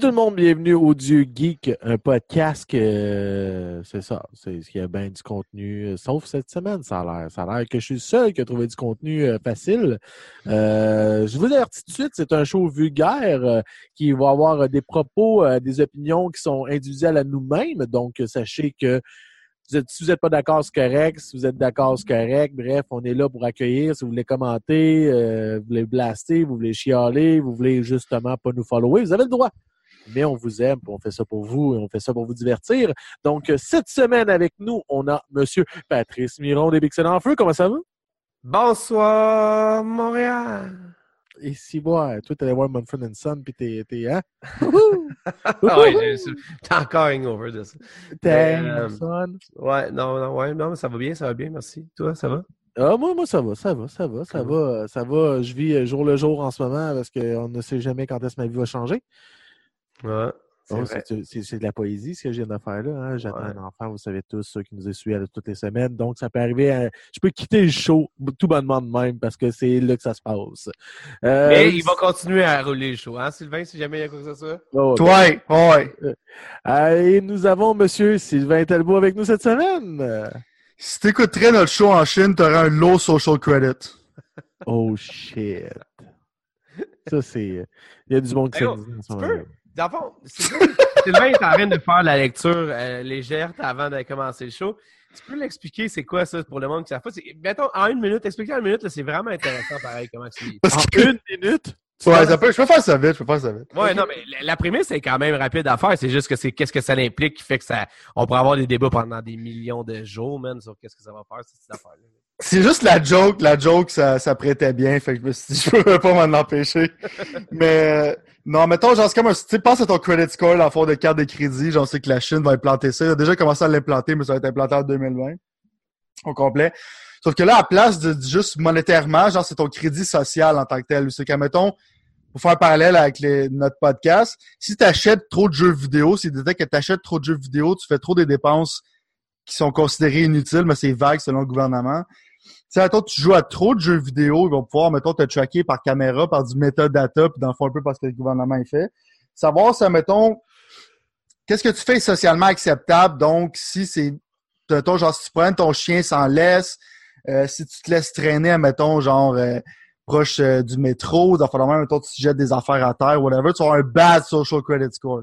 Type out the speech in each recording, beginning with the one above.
Tout le monde, bienvenue au Dieu Geek, un podcast que c'est ça, c'est ce qui a bien du contenu, euh, sauf cette semaine, ça a l'air. Ça a l'air que je suis le seul qui a trouvé du contenu euh, facile. Euh, je vous avertis tout de suite, c'est un show vulgaire euh, qui va avoir des propos, euh, des opinions qui sont individuelles à nous-mêmes. Donc, sachez que si vous n'êtes pas d'accord, c'est correct. Si vous êtes d'accord, c'est correct. Bref, on est là pour accueillir. Si vous voulez commenter, euh, vous voulez blaster, vous voulez chialer, vous voulez justement pas nous follower, vous avez le droit. Mais on vous aime, puis on fait ça pour vous et on fait ça pour vous divertir. Donc, euh, cette semaine avec nous, on a Monsieur Patrice Miron des Pixels en Feu. Comment ça va? Bonsoir, Montréal. Et si, moi, toi, t'allais voir Mumford Son, puis t'es, t'es, hein? Ouais, T'es encore hangover de ça. T'es, Euh. Ouais, non, non, ouais, non, mais ça va bien, ça va bien, merci. Toi, ça va? Ah, moi, moi, ça va, ça va, ça va, ça va, ça va. Je vis euh, jour le jour en ce moment parce qu'on ne sait jamais quand est-ce que ma vie va changer. Ouais, c'est Oh, c'est, de la poésie, ce que je viens de faire là. Hein? J'attends Ouais. un enfant, vous savez tous, ceux qui nous essuient à- toutes les semaines. Donc, ça peut arriver à... Je peux quitter le show tout bonnement de même parce que c'est là que ça se passe. Euh, Mais il va continuer à rouler le show, hein, Sylvain, si jamais il y a quoi que ce soit? oh, Ouais, ouais. euh, et nous avons Monsieur Sylvain Talbot avec nous cette semaine. Si t'écouterais notre show en Chine, t'aurais un low social credit. Oh shit. Ça, c'est... Il y a du monde qui Hey, oh, dit tu? Dans le fond, Sylvain, est en train de faire la lecture euh, légère avant de commencer le show. Tu peux l'expliquer, c'est quoi ça pour le monde qui savent pas? Mettons, en une minute, expliquer en une minute, là, c'est vraiment intéressant, pareil, comment c'est. Parce En que... une minute? Ouais, ça peut, je peux faire ça vite, je peux faire ça vite. Ouais, non, mais la, la prémisse est quand même rapide à faire. C'est juste que c'est qu'est-ce que ça implique qui fait que ça. On pourrait avoir des débats pendant des millions de jours, man, sur qu'est-ce que ça va faire, cette affaire-là. C'est juste la joke, la joke, ça, ça prêtait bien, fait que je me suis dit, je peux pas m'en empêcher. Mais, euh, non, mettons, genre, c'est comme un, tu pense à ton credit score, la fond de carte de crédit, j'en sais que la Chine va implanter ça. Il a déjà commencé à l'implanter, mais ça va être implanté en 2020. Au complet. Sauf que là, à place de, juste monétairement, genre, c'est ton crédit social en tant que tel. C'est qu'à, mettons, pour faire un parallèle avec notre podcast, si tu achètes trop de jeux vidéo, si tu que tu achètes trop de jeux vidéo, tu fais trop des dépenses qui sont considérées inutiles, mais c'est vague selon le gouvernement. Sais, mettons, tu joues à trop de jeux vidéo, ils vont pouvoir, mettons, te tracker par caméra, par du metadata, puis dans le fond, un peu parce que le gouvernement est fait. Savoir ça, mettons, qu'est-ce que tu fais socialement acceptable? Donc, si c'est, mettons, genre, si tu prends ton chien sans laisse, euh, si tu te laisses traîner, mettons, genre, euh, proche euh, du métro, dans le même, mettons, tu jettes des affaires à terre, whatever, tu avoir un bad social credit score.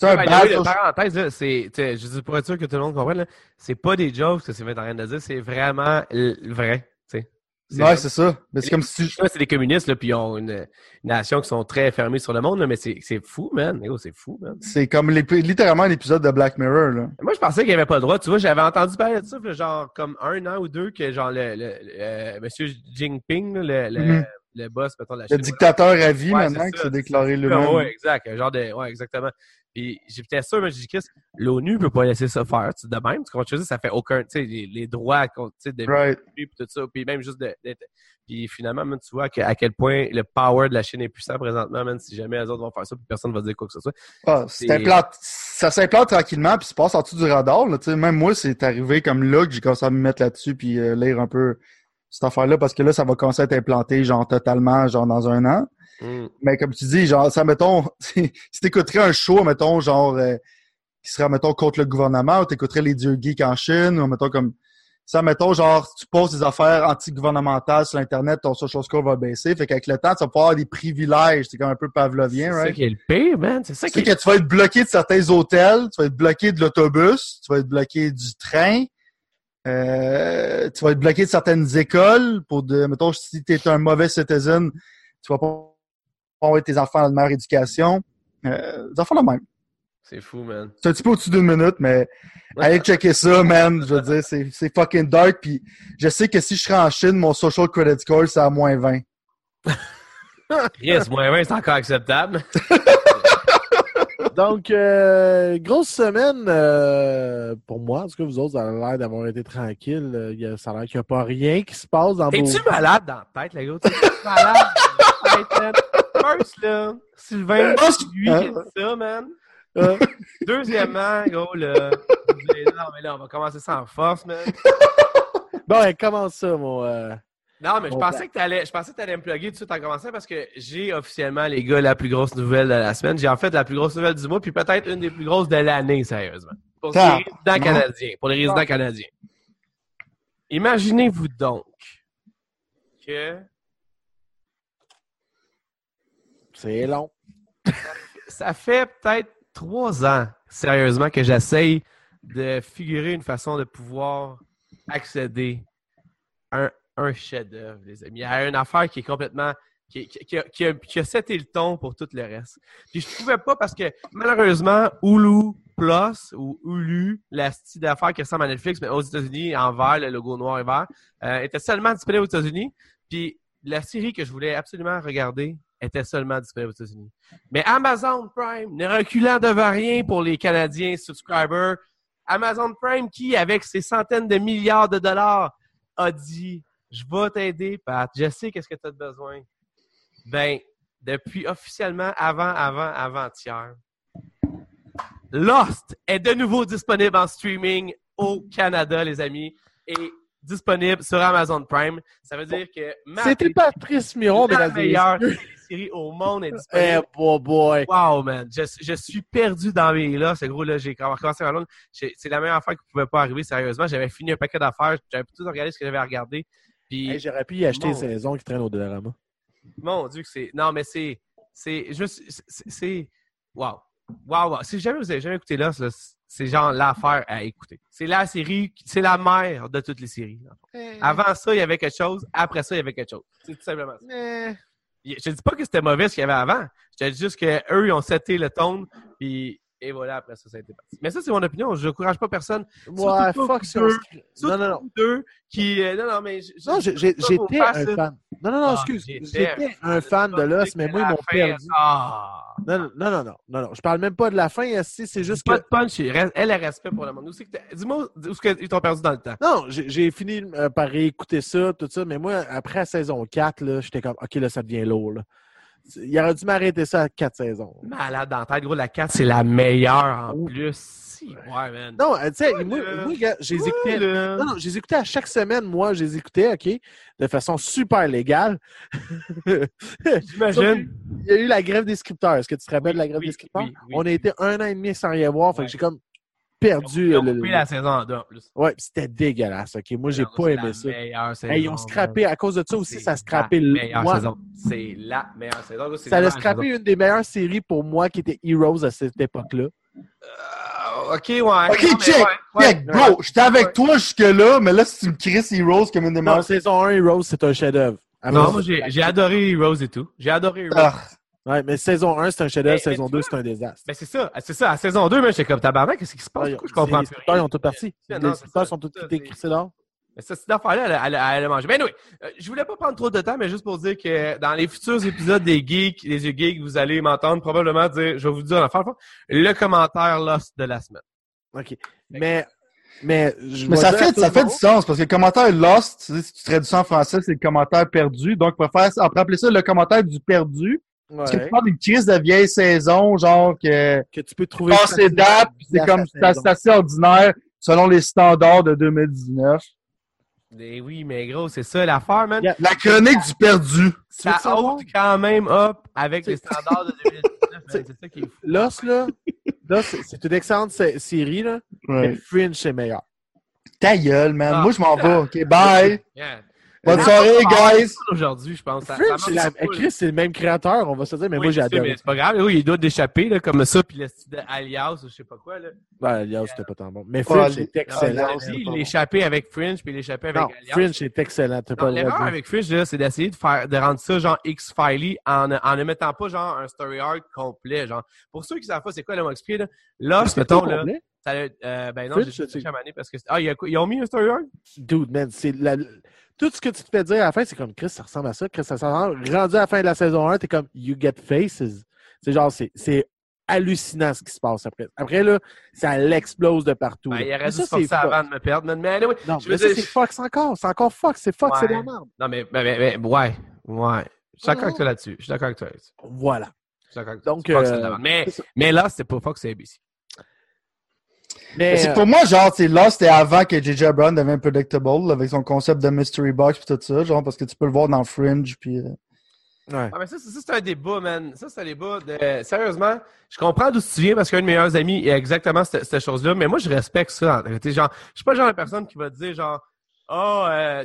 T'as un Ouais, bad oui, la social parenthèse, là, c'est. tu sais, Je dis pour être sûr que tout le monde comprenne, c'est pas des jokes que c'est en train de dire, c'est vraiment vrai. tu sais. C'est Ouais, c'est ça. Mais c'est comme si c'est des communistes, là, puis ils ont une, une nation qui sont très fermées sur le monde, là, mais c'est c'est fou, man. C'est fou, man. c'est comme littéralement un épisode de Black Mirror, là. Moi, je pensais qu'il n'y avait pas le droit. Tu vois, j'avais entendu parler de ça, genre, comme un an ou deux, que, genre, le, le, le- euh, Monsieur Jinping, là, le, le, Mhm. le boss, mettons, de la Le Chine. dictateur à vie Ouais, maintenant c'est qui s'est c'est déclaré ça. lui-même. Ouais, exact. Genre de. Ouais, exactement. Puis j'étais sûr, mais j'ai dit, Chris, l'ONU peut pas laisser ça faire. Tu de même, tu comprends? Ça fait aucun. Tu sais, les, les droits, tu sais, de Right. puis tout ça. Puis même juste de-. Puis finalement, man, tu vois que- à quel point le power de la Chine est puissant présentement, man. Si jamais les autres vont faire ça, puis personne va dire quoi que ce soit. Ah, ça s'implante tranquillement puis ça passe en dessous du radar. Là, même moi, c'est arrivé comme là que j'ai commencé à me mettre là-dessus puis euh, lire un peu cette affaire-là parce que là, ça va commencer à être implanté genre totalement genre dans un an. Mm. Mais comme tu dis, genre, ça, mettons, si t'écouterais un show, mettons, genre, euh, qui serait, mettons, contre le gouvernement, ou t'écouterais les dieux geeks en Chine, ou mettons comme, ça, mettons, genre, tu poses des affaires anti-gouvernementales sur Internet, ton social score va baisser. Fait qu'avec le temps, tu vas pouvoir avoir des privilèges. C'est comme un peu pavlovien, C'est ça right? qui est le pire, man. C'est ça Tu qui sais est. que tu vas être bloqué de certains hôtels, tu vas être bloqué de l'autobus, tu vas être bloqué du train, euh, tu vas être bloqué de certaines écoles pour de, mettons, si tu es un mauvais citizen, tu vas pas envoyer tes enfants à la meilleure éducation. Euh, des enfants de même. C'est fou, man. C'est un petit peu au-dessus d'une minute, mais allez checker ça, man. Je veux dire, c'est, c'est fucking dark. Puis je sais que si je serais en Chine, mon social credit score, c'est à moins 20. Yes, moins 20, c'est encore acceptable. Donc, euh, grosse semaine euh, pour moi. En tout cas, vous autres, vous avez l'air d'avoir été tranquille. Euh, il y a- Ça a l'air qu'il n'y a pas rien qui se passe dans vos... T'es-tu malade dans la tête, les gars? T'es-tu malade dans la tête? First, là, Sylvain, lui qui dit ça, man. Euh, Deuxièmement, gros, non, mais là, on va commencer ça en force, man. bon, hey, comment ça, mon... euh, Non, mais je pensais que t'allais, je pensais que t'allais me plugger tout de suite en commençant parce que j'ai officiellement, les gars, la plus grosse nouvelle de la semaine. J'ai en fait la plus grosse nouvelle du mois, puis peut-être une des plus grosses de l'année, sérieusement. Pour les Ah. résidents canadiens. Pour les résidents canadiens. Imaginez-vous donc que C'est long. ça fait peut-être trois ans, sérieusement, que j'essaye de figurer une façon de pouvoir accéder à un, chef-d'œuvre, les amis. A une affaire qui est complètement. qui, qui- a, qui le ton pour tout le reste. Puis je pouvais pas parce que malheureusement, Hulu Plus ou Hulu, la style d'affaires qui ressemble à Netflix, mais aux États-Unis, en vert, le logo noir et vert, euh, était seulement disponible aux États-Unis. Puis la série que je voulais absolument regarder était seulement disponible aux États-Unis. Mais Amazon Prime, ne reculant devant rien pour les Canadiens subscribers, Amazon Prime qui, avec ses centaines de milliards de dollars, a dit Je vais t'aider, Pat. Je sais qu'est-ce que tu as besoin. Ben, depuis officiellement avant, avant, avant-hier, Lost est de nouveau disponible en streaming au Canada, les amis, et disponible sur Amazon Prime. Ça veut dire que ma C'était Patrice Miron, la meilleure série au monde est Eh, disponible. boy, boy. Wow, man. Je, je suis perdu dans mes là. C'est gros, là, j'ai commencé à Londres. J'ai- C'est la meilleure affaire qui pouvait pas arriver, sérieusement. J'avais fini un paquet d'affaires. J'avais tout regardé ce que j'avais à regarder. Puis, Hey, J'aurais pu y acheter Mon- une saison qui traîne au Dollarama. mon Dieu, que c'est. Non, mais c'est. C'est juste. C'est. Wow. Wow, wow. Si jamais vous avez jamais écouté là, c'est- genre l'affaire à écouter. C'est la série, c'est la mère de toutes les séries. Avant ça, il y avait quelque chose. Après ça, il y avait quelque chose. C'est tout simplement ça. Eh, Je te dis pas que c'était mauvais ce qu'il y avait avant. Je te dis juste qu'eux, ils ont seté le ton, puis et voilà, après ça, ça a été parti. Mais ça, c'est mon opinion. Je n'encourage pas personne. Ouais, Surtout fuck ça. Non, non, non. Deux qui. euh, non, non, mais. j'étais un ça. fan. Non, non, non, Ah, excuse. j'étais J'étais un fan de l'os, mais moi, ils m'ont perdu. Ah! Non, non, non, non, non. Je parle même pas de la fin, c'est juste Pas que. de punch. Elle a respect pour le monde. Dis-moi où est-ce qu'ils t'ont perdu dans le temps. Non, j'ai fini euh, par réécouter ça, tout ça, mais moi, après la saison 4, là, j'étais comme, OK, là, ça devient lourd. Il aurait dû m'arrêter ça à 4 saisons. Malade dans la tête, gros. La 4, c'est la meilleure en Oh. plus. Si, ouais, man. Non, euh, tu sais, moi, écoutais. là? Non, non, les écoutais à chaque semaine, moi, je les écoutais, OK, de façon super légale. J'imagine. Il y a eu la grève des scripteurs. Est-ce que tu te rappelles de la grève oui, des scripteurs? oui. On a été un an et demi sans rien voir, fait Ouais. que j'ai comme perdu. Ils ont le- coupé le- la saison en deux en plus. Ouais, c'était dégueulasse, OK? Moi, j'ai pas aimé la ça. Hey, ils ont scrappé, à cause de ça aussi, ça a scrappé la le. meilleure moi, saison. C'est la meilleure saison. Ça a scrappé une des meilleures séries pour moi qui était Heroes à cette époque-là. Euh, ok, ouais. Ok, Non, check, ouais, ouais. check, bro, j'étais avec toi jusque-là, mais là, si tu me Heroes comme une des meilleures... saison 1, Heroes, c'est un chef-d'œuvre. Non, Après- moi, j'ai j'ai adoré Heroes et tout. J'ai adoré Heroes. Ah, Ouais, mais saison 1, c'est un chef-d'œuvre, Mais- saison mais 2, tu c'est un désastre. Ben, c'est ça. C'est ça. À saison 2, mais j'étais comme tabarnak. Qu'est-ce qui se passe? Je comprends les plus rien? ils ont parti. Non, Les ça, sont tous c'est ça, quittés c'est- crissés dehors. Mais cette affaire-là, elle, elle, elle a mangé. Ben, anyway, euh, je voulais pas prendre trop de temps, mais juste pour dire que dans les futurs épisodes des Geeks, les yeux geeks, vous allez m'entendre probablement dire, je vais vous dire en affaire, le commentaire Lost de la semaine. OK. Mais, mais, je Mais ça fait, tout ça fait du sens, parce que le commentaire Lost, tu sais, si tu traduis ça en français, c'est le commentaire perdu. Donc, on peut faire, on peut appeler ça le commentaire du perdu. Ouais, tu parles d'une crise de vieille saison, genre que que tu peux trouver. passé date, c'est comme, c'est c'est assez ordinaire selon les standards de 2019. Mais oui, mais gros, c'est ça l'affaire, man. La chronique du perdu. Ça haute quand même up avec les standards de 2019. man. C'est ça qui est fou. Lost, là, là, c'est une excellente sé- série, là. Mais Fringe, c'est meilleur. Ta gueule, man. Ah. Moi, je m'en vais. OK, bye. Yeah. Bonne soirée, guys. Aujourd'hui, je pense. Ça- ça Fringe, la-. Chris, c'est le même créateur, on va se dire, mais Oui, moi, mais C'est pas grave. Oui, il doit d'échapper, là, comme ça, puis le style de Alias, ou je sais pas quoi, là. Ben, Alias, c'était pas tant bon. Mais Fringe, c'est excellent. Il l'échappait avec Fringe, puis il l'échappait avec Non, Alias. Fringe, c'est excellent. T'as pas le l'erreur avec Fringe, là, c'est d'essayer de faire, de rendre ça genre X-Filey en, ne- en ne mettant pas genre un story arc complet. Genre, pour ceux qui savent pas c'est quoi, là, moi expliquer, là. Lost, C'est mettons, là. Euh, ben non, j'ai c'est- à maner parce que. Ah, ils ont mis un story arc? Dude, man, c'est la... tout ce que tu te fais dire à la fin, c'est comme Chris, ça ressemble à ça. Chris, ça ressemble. Rendu à la fin de la saison 1, t'es comme You get faces. C'est genre, c'est, c'est hallucinant ce qui se passe après. Après, là, ça l'explose de partout. Ben, il aurait dû ça, se c'est avant de me perdre. Mais, mais anyway, Non, je mais ça, dire- c'est Fox encore. C'est encore Fox. C'est Fox, c'est de la merde. Non, mais, mais, mais, mais, ouais, ouais. Je suis d'accord avec toi là-dessus. Je suis d'accord avec toi. là-dessus. Voilà. Je suis d'accord avec toi. Donc, C'est Fox, euh, c'est mais, c'est mais là, c'était pas Fox, c'est ABC. Mais, C'est euh, pour moi, genre, c'est là, c'était avant que J.J. Abrams devienne predictable, avec son concept de mystery box pis tout ça, genre, parce que tu peux le voir dans Fringe, puis... euh, ouais. Ah, mais ça, c'est- ça, c'est un débat, man. Ça, c'est un débat de. Sérieusement, je comprends d'où tu viens parce qu'un de mes meilleurs amis est exactement cette, cette chose-là, mais moi, je respecte ça. réalité. Genre, je suis pas le genre de personne qui va te dire, genre, oh, euh,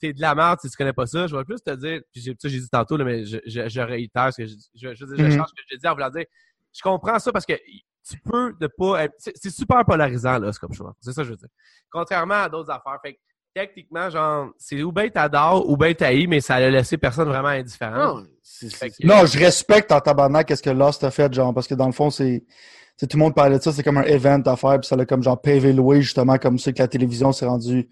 t'es de la merde si tu connais pas ça. Je vais plus te dire, puis j'ai, ça, j'ai dit tantôt, là, mais je, je, je réitère ce que je, je, je, je Mhm. change ce que j'ai dit en voulant dire. Je comprends ça parce que tu peux ne pas être. C'est, super polarisant, là, c'est comme choix. C'est ça que je veux dire. Contrairement à d'autres affaires. Fait que, techniquement, genre, c'est ou bien t'adores ou bien t'haïs, mais ça a laissé personne vraiment indifférent. Non, que- Non, je respecte en tabarnak qu'est-ce que Lost a fait, genre, parce que dans le fond, c'est... c'est tout le monde parlait de ça, c'est comme un event à faire, puis ça l'a comme genre pavé way, justement, comme ça que la télévision s'est rendue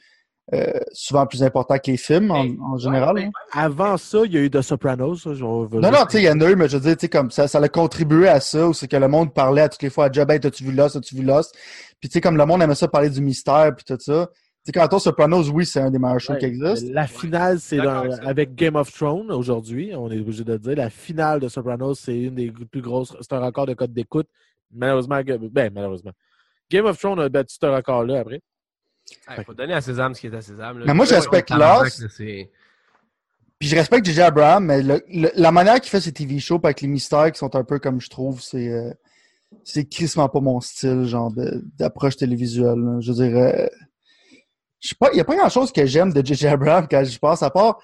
euh, souvent plus important que les films, en, Hey, en général. ouais, hein. Avant ça, il y a eu The Sopranos. ça, je vais- Non, non, tu sais, il y en a eu, mais je veux dire, tu sais, comme ça, ça a contribué à ça, où c'est que le monde parlait à toutes les fois à Job, hey, t'as-tu vu Lost, t'as-tu vu Lost? Puis tu sais, comme le monde aimait ça parler du mystère, puis tout ça. Tu sais, quand on Sopranos, oui, c'est un des meilleurs shows Ouais, qui existent. La finale, c'est avec Game of Thrones aujourd'hui. On est obligé de le dire. La finale de Sopranos, c'est une des plus grosses. C'est un record de code d'écoute. Malheureusement, ben, malheureusement. Game of Thrones a battu ce record-là après. Il faut donner à Sésame ce qui est à Sésame. là. Mais moi, je respecte Lost. Puis je respecte J.J. Abrams, mais le- le- la manière qu'il fait ses TV shows avec les mystères qui sont un peu comme je trouve, c'est euh, c'est crissement pas mon style, genre d'approche télévisuelle. là. Je veux dire, euh, je sais pas, il y a pas grand chose que j'aime de J.J. Abrams quand j'y pense, à part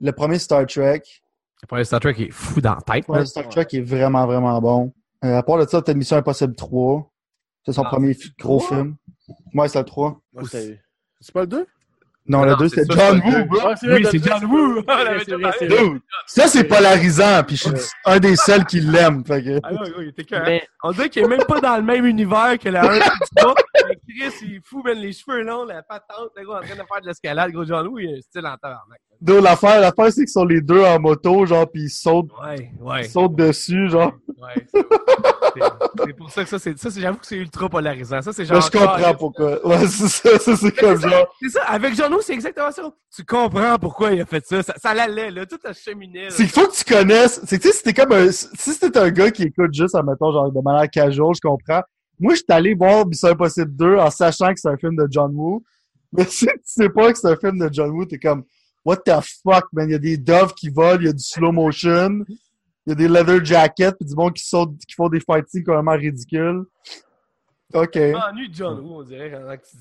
le premier Star Trek. Le Star Trek est fou dans la tête. Ouais, là. Star Trek est vraiment, vraiment bon. Euh, à part de ça, peut-être Mission Impossible 3. C'est son Ah, premier gros film. Ouais, c'est le 3. Moi, c'est pas le 2? Non, Ah le non, 2, c'est c'est John Woo, bro. Oui, c'est John Woo. Ah, Ça, c'est polarisant, puis je suis un des seuls qui l'aime. Ah il était On dirait qu'il est même pas dans le même univers que la 1 du 3. Mais Chris, il est fou, ben, les cheveux longs, la patente, le gars en train de faire de l'escalade. Gros John Woo, il a un style en tabarnak. L'affaire, l'affaire, c'est qu'ils sont les deux en moto, genre, puis ils sautent, Ouais, ouais. ils sautent dessus, genre. Ouais. C'est- pour ça que ça, c'est, ça, c'est, j'avoue que c'est ultra polarisant. Ça, c'est genre. Là, je comprends pourquoi. Ouais, c'est ça, ça c'est comme genre. C'est ça, avec John Woo, c'est exactement ça. Tu comprends pourquoi il a fait ça. Ça, ça l'allait, là. Tout a cheminé. là. C'est qu'il faut que tu connaisses. C'est que, tu sais, si t'es comme un, si c'était un gars qui écoute juste, admettons, genre, de manière casual, je comprends. Moi, je suis allé voir Mission Impossible 2 en sachant que c'est un film de John Woo. Mais si tu sais pas que c'est un film de John Woo, t'es comme, what the fuck, man? Il y a des doves qui volent, il y a du slow motion, il y a des leather jackets, pis du monde qui saute, qui font des fight scenes complètement ridicules. OK. Je m'ennuie de John Woo, on dirait.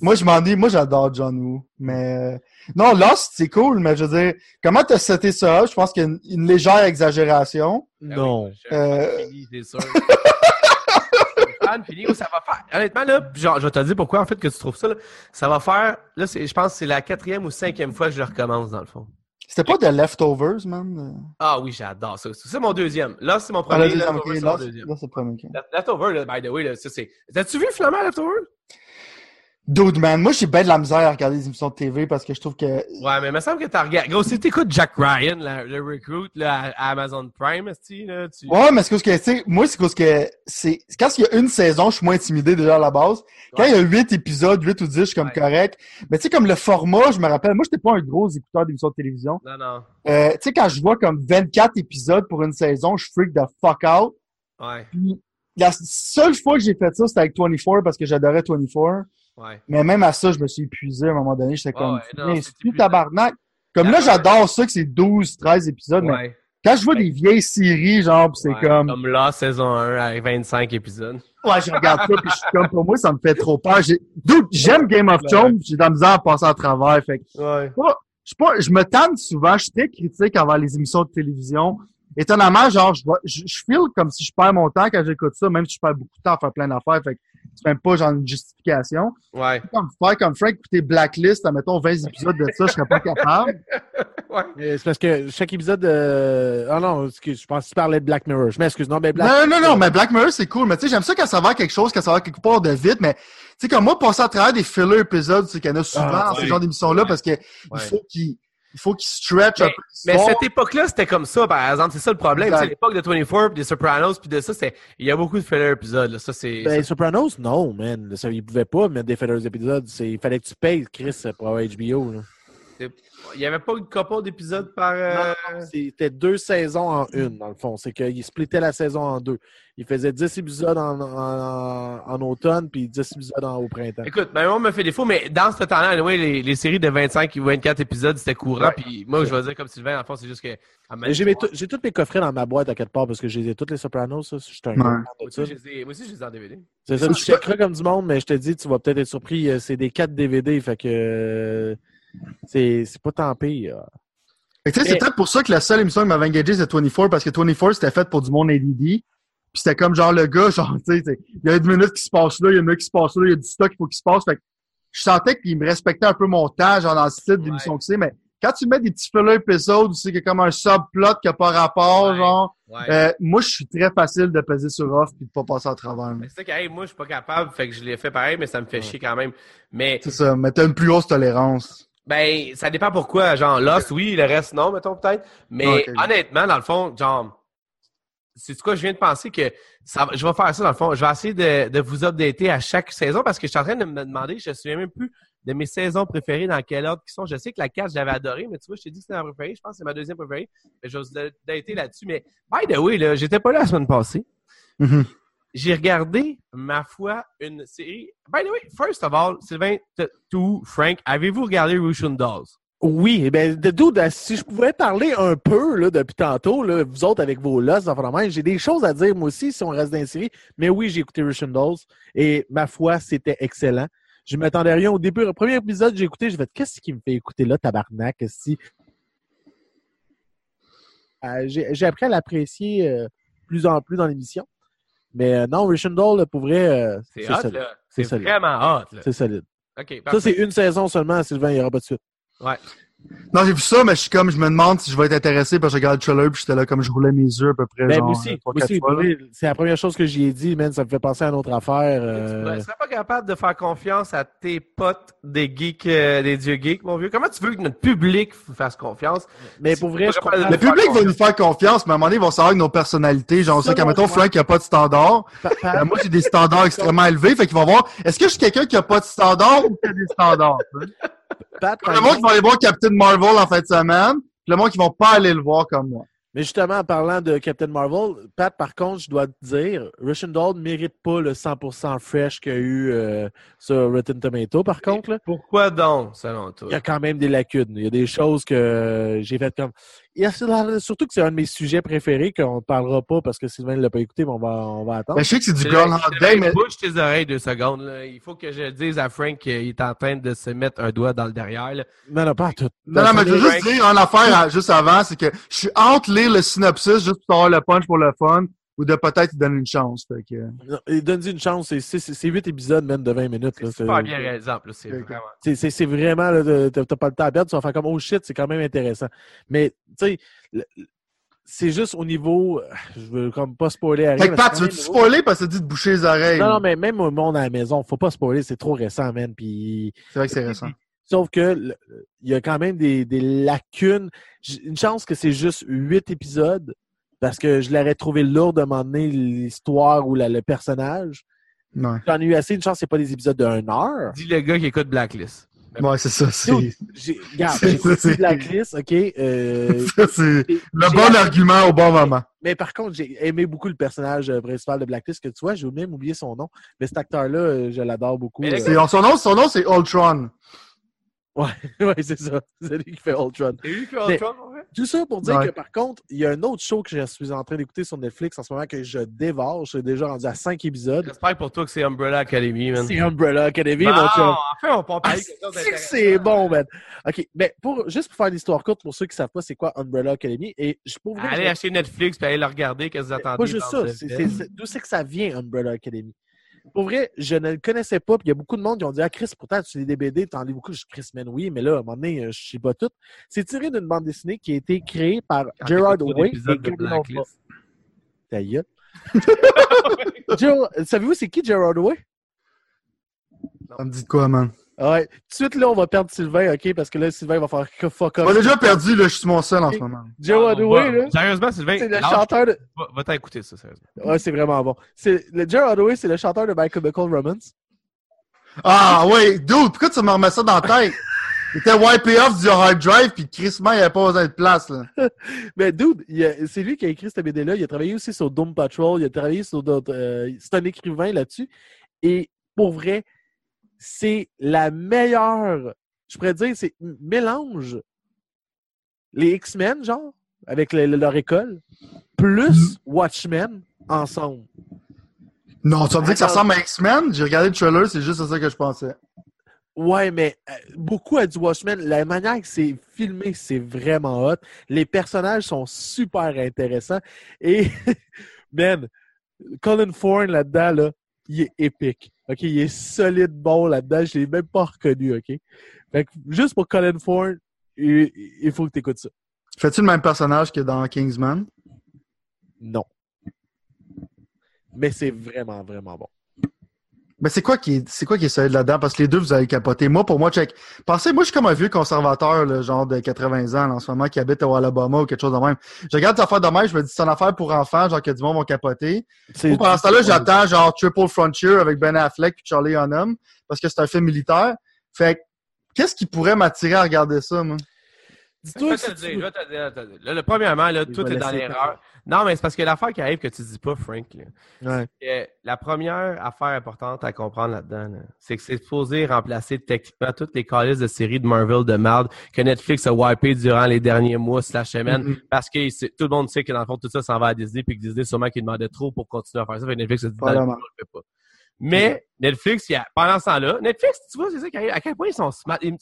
Moi, je m'ennuie. Moi, j'adore John Woo. Mais, non, Lost, c'est cool, mais je veux dire, comment t'as seté ça? Je pense qu'il y a une, une légère exagération. Oui, non. Euh, sûr. ça va faire. Honnêtement, là, genre, je vais te dire pourquoi, en fait, que tu trouves ça, là. Ça va faire, là, je pense que c'est la quatrième ou cinquième fois que je le recommence, dans le fond. C'était pas de Leftovers, man? Ah oui, j'adore ça. C'est mon deuxième. Là, c'est mon Ah, premier. mon Là, c'est le premier. ok. Left- Leftover, là, by the way, là, ça, c'est. T'as-tu vu finalement Leftover? Dude, man, moi, j'ai bien de la misère à regarder des émissions de TV parce que je trouve que. Ouais, mais il me semble que t'as regardé. Gros, si t'écoutes Jack Ryan, le recruit, là, à Amazon Prime, là, tu. Ouais, mais c'est parce que, tu sais, moi, c'est parce que c'est, quand il y a une saison, je suis moins intimidé déjà à la base. Quand il y a huit épisodes, huit ou dix, je suis comme Ouais. correct. Mais tu sais, comme le format, je me rappelle, moi, j'étais pas un gros écouteur d'émissions de télévision. Non, non. Euh, tu sais, quand je vois comme 24 épisodes pour une saison, je freak the fuck out. Ouais, Puis, la seule fois que j'ai fait ça, c'était avec 24 parce que j'adorais 24. Ouais. Mais même à ça, je me suis épuisé à un moment donné. J'étais comme, ouais, non, Viens, c'est tabarnak? Comme là, j'adore ça que c'est 12, 13 épisodes, mais quand je vois des vieilles séries, genre, c'est comme, Comme là, saison 1, avec 25 épisodes. ouais, je regarde ça, pis je suis comme, pour moi, ça me fait trop peur. J'aime Game of Thrones, j'ai de la misère à passer à travers. Fait que, je, pas, je me tente souvent, je suis très critique envers les émissions de télévision. Étonnamment, genre, je, vois- je, je feel comme si je perds mon temps quand j'écoute ça, même si je perds beaucoup de temps à faire plein d'affaires. Fait que c'est même pas genre une justification. Ouais. Comme faire comme Frank, écouter Blacklist, mettons 20 épisodes de ça, je serais pas capable. Ouais. Mais C'est parce que chaque épisode. euh, Ah non, excuse, je pense que tu parlais de Black Mirror. Je m'excuse. Non, mais Black Non, non, non, mais Black Mirror, c'est cool. Mais tu sais, j'aime ça quand ça va quelque chose, quand ça va quelque part de vite. Mais tu sais, comme moi, passer à travers des filler épisodes, c'est qu'il y en a souvent Ah, dans ce ouais. genre d'émissions-là parce que Ouais. il faut qu'ils il faut qu'ils stretch un peu Mais cette époque-là, c'était comme ça, par exemple. C'est ça le problème. C'est l'époque de 24, puis des Sopranos, puis de ça, c'est... il y a beaucoup de filler épisodes. Là. Ça, c'est... Ben, ça- Sopranos, non, man. Ça, ils pouvaient pas mettre des fillers épisodes. C'est- Il fallait que tu payes, Chris, pour avoir HBO. Là. Il n'y avait pas une couple d'épisodes par. euh, C'était deux saisons en une, dans le fond. C'est qu'il splittait la saison en deux. Il faisait 10 épisodes en, en- en automne, puis 10 épisodes en- au printemps. Écoute, ben, moi, me fait défaut, mais dans ce temps-là, anyway, les, les séries de 25 ou 24 épisodes, c'était courant. Puis moi, je vais dire comme Sylvain, en fond, c'est juste que. J'ai mes tout- j'ai tous mes coffrets dans ma boîte à quelque part parce que j'ai toutes les Sopranos. Ça. Je suis un Ouais. gros fan Moi aussi, je les ai- moi aussi, je les ai en DVD. C'est ça, Je tu sais checkeras comme du monde, mais je te dis, tu vas peut-être être surpris. euh, C'est des 4 DVD, fait que euh, c'est c'est pas tant pire. Que, c'est peut-être pour ça que la seule émission qui m'avait engagé, c'est 24, parce que 24, c'était fait pour du monde ADD. Puis c'était comme genre le gars, genre, tu sais, il y a une minute qui se passe là, il y a une minute qui se passe là, il y a du stock qu'il faut qu'il se passe. Fait que je sentais qu'il me respectait un peu mon temps, genre dans le style d'émission que c'est, mais quand tu mets des petits filler épisodes où c'est qu'il y a comme un subplot qui a pas rapport, Ouais. genre, Ouais. euh, moi, je suis très facile de peser sur off puis de pas passer à travers. Mais c'est ça arrive, moi, je suis pas capable, fait que je l'ai fait pareil, mais ça me fait chier quand même. Mais, C'est ça, mais t'as une plus grosse tolérance. Ben, ça dépend pourquoi. Genre, Lost, oui, le reste, non, mettons, peut-être. Mais honnêtement, dans le fond, genre, c'est quoi, je viens de penser que ça, je vais faire ça, dans le fond. Je vais essayer de, de vous updater à chaque saison parce que je suis en train de me demander, je me souviens même plus de mes saisons préférées, dans quel ordre qui sont. Je sais que la 4, j'avais adoré, mais tu vois, je t'ai dit que c'était ma préférée. Je pense que c'est ma deuxième préférée. Mais je vais vous updater là-dessus. Mais, by the way, là, j'étais pas là la semaine passée. Mhm. J'ai regardé, ma foi, une série. By the way, first of all, Sylvain, tout, Frank, avez-vous regardé Russian Dolls? Oui, eh ben, de dude, si je pouvais parler un peu là, depuis tantôt, là, vous autres avec vos loss, enfin, j'ai des choses à dire moi aussi si on reste dans la série. Mais oui, j'ai écouté Russian Dolls et ma foi, c'était excellent. Je m'attendais à rien au début. Le premier épisode, j'ai écouté, j'ai fait qu'est-ce qui me fait écouter là, tabarnak, si? Euh, j'ai appris à l'apprécier euh, plus en plus dans l'émission. Mais euh, non, Russian Doll, pour vrai, euh, C'est hot, solide. là. C'est vraiment hot, là. C'est solide. OK, Ça, c'est une saison seulement, Sylvain, il n'y aura pas de suite. Ouais. Non, j'ai vu ça, mais je suis comme, je me demande si je vais être intéressé parce que je regarde le trailer puis j'étais là comme je roulais mes yeux à peu près. Ben, genre, aussi, c'est la première chose que j'y ai dit, man, ça me fait penser à une autre affaire. Tu euh, ne serais pas capable de faire confiance à tes potes des geeks, euh, des dieux geeks, mon vieux? Comment tu veux que notre public fasse confiance? Mais Si pour tu vrai, je comprends. Le public va nous faire confiance, mais à un moment donné, ils vont savoir que nos personnalités, genre, on sait Ça, qu'à mettons. Frank, il n'y a pas de standard. Pa- pa- Euh, moi, j'ai des standards extrêmement élevés, fait qu'ils vont voir, est-ce que je suis quelqu'un qui a pas de standard ou qui a des standards? Pat, le monde qui va aller voir Captain Marvel en fin de semaine, puis le monde qui vont pas aller le voir comme moi. Mais justement, en parlant de Captain Marvel, Pat, par contre, je dois te dire, Russian Doll ne mérite pas le 100% fresh qu'il y a eu euh, sur Rotten Tomato, par contre. Là. Pourquoi donc, selon toi? Il y a quand même des lacunes. Il y a des choses que j'ai faites comme. Il y a- surtout que c'est un de mes sujets préférés qu'on ne parlera pas parce que Sylvain ne l'a pas écouté, mais on va, on va attendre. Ben, je sais que c'est du Groundhog mais bouge tes oreilles deux secondes. Là. Il faut que je dise à Frank qu'il est en train de se mettre un doigt dans le derrière. là. Non, non, pas à tout. Non, non, mais je veux Frank. juste dire une affaire à- juste avant, c'est que je suis entre lire le synopsis juste pour avoir le punch pour le fun ou de peut-être lui donner une chance. Fait que... Non, et Donne-y une chance. C'est- C'est c'est huit épisodes, même, de 20 minutes. là. C'est super bien plus. C'est vraiment. C'est- C'est c'est vraiment, t'as pas le temps à perdre, tu vas faire comme oh shit, c'est quand même intéressant. Mais, tu sais, c'est juste au niveau. Je veux comme pas spoiler à rien. Fait que mais Pat, c'est tu veux-tu spoiler parce que tu dis de boucher les oreilles? Non, non, mais même au monde à la maison, faut pas spoiler, c'est trop récent, man. Puis, C'est vrai que c'est récent. sauf que il y a quand même des, des lacunes. Une chance que c'est juste huit épisodes, parce que je l'aurais trouvé lourd de m'emmener l'histoire ou la- le personnage. J'en ai eu assez. Une chance, c'est pas des épisodes d'une heure. Dis le gars qui écoute Blacklist. ouais c'est ça. C'est regarde, C'est- Blacklist, OK? euh, ça, c'est le bon argument au bon moment. Mais par contre, j'ai aimé beaucoup le personnage euh, principal de Blacklist, que tu vois, j'ai même oublié son nom. Mais cet acteur-là, euh, je l'adore beaucoup. Mais euh, Son nom, son nom c'est Ultron. Ouais, ouais c'est ça. C'est lui qui fait Ultron. T'as vu Mais- Ultron, en fait? Tout ça pour dire Ouais. que par contre, il y a un autre show que je suis en train d'écouter sur Netflix en ce moment que je dévore. Je suis déjà rendu à cinq épisodes. J'espère pour toi que c'est Umbrella Academy, man. C'est Umbrella Academy, Bon, mon chum. enfin, on peut en Ah, parler de c'est c'est bon, man. OK, mais pour, juste pour faire l'histoire courte, pour ceux qui ne savent pas c'est quoi Umbrella Academy, et je pour vrai, Allez je- acheter Netflix puis allez le regarder. Qu'est-ce que vous attendez? Pas juste ça. c'est- c'est- c'est- D'où c'est que ça vient, Umbrella Academy? Pour vrai, je ne le connaissais pas. Puis il y a beaucoup de monde qui ont dit Ah, Chris, pourtant, tu lis des BD, tu en lis beaucoup. Je dis Chris, man, oui, mais là, à un moment donné, euh, je sais pas tout. C'est tiré d'une bande dessinée qui a été créée par Quand Gerard Way et. Ta gueule. Ger- Savez-vous c'est qui Gerard Way? Ça me dit de quoi, man? Ouais. Tout de suite, là, on va perdre Sylvain, OK? Parce que là, Sylvain va faire que fuck On off. a déjà perdu, là, je suis mon seul en ce moment. Gerard Ah, on Way, va- là, Sérieusement, Sylvain, c'est le chanteur de. va- va t'écouter ça, sérieusement. Ouais, c'est vraiment bon. C'est... Le Gerard Way, c'est le chanteur de My Chemical Romance. Ah, ouais, dude, pourquoi tu me remets ça dans la tête? était wipé off du hard drive, puis Chris, il n'y avait pas besoin de place, là. Mais dude, c'est lui qui a écrit cette BD-là. Il a travaillé aussi sur Doom Patrol. Il a travaillé sur d'autres. euh, c'est un écrivain là-dessus. Et pour vrai, c'est la meilleure. Je pourrais dire, c'est mélange les X-Men, genre, avec le- le- leur école, plus Watchmen ensemble. Non, tu vas me dire que ça ressemble à X-Men? J'ai regardé le trailer, c'est juste à ça que je pensais. Ouais, mais euh, beaucoup à du Watchmen. La manière que c'est filmé, c'est vraiment hot. Les personnages sont super intéressants. Et, man, Colin Fourne là-dedans, là, il est épique. OK? Il est solide bon là-dedans. Je l'ai même pas reconnu, OK? Fait que juste pour Colin Fourne, il, il faut que tu écoutes ça. Fais-tu le même personnage que dans Kingsman? Non. Mais c'est vraiment, vraiment bon. Mais c'est quoi qui est, c'est quoi qui est solide là-dedans? Parce que les deux, vous avez capoté. Moi, pour moi, check. Pensez, moi, je suis comme un vieux conservateur, là, genre de 80 ans, là, en ce moment, qui habite au Alabama ou quelque chose de même. Je regarde des affaires de même, je me dis, c'est une affaire pour enfants, genre que du monde vont capoter. Moi, pendant ce temps-là, j'attends genre Triple Frontier avec Ben Affleck et Charlie Hunnam parce que c'est un film militaire. Fait que, qu'est-ce qui pourrait m'attirer à regarder ça, moi? Je vais te le tu dire, je vais te le dire, je. Là, premièrement, là, tout est dans l'erreur. Non, mais c'est parce que l'affaire qui arrive que tu dis pas, Frank, là, Ouais. la première affaire importante à comprendre là-dedans, là, c'est que c'est supposé remplacer techniquement toutes les calices de séries de Marvel de merde que Netflix a wipé durant les derniers mois slash semaines Mhm. parce que tout le monde sait que dans le fond tout ça s'en va à Disney puis que Disney sûrement qu'il demandait trop pour continuer à faire ça. Fait que Netflix a dit on le fait pas. Mais Netflix, il a, pendant ce temps-là, Netflix, tu vois, c'est ça. À quel point ils sont smart. Ils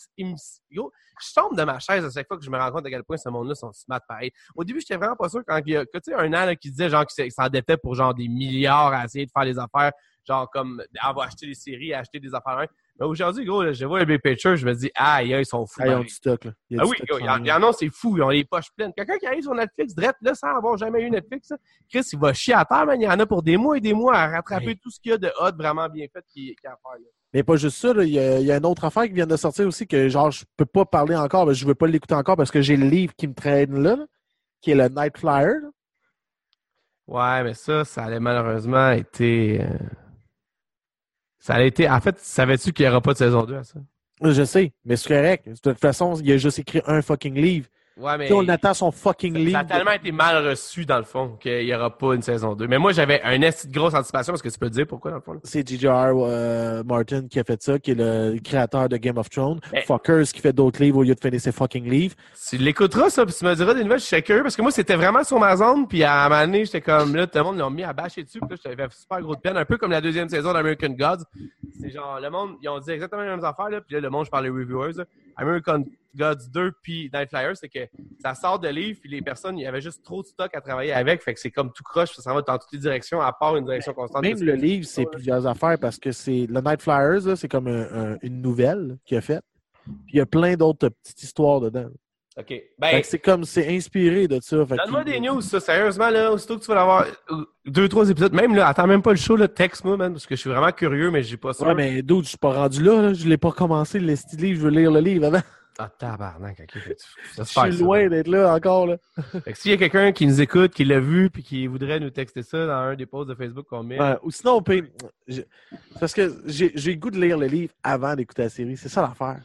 yo, je tombe de ma chaise à chaque fois que je me rends compte à quel point ce monde-là sont smart pareil. Au début, j'étais vraiment pas sûr quand il y a, tu sais, un an, qui disait, genre, qu'il s'endettait pour, genre, des milliards à essayer de faire des affaires, genre, comme, va acheter des séries, acheter des affaires. Mais aujourd'hui, gros, là, je vois les big picture, je me dis, ah, ils sont fous. Ah, ils ont du stock, là. Il y a Ah oui, stock gros, qui il y en- a, c'est fou. Ils ont les poches pleines. Quelqu'un qui arrive sur Netflix, direct, là, sans avoir jamais eu Netflix, là, Chris, il va chier à terre, man. Il y en a pour des mois et des mois à rattraper Ouais. tout ce qu'il y a de hot vraiment bien fait qui, qui a à faire, là. Mais pas juste ça, il y, a, il y a une autre affaire qui vient de sortir aussi que genre je peux pas parler encore, mais je veux pas l'écouter encore parce que j'ai le livre qui me traîne là, là, qui est le Night Flyer. Ouais, mais ça, ça allait malheureusement été. euh, Ça allait été. En fait, savais-tu qu'il n'y aura pas de saison 2 à ça? Je sais, mais c'est correct. De toute façon, il a juste écrit un fucking livre. Ouais, mais. Puis on attend son fucking livre. ça a tellement été mal reçu, dans le fond, qu'il n'y aura pas une saison 2. Mais moi, j'avais un esti de grosse anticipation parce que tu peux te dire pourquoi, dans le fond? C'est J.J.R. euh, Martin qui a fait ça, qui est le créateur de Game of Thrones. Mais- Fuckers qui fait d'autres livres au lieu de finir ses fucking livres. Tu l'écouteras, ça, puis tu me diras des nouvelles, je suis curieux, parce que moi, c'était vraiment sur ma zone, puis à un moment donné, j'étais comme, là, tout le monde l'a mis à bâcher dessus, puis là, j'avais super gros de peine, un peu comme la deuxième saison d'American Gods. C'est genre, le monde, ils ont dit exactement les mêmes affaires, là, puis là, le monde, je parle des reviewers, là. American Gods 2 puis Night Flyers, c'est que ça sort de livres, puis les personnes, il y avait juste trop de stock à travailler avec, fait que c'est comme tout croche, ça s'en va dans toutes les directions, à part une direction constante. Même le livre, c'est plusieurs affaires parce que c'est le Night Flyers, c'est comme un- un- une nouvelle qu'il a faite. Puis il y a plein d'autres petites histoires dedans. OK. Ben, que c'est comme c'est inspiré de ça. Donne-moi des news, ça, sérieusement, là, aussitôt que tu vas l'avoir, euh, deux, trois épisodes, même là, attends même pas le show, là, texte-moi, man, parce que je suis vraiment curieux, mais j'ai pas ça. Ouais, mais d'autres, je suis pas rendu là, là. Je l'ai pas commencé le livre, je veux lire le livre avant. Ah, tabarnak, ok. Je suis loin d'être là encore, là. Fait que s'il y a quelqu'un qui nous écoute, qui l'a vu, puis qui voudrait nous texter ça dans un des posts de Facebook qu'on met. Ouais, ou sinon, on peut. je- Parce que j'ai j'ai le goût de lire le livre avant d'écouter la série. C'est ça l'affaire.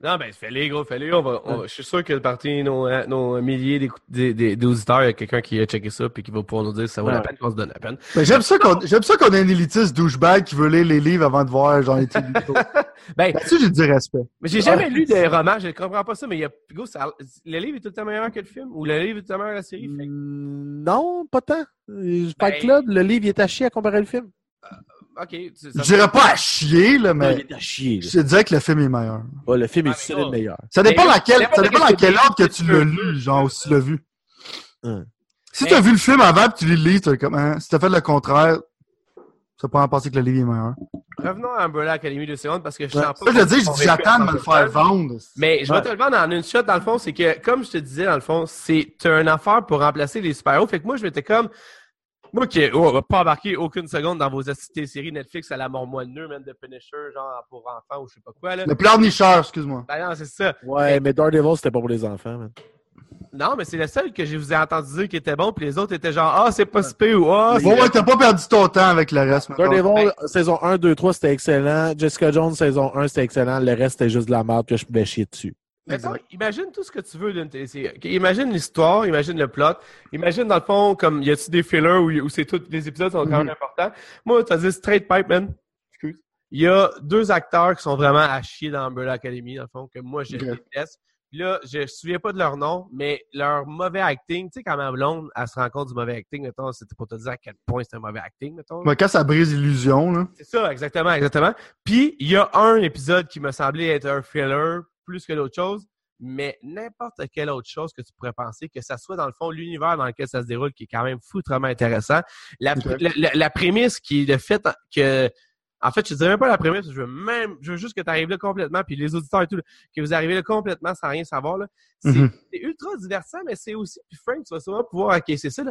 Non, ben, fais-les, gros, fais-les. On va, on je suis sûr que parmi nos, nos milliers des- des- d'auditeurs, il y a quelqu'un qui a checké ça, puis qui va pouvoir nous dire si ça vaut la peine qu'on se donne la peine. Mais j'aime ça qu'on, j'aime ça qu'on ait un élitiste douchebag qui veut lire les livres avant de voir, genre, les. Ben, Là-dessus, j'ai du respect. mais j'ai jamais lu de roman, je comprends pas ça, mais il y a, gros, ça- le livre est tout le temps meilleur que le film, ou le livre est tout le temps meilleur que la série. Fait Mm, Non, pas tant. Euh, Fight Ben- Club, le livre, il est à chier à comparer le film. Ok, tu- Je dirais pas à chier, là, Non, il mais est à chier. je te dirais que le film est meilleur. Ouais, le film Ah, est gros. meilleur. Ça dépend Mais- laquelle, dépend ça de dépend dans quel quel ordre que tu tu l'as lu, genre, ou si tu l'as vu. Hum. Si Mais- t'as vu le film avant pis tu lis le livre, t'es comme, hein, si t'as fait le contraire, ça peut en penser que le livre est meilleur. Revenons à Umbrella Academy deux secondes, parce que je Ouais. sens pas. Ça, je dis, j'attends de me le faire en vendre. Mais je vais Ouais. te le vendre en une shot, dans le fond, c'est que, comme je te disais, dans le fond, c'est t'as une affaire pour remplacer les super-héros. Fait que moi, je m'étais comme, moi qui oh, on va pas embarquer aucune seconde dans vos séries Netflix à la mort moelleux, même de Punisher, genre pour enfants ou je sais pas quoi, là. Le pleurnicheur, excuse-moi. Ben non, c'est ça. Ouais, mais Daredevil, c'était pas pour les enfants, man. Non, mais c'est le seul que je vous ai entendu dire qui était bon, puis les autres étaient genre Ah, c'est pas si pire ou Ah, Bon, c'est- ouais, t'as pas perdu ton temps avec le reste. Daredevil, saison 1, 2, 3, c'était excellent. Jessica Jones, saison 1, c'était excellent. Le reste, c'était juste de la merde que je pouvais chier dessus. Mettons, imagine tout ce que tu veux d'une télésérie. Imagine l'histoire, imagine le plot, imagine dans le fond, comme y a-tu des fillers où, où c'est tous les épisodes sont quand même importants. Moi, t'as dit straight pipe, man. Excuse. Il y a deux acteurs qui sont vraiment à chier dans Umbrella Academy, dans le fond, que moi, je Ok. déteste. Puis là, je me souviens pas de leur nom, mais leur mauvais acting, tu sais, quand ma blonde, elle se rend compte du mauvais acting, mettons, c'était pour te dire à quel point c'est un mauvais acting, mettons. Ouais, quand ça brise l'illusion, là. C'est ça, exactement, exactement. Puis, il y a un épisode qui me semblait être un filler plus que d'autres choses, mais n'importe quelle autre chose que tu pourrais penser, que ça soit dans le fond l'univers dans lequel ça se déroule, qui est quand même foutrement intéressant. La, Ok. la, la- la prémisse qui est le fait que... En fait, je te dirais même pas la prémisse, je veux même, je veux juste que tu arrives là complètement, puis les auditeurs et tout, là, que vous arrivez là complètement sans rien savoir. là. C'est Mhm. c'est ultra divertissant, mais c'est aussi, puis Frank, tu vas sûrement pouvoir acquiescer ça,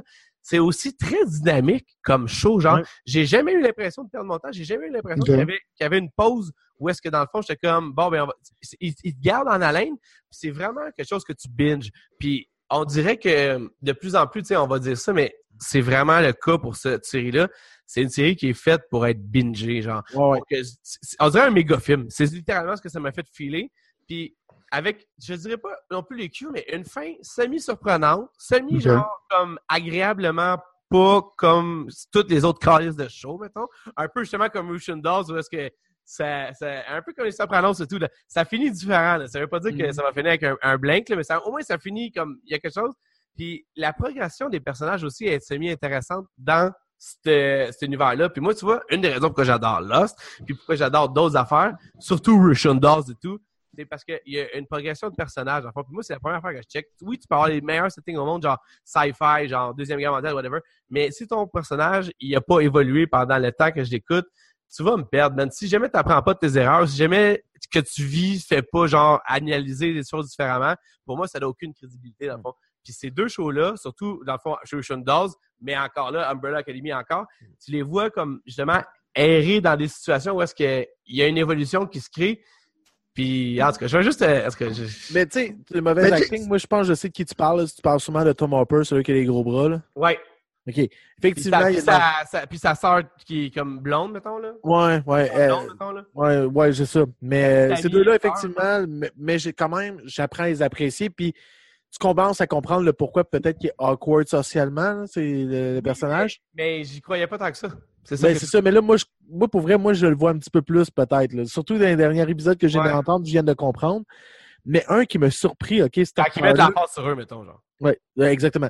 c'est aussi très dynamique comme show. Genre, j'ai jamais eu l'impression de perdre mon temps, j'ai jamais eu l'impression qu'il y y avait une pause où est-ce que dans le fond, j'étais comme, bon, ben, on va... il, il te garde en haleine, c'est vraiment quelque chose que tu binges. Puis on dirait que de plus en plus, tu sais, on va dire ça, mais c'est vraiment le cas pour cette série-là. C'est une série qui est faite pour être bingée, genre. Ouais, on dirait un méga film. C'est littéralement ce que ça m'a fait filer. Puis avec, je dirais pas non plus les cues, mais une fin semi-surprenante, semi genre comme agréablement pas comme toutes les autres calices de show, mettons. Un peu justement comme Russian Dolls, où est-ce que ça, ça- un peu comme les Sopranos et tout, là. ça finit différent. Là. Ça veut pas dire que Mhm. ça va finir avec un, un blank, là, mais ça, au moins ça finit comme il y a quelque chose. Puis la progression des personnages aussi est semi-intéressante dans cet, univers-là. Puis moi, tu vois, une des raisons pourquoi j'adore Lost, puis pourquoi j'adore d'autres affaires, surtout Russian Dolls et tout, c'est parce qu'il y a une progression de personnages. En fait, puis moi, c'est la première fois que je check. Oui, tu peux avoir les meilleurs settings au monde, genre sci-fi, genre Deuxième Guerre mondiale, whatever. Mais si ton personnage, il a pas évolué pendant le temps que je l'écoute, tu vas me perdre, man. Si jamais tu n'apprends pas de tes erreurs, si jamais que tu vis fait pas, genre, analyser les choses différemment, pour moi, ça n'a aucune crédibilité, dans le fond. Puis ces deux shows-là, surtout, dans le fond, Ocean Dolls, mais encore là, Umbrella Academy encore, tu les vois comme, justement, errer dans des situations où est-ce qu'il y a une évolution qui se crée. Puis, en tout cas, je vais juste... euh, Est-ce que je... Mais tu sais, le mauvais acting, moi je pense que je sais de qui tu parles. là. Tu parles sûrement de Tom Hopper, celui qui a les gros bras. Là. Ouais. OK. Puis Effectivement, sa, puis sa, sa- puis sa sœur qui est comme blonde, mettons, là. Ouais, ouais. euh, Blonde, mettons, là. Ouais, ouais, c'est ça. Mais euh, ces deux-là, effectivement, mais, mais j'ai quand même, j'apprends à les apprécier. Puis tu commences à comprendre le pourquoi peut-être qu'il est awkward socialement, c'est le, le personnage? Mais j'y croyais pas tant que ça. C'est ça. Ben, c'est ça, mais là, moi, je- moi, pour vrai, moi, je le vois un petit peu plus, peut-être. Surtout dans les derniers épisodes que j'ai Ouais. je viens de comprendre. Mais un qui m'a surpris, OK, c'était. Quand ils mettent la face sur eux, mettons, genre. Oui, exactement.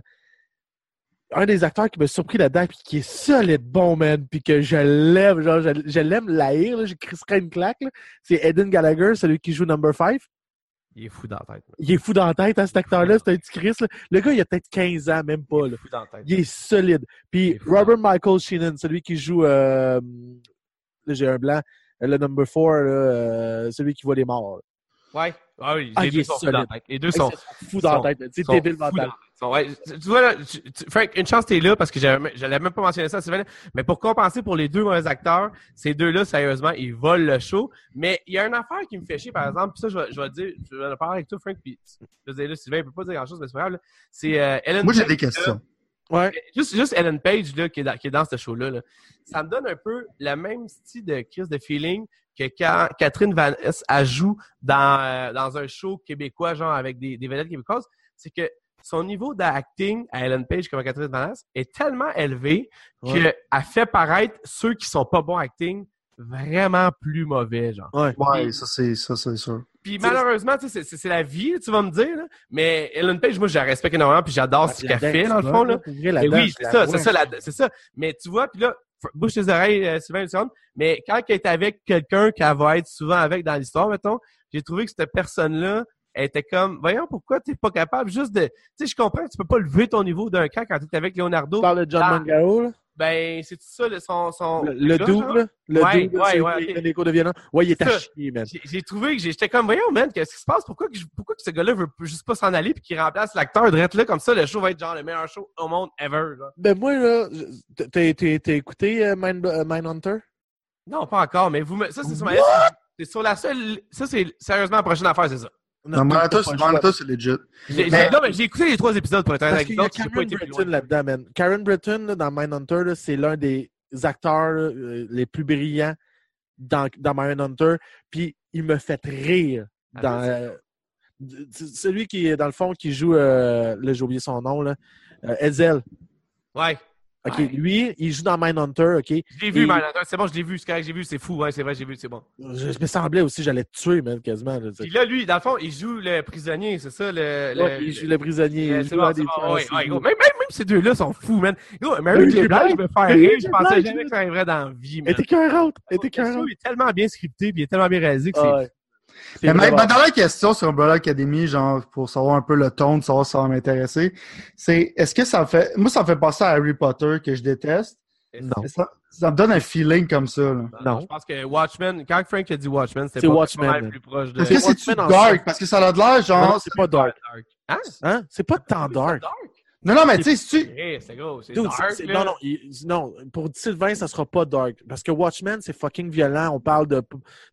Un des acteurs qui m'a surpris là-dedans, puis qui est solide bon, man, puis que je l'aime, genre, je, je l'aime l'haïr, je crisserais une claque, c'est Eden Gallagher, celui qui joue Number 5. Il est fou dans la tête. Il est fou dans la tête, hein, cet acteur-là, c'est un petit Chris. là. Le gars, il a peut-être 15 ans, même pas. Il est fou dans la tête. Il est solide. Puis est. Robert Michael Sheenan, celui qui joue... Euh, là, j'ai un blanc. Le number 4, là, euh, celui qui voit les morts. Ouais. Ah oui, Ah, les il deux est sont fous solide. dans la tête. Les deux sont... c'est fou dans sont- la tête. C'est sont débile fous mental. La ouais, tu tu vois, là, tu- tu- Frank, une chance t'es là parce que j'avais j'allais même pas mentionner ça, Sylvain, mais pour compenser pour les deux mauvais acteurs, ces deux-là, sérieusement, ils volent le show. Mais il y a une affaire qui me fait chier, par exemple, puis ça, je vais, je vais te dire, je vais en parler avec toi, Frank, puis je vais dire là, Sylvain, il peut pas dire grand-chose, mais c'est pas grave, là. C'est euh, Ellen Moi, j'ai Page, des questions. Ouais. Juste, juste Ellen Page là, qui, est dans, qui est dans ce show-là, là, ça me donne un peu le même style de crise de feeling que quand Catherine Van Ness elle joue dans, euh, dans un show québécois, genre avec des, des vedettes québécoises. C'est que son niveau d'acting à Ellen Page comme à Catherine Van Ness est tellement élevé Ouais. qu'elle fait paraître ceux qui sont pas bons acting vraiment plus mauvais, genre. Ouais. Ouais, ça, c'est ça, c'est sûr. Puis malheureusement, tu sais, c'est- la vie, tu vas me dire, là. mais Ellen Page, moi, je la respecte énormément, puis j'adore ce qu'elle fait, dans le fond, là. Oui, c'est ça, c'est ça, la- c'est ça. Mais tu vois, puis là, bouge tes oreilles, euh, Sylvain, une seconde. Mais quand elle est avec quelqu'un qu'elle va être souvent avec dans l'histoire, mettons, j'ai trouvé que cette personne-là elle était comme, voyons, pourquoi t'es pas capable juste de, tu sais, je comprends, tu peux pas lever ton niveau d'un camp quand t'es avec Leonardo. Tu parles de John Ah. Mangaro, là? Ben, c'est tout ça, le, son, son, Le, double? Le Ouais, double, ouais, ouais, lui qui ok. donne des cours de violon. Ouais, il est à chier, man. J'ai trouvé que j'étais comme, voyons, man, qu'est-ce qui se passe? Pourquoi que, pourquoi que ce gars-là veut juste pas s'en aller puis qu'il remplace l'acteur direct là, comme ça, le show va être genre le meilleur show au monde ever, là. Ben moi, là, t'as écouté euh, Mind, euh, Mindhunter? Non, pas encore, mais vous me... ça, c'est sur ma? C'est sur la seule. Ça, c'est sérieusement la prochaine affaire, c'est ça. Non, c'est legit. J'ai- Mais- j'ai- Non, mais j'ai écouté les trois épisodes pour être honnête avec qu'il y a toi, j'ai pas Karen été Britton là-dedans, man. Karen Britton, là, dans Mindhunter, là, c'est l'un des acteurs euh, les plus brillants dans, dans Mindhunter. Puis il me fait rire. Ah, Dans, c'est euh, celui qui est, dans le fond, qui joue, euh, là, j'ai oublié son nom, là, euh, Ezel. Ouais. OK, Ouais. lui, il joue dans Mindhunter, OK? Je l'ai vu, Et- Mindhunter. C'est bon, je l'ai vu. C'est j'ai vu. C'est fou. Ouais, c'est vrai, j'ai vu. C'est bon. Je, je me semblais aussi, j'allais te tuer, man, quasiment. là. Puis là, lui, dans le fond, il joue le prisonnier, c'est ça? Le, le- Ouais, il joue le prisonnier. Il c'est bon, des bon, ouais, ouais. Même, même, même ces deux-là sont fous, man. Yo, Mary J. Blige me faire rire. Je pensais jamais que ça arriverait dans la vie, Elle man. était écœurante. Elle était show écœurante. est tellement bien scripté, puis il est tellement bien réalisé que c'est. Mais ma, vraiment- ma dernière question sur Umbrella Academy, genre, pour savoir un peu le ton, de savoir si ça va m'intéresser, c'est est-ce que ça me fait. Moi, ça me fait penser à Harry Potter que je déteste. Non. Ça, ça me donne un feeling comme ça. Là. Non. Je pense que Watchmen, quand Frank a dit Watchmen, c'était C'est pas Watchmen, plus proche de. Est-ce que c'est Watchmen en dark? Parce que ça a l'air Non, genre. c'est pas dark. Hein? Hein? C'est pas tant dark. Non, non, mais tu sais, si tu. Eh, c'est gros, c'est dark. non, non, il- non, pour Sylvain, ça sera pas dark. Parce que Watchmen, c'est fucking violent. On parle de,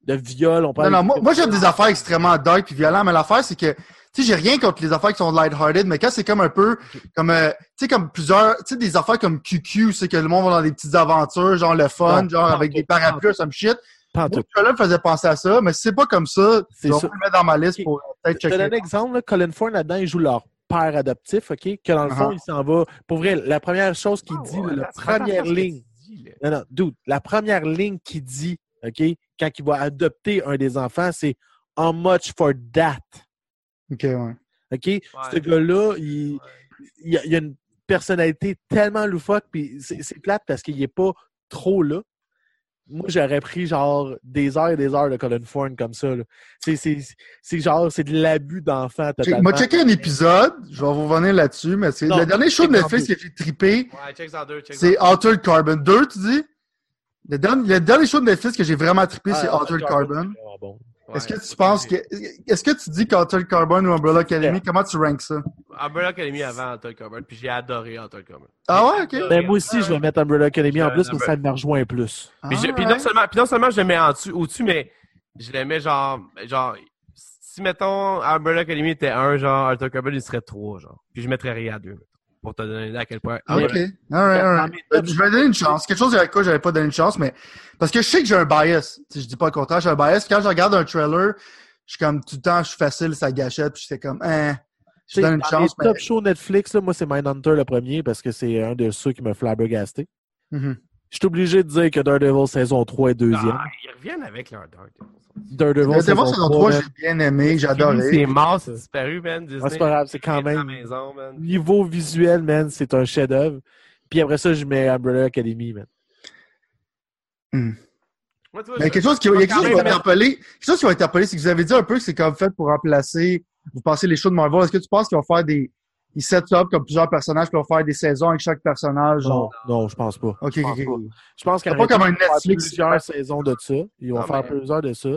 de viol, on Non, parle non, de- moi, moi j'aime des affaires extrêmement dark puis violentes, mais l'affaire, c'est que, tu sais, j'ai rien contre les affaires qui sont light-hearted, mais quand c'est comme un peu, comme, euh, tu sais, comme plusieurs, tu sais, des affaires comme QQ, c'est que le monde va dans des petites aventures, genre le fun, Non, genre non, avec non, des parapluies, some shit. Moi, là me faisait penser à ça, mais si c'est pas comme ça, je vais le mettre dans ma liste pour euh, peut-être Je te donne checker. un exemple. Là, Colin Ford, là-dedans, il joue leur père adoptif, OK? Que dans le fond, Uh-huh. il s'en va. Pour vrai, la première chose qu'il Ah, dit, ouais, la première ligne. Non, non, dude, la première ligne qu'il dit, OK, quand il va adopter un des enfants, c'est How much for that? Ok, ouais. OK? Ce gars-là, il, il, a, il a une personnalité tellement loufoque, puis c'est c'est plate parce qu'il n'est pas trop là. Moi, j'aurais pris genre des heures et des heures de Colin Fourn comme ça. là. C'est- C'est c'est genre, c'est de l'abus d'enfant. Moi, checké un épisode, je vais vous revenir là-dessus, mais c'est le dernier show de check Netflix Ouais, en deux, check c'est Altered Carbon 2, tu dis? Le dernier, le dernier show de Netflix que j'ai vraiment trippé, Ah, c'est ah, Altered Carbon, Carbon. Est-ce que tu penses que. Est-ce que tu dis qu'Alter Carbon ou Umbrella Academy, comment tu ranks ça? Umbrella Academy avant Altered Carbon, puis j'ai adoré Altered Carbon. Ah ouais, ok. Ben, moi aussi, je vais mettre Umbrella Academy en plus, parce que ça me rejoint plus. Puis, je- puis Ah, non seulement, puis non seulement je le mets en dessus, au-dessus, mais je le mets genre, genre, si mettons Umbrella Academy était un, genre Altered Carbon, il serait trois, genre. Puis je mettrais rien à deux, pour te donner à quel point. Ah, Ok. Je vais donner une chance. Quelque chose avec quoi j'avais pas donné une chance, mais. Parce que je sais que j'ai un bias. Si je dis pas le contraire, j'ai un bias. Quand je regarde un trailer, je suis comme tout le temps, je suis facile, ça gâchette, puis j'étais comme, hein. Je donne une dans chance, les mais. top shows Netflix, là, moi, c'est Mindhunter le premier, parce que c'est un de ceux qui me flabbergasté. Mhm. Je suis obligé de dire que Daredevil saison 3 est deuxième. Ah, ils reviennent avec leur. Daredevil Le saison Devil saison 3, 3, man, j'ai bien aimé, j'ai C'est mort, c'est disparu, man. Disney. Ah, c'est pas grave, c'est quand même- maison, man. niveau visuel, man, c'est un chef-d'œuvre. Puis après ça, je mets Umbrella Academy, man. Moi, tu vois, Mais je- quelque chose qui, je il y a vais quelque chose quand qui va même mettre- interpeller. Quelque chose qui va interpeller, c'est que vous avez dit un peu que c'est comme fait pour remplacer, vous pensez les shows de Marvel. Est-ce que tu penses qu'ils vont faire des, ils set up comme plusieurs personnages, vont faire des saisons avec chaque personnage, Non, genre. non, je pense pas. Ok, je ok, pense ok. Je pense C'est qu'en pas comme un Netflix. plusieurs saisons de ça. Ils vont Non, faire mais- plusieurs de ça.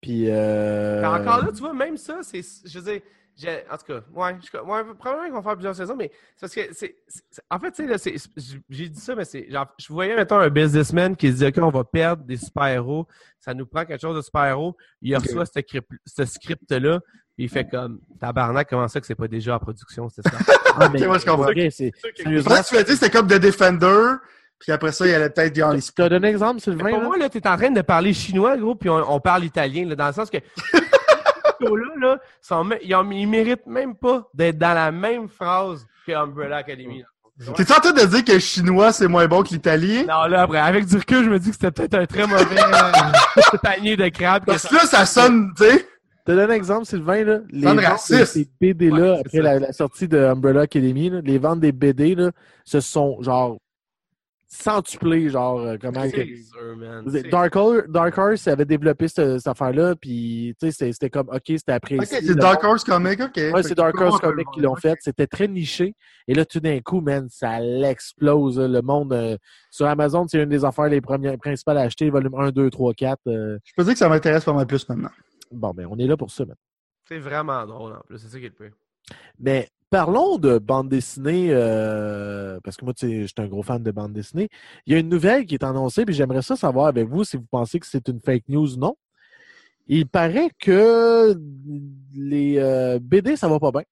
Puis euh... Encore là, tu vois, même ça, c'est. Je veux dire, en tout cas, ouais, je, ouais, probablement qu'ils vont faire plusieurs saisons, mais c'est parce que c'est. En fait, tu sais, j'ai dit ça, mais c'est. Genre, je voyais, mettons, un businessman qui se dit, OK, on va perdre des super-héros, ça nous prend quelque chose de super-héros. Il reçoit ce, script- ce script-là, puis il fait comme, tabarnak, comment ça que c'est pas déjà en production, c'est ça? Ah, mais Ok, moi, je comprends. c'est- C'est sérieusement, vrai que tu l'as dit, c'était comme The Defender, puis après ça, il y allait peut-être dans les Tu as donné un exemple, Mais Sylvain? pour là? moi, là, t'es en train de parler chinois, gros, puis on, on parle italien, là, dans le sens que. là, sont me- ils, ont- ils méritent même pas d'être dans la même phrase que Umbrella Academy. là. T'es en train de dire que le chinois, c'est moins bon que l'italien? Non, là, après, avec du recul, je me dis que c'était peut-être un très mauvais euh, panier de crabes. que Parce ça- que là, ça sonne, tu sais. Te donne un exemple, Sylvain. Là. Les ventes de ces BD-là, Ouais, après la, la sortie de Umbrella Academy, là, les ventes des BD, là, se sont genre centuplés, genre euh, comment que- sûr, Dark, Hor- Dark Horse avait développé cette, cette affaire-là, puis tu sais, c'était- comme OK, c'était apprécié. Ok, Le c'est Dark Horse Comic, ok. Ouais, c'est Dark Horse Comics qui l'ont fait. C'était très niché. Et là, tout d'un coup, man, ça l'explose. Le monde euh, sur Amazon, c'est une des affaires les premières principales à acheter, volume 1, 2, 3, 4. euh. Je peux dire que ça m'intéresse pas mal plus maintenant. Bon, ben, on est là pour ça, man. C'est vraiment drôle, en plus. C'est ça qui est le pire. Mais parlons de bande dessinée, euh, parce que moi, tu sais, je suis un gros fan de bande dessinée. Il y a une nouvelle qui est annoncée, puis j'aimerais ça savoir avec vous si vous pensez que c'est une fake news ou non. Il paraît que les euh, BD, ça va pas bien.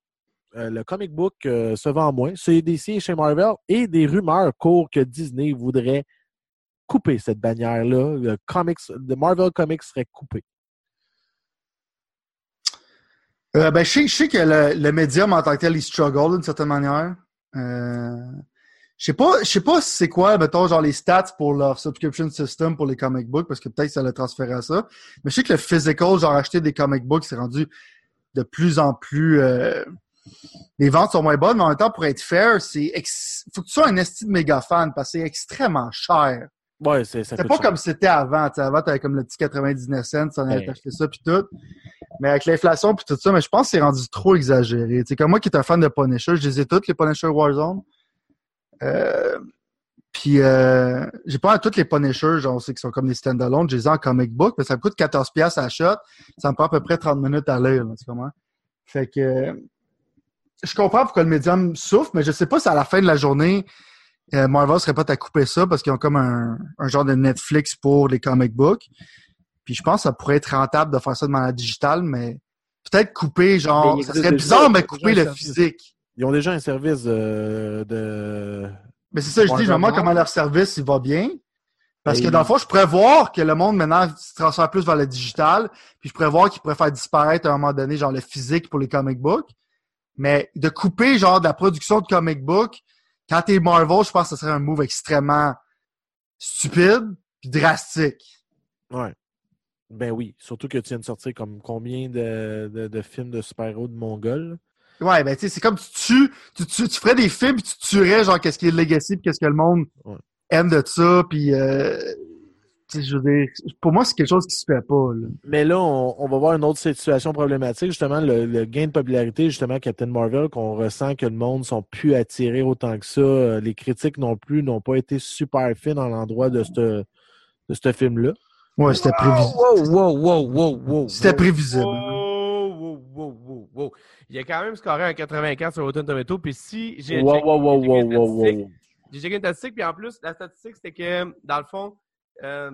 Euh, le comic book se vend moins. C'est DC chez Marvel et des rumeurs courent que Disney voudrait couper cette bannière-là. Le comics, Marvel Comics serait coupé. Euh, ben, je sais, je sais que le, le médium en tant que tel, il struggle d'une certaine manière. Euh, je sais pas, je sais pas c'est quoi, mettons, genre les stats pour leur subscription system pour les comic books, parce que peut-être ça l'a transféré à ça. Mais je sais que le physical, genre acheter des comic books, c'est rendu de plus en plus. Euh, les ventes sont moins bonnes, mais en même temps, pour être fair, c'est ex... faut que tu sois un esti de méga fan parce que c'est extrêmement cher. Ouais, c'est ça. C'est pas cher. comme c'était avant. T'sais, avant, t'avais comme le petit 99 cents, on allait Ouais. t'acheter ça puis tout. Mais avec l'inflation puis tout ça, mais je pense que c'est rendu trop exagéré. T'sais, comme moi qui est un fan de Punisher, je les ai toutes, les Punisher Warzone. Euh, puis euh, j'ai pas à toutes les Punisher, genre c'est qui sont comme des stand-alone, je les ai en comic book, mais ça me coûte 14$ piastres à shot. Ça me prend à peu près 30 minutes à lire? Fait que je comprends pourquoi le médium souffre, mais je sais pas si à la fin de la journée, euh, Marvel serait pas à couper ça parce qu'ils ont comme un, un genre de Netflix pour les comic books. Puis je pense que ça pourrait être rentable de faire ça de manière digitale, mais peut-être couper, genre, ça serait bizarre, mais couper le physique. Ils ont déjà un service euh, de. Mais c'est ça, je dis, je me demande comment leur service il va bien. Parce Et que dans le fond, je pourrais voir que le monde maintenant se transfère plus vers le digital, puis je pourrais voir qu'ils pourraient faire disparaître à un moment donné, genre le physique pour les comic books. Mais de couper genre de la production de comic book, quand t'es Marvel, je pense que ce serait un move extrêmement stupide puis drastique. Ouais. Ben oui. Surtout que tu viens de sortir comme combien de, de, de films de super-héros de Mongol. Ouais, ben tu sais, c'est comme tu tues, tu, tu ferais des films puis tu tuerais genre qu'est-ce qui est le legacy puis qu'est-ce que le monde Ouais. aime de ça puis euh, je veux dire, pour moi c'est quelque chose qui se fait pas là. Mais là, on, on va voir une autre situation problématique, justement, le, le gain de popularité, justement, Captain Marvel, qu'on ressent que le monde ne sont plus attirés autant que ça. Euh, Les critiques non plus n'ont pas été super fines dans l'endroit de ce de ce film-là. Ouais, c'était prévisible. Wow, wow, wow, wow, wow. C'était prévisible. Wow, wow, wow, wow, wow. Il a quand même scoré un 84 sur Rotten Tomato, puis si j'ai Wow, checké- wow, wow, j'ai wow, wow. J'ai checké une statistique, puis en plus, la statistique, c'était que, dans le fond, euh,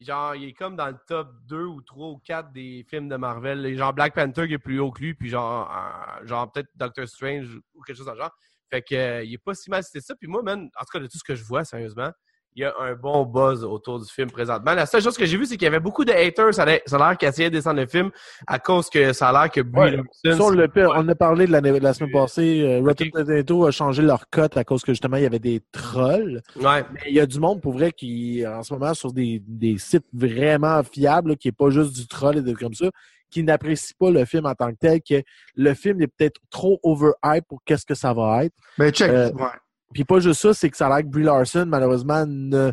genre, il est comme dans le top 2 ou 3 ou 4 des films de Marvel. Et genre, Black Panther qui est plus haut que lui, puis genre, euh, genre peut-être Doctor Strange ou quelque chose dans le genre. Fait que, euh, il est pas si mal cité ça. Puis moi, man, en tout cas, de tout ce que je vois, sérieusement, il y a un bon buzz autour du film présentement. La seule chose que j'ai vu, c'est qu'il y avait beaucoup de haters. Ça a l'air qu'ils essayaient de descendre le film à cause que ça a l'air que Brie Ouais, Larson, Ça, on, a parlé de la semaine passée. euh, Rotten Ok. Tomato a changé leur cote à cause que justement il y avait des trolls. Ouais. Mais il y a du monde pour vrai qui, en ce moment, sur des, des sites vraiment fiables, là, qui n'est pas juste du troll et des trucs comme ça, qui n'apprécient pas le film en tant que tel, que le film est peut-être trop overhype pour qu'est-ce que ça va être. Ben check. Euh, ouais. Puis pas juste ça, c'est que ça a l'air que Brie Larson, malheureusement, ne-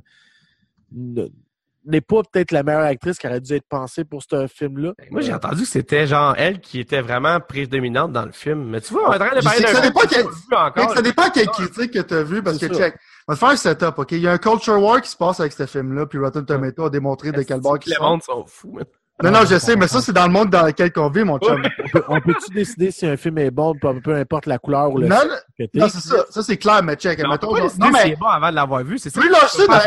ne- n'est pas peut-être la meilleure actrice qui aurait dû être pensée pour ce film-là. Ben, Moi, j'ai entendu que c'était genre elle qui était vraiment prédominante dans le film. Mais tu vois, on est en train de parler d'un ça film dépend quel- encore. ça dépend quelle critique que tu as vu, parce C'est que check. On va te faire un setup, OK? Il y a un culture war qui se passe avec ce film-là, puis Rotten Tomato a démontré de quel bord Les sont. mondes sont fous. Non, non, je sais, mais ça, c'est dans le monde dans lequel on vit, mon chum. On peut- On peut-tu décider si un film est bon, peu, peu importe la couleur ou le Non, film non, c'est ça. Ça, c'est clair, mais check. Mais on peut pas non, mais c'est bon avant de l'avoir vu? C'est ça. Brie Larson Pas a-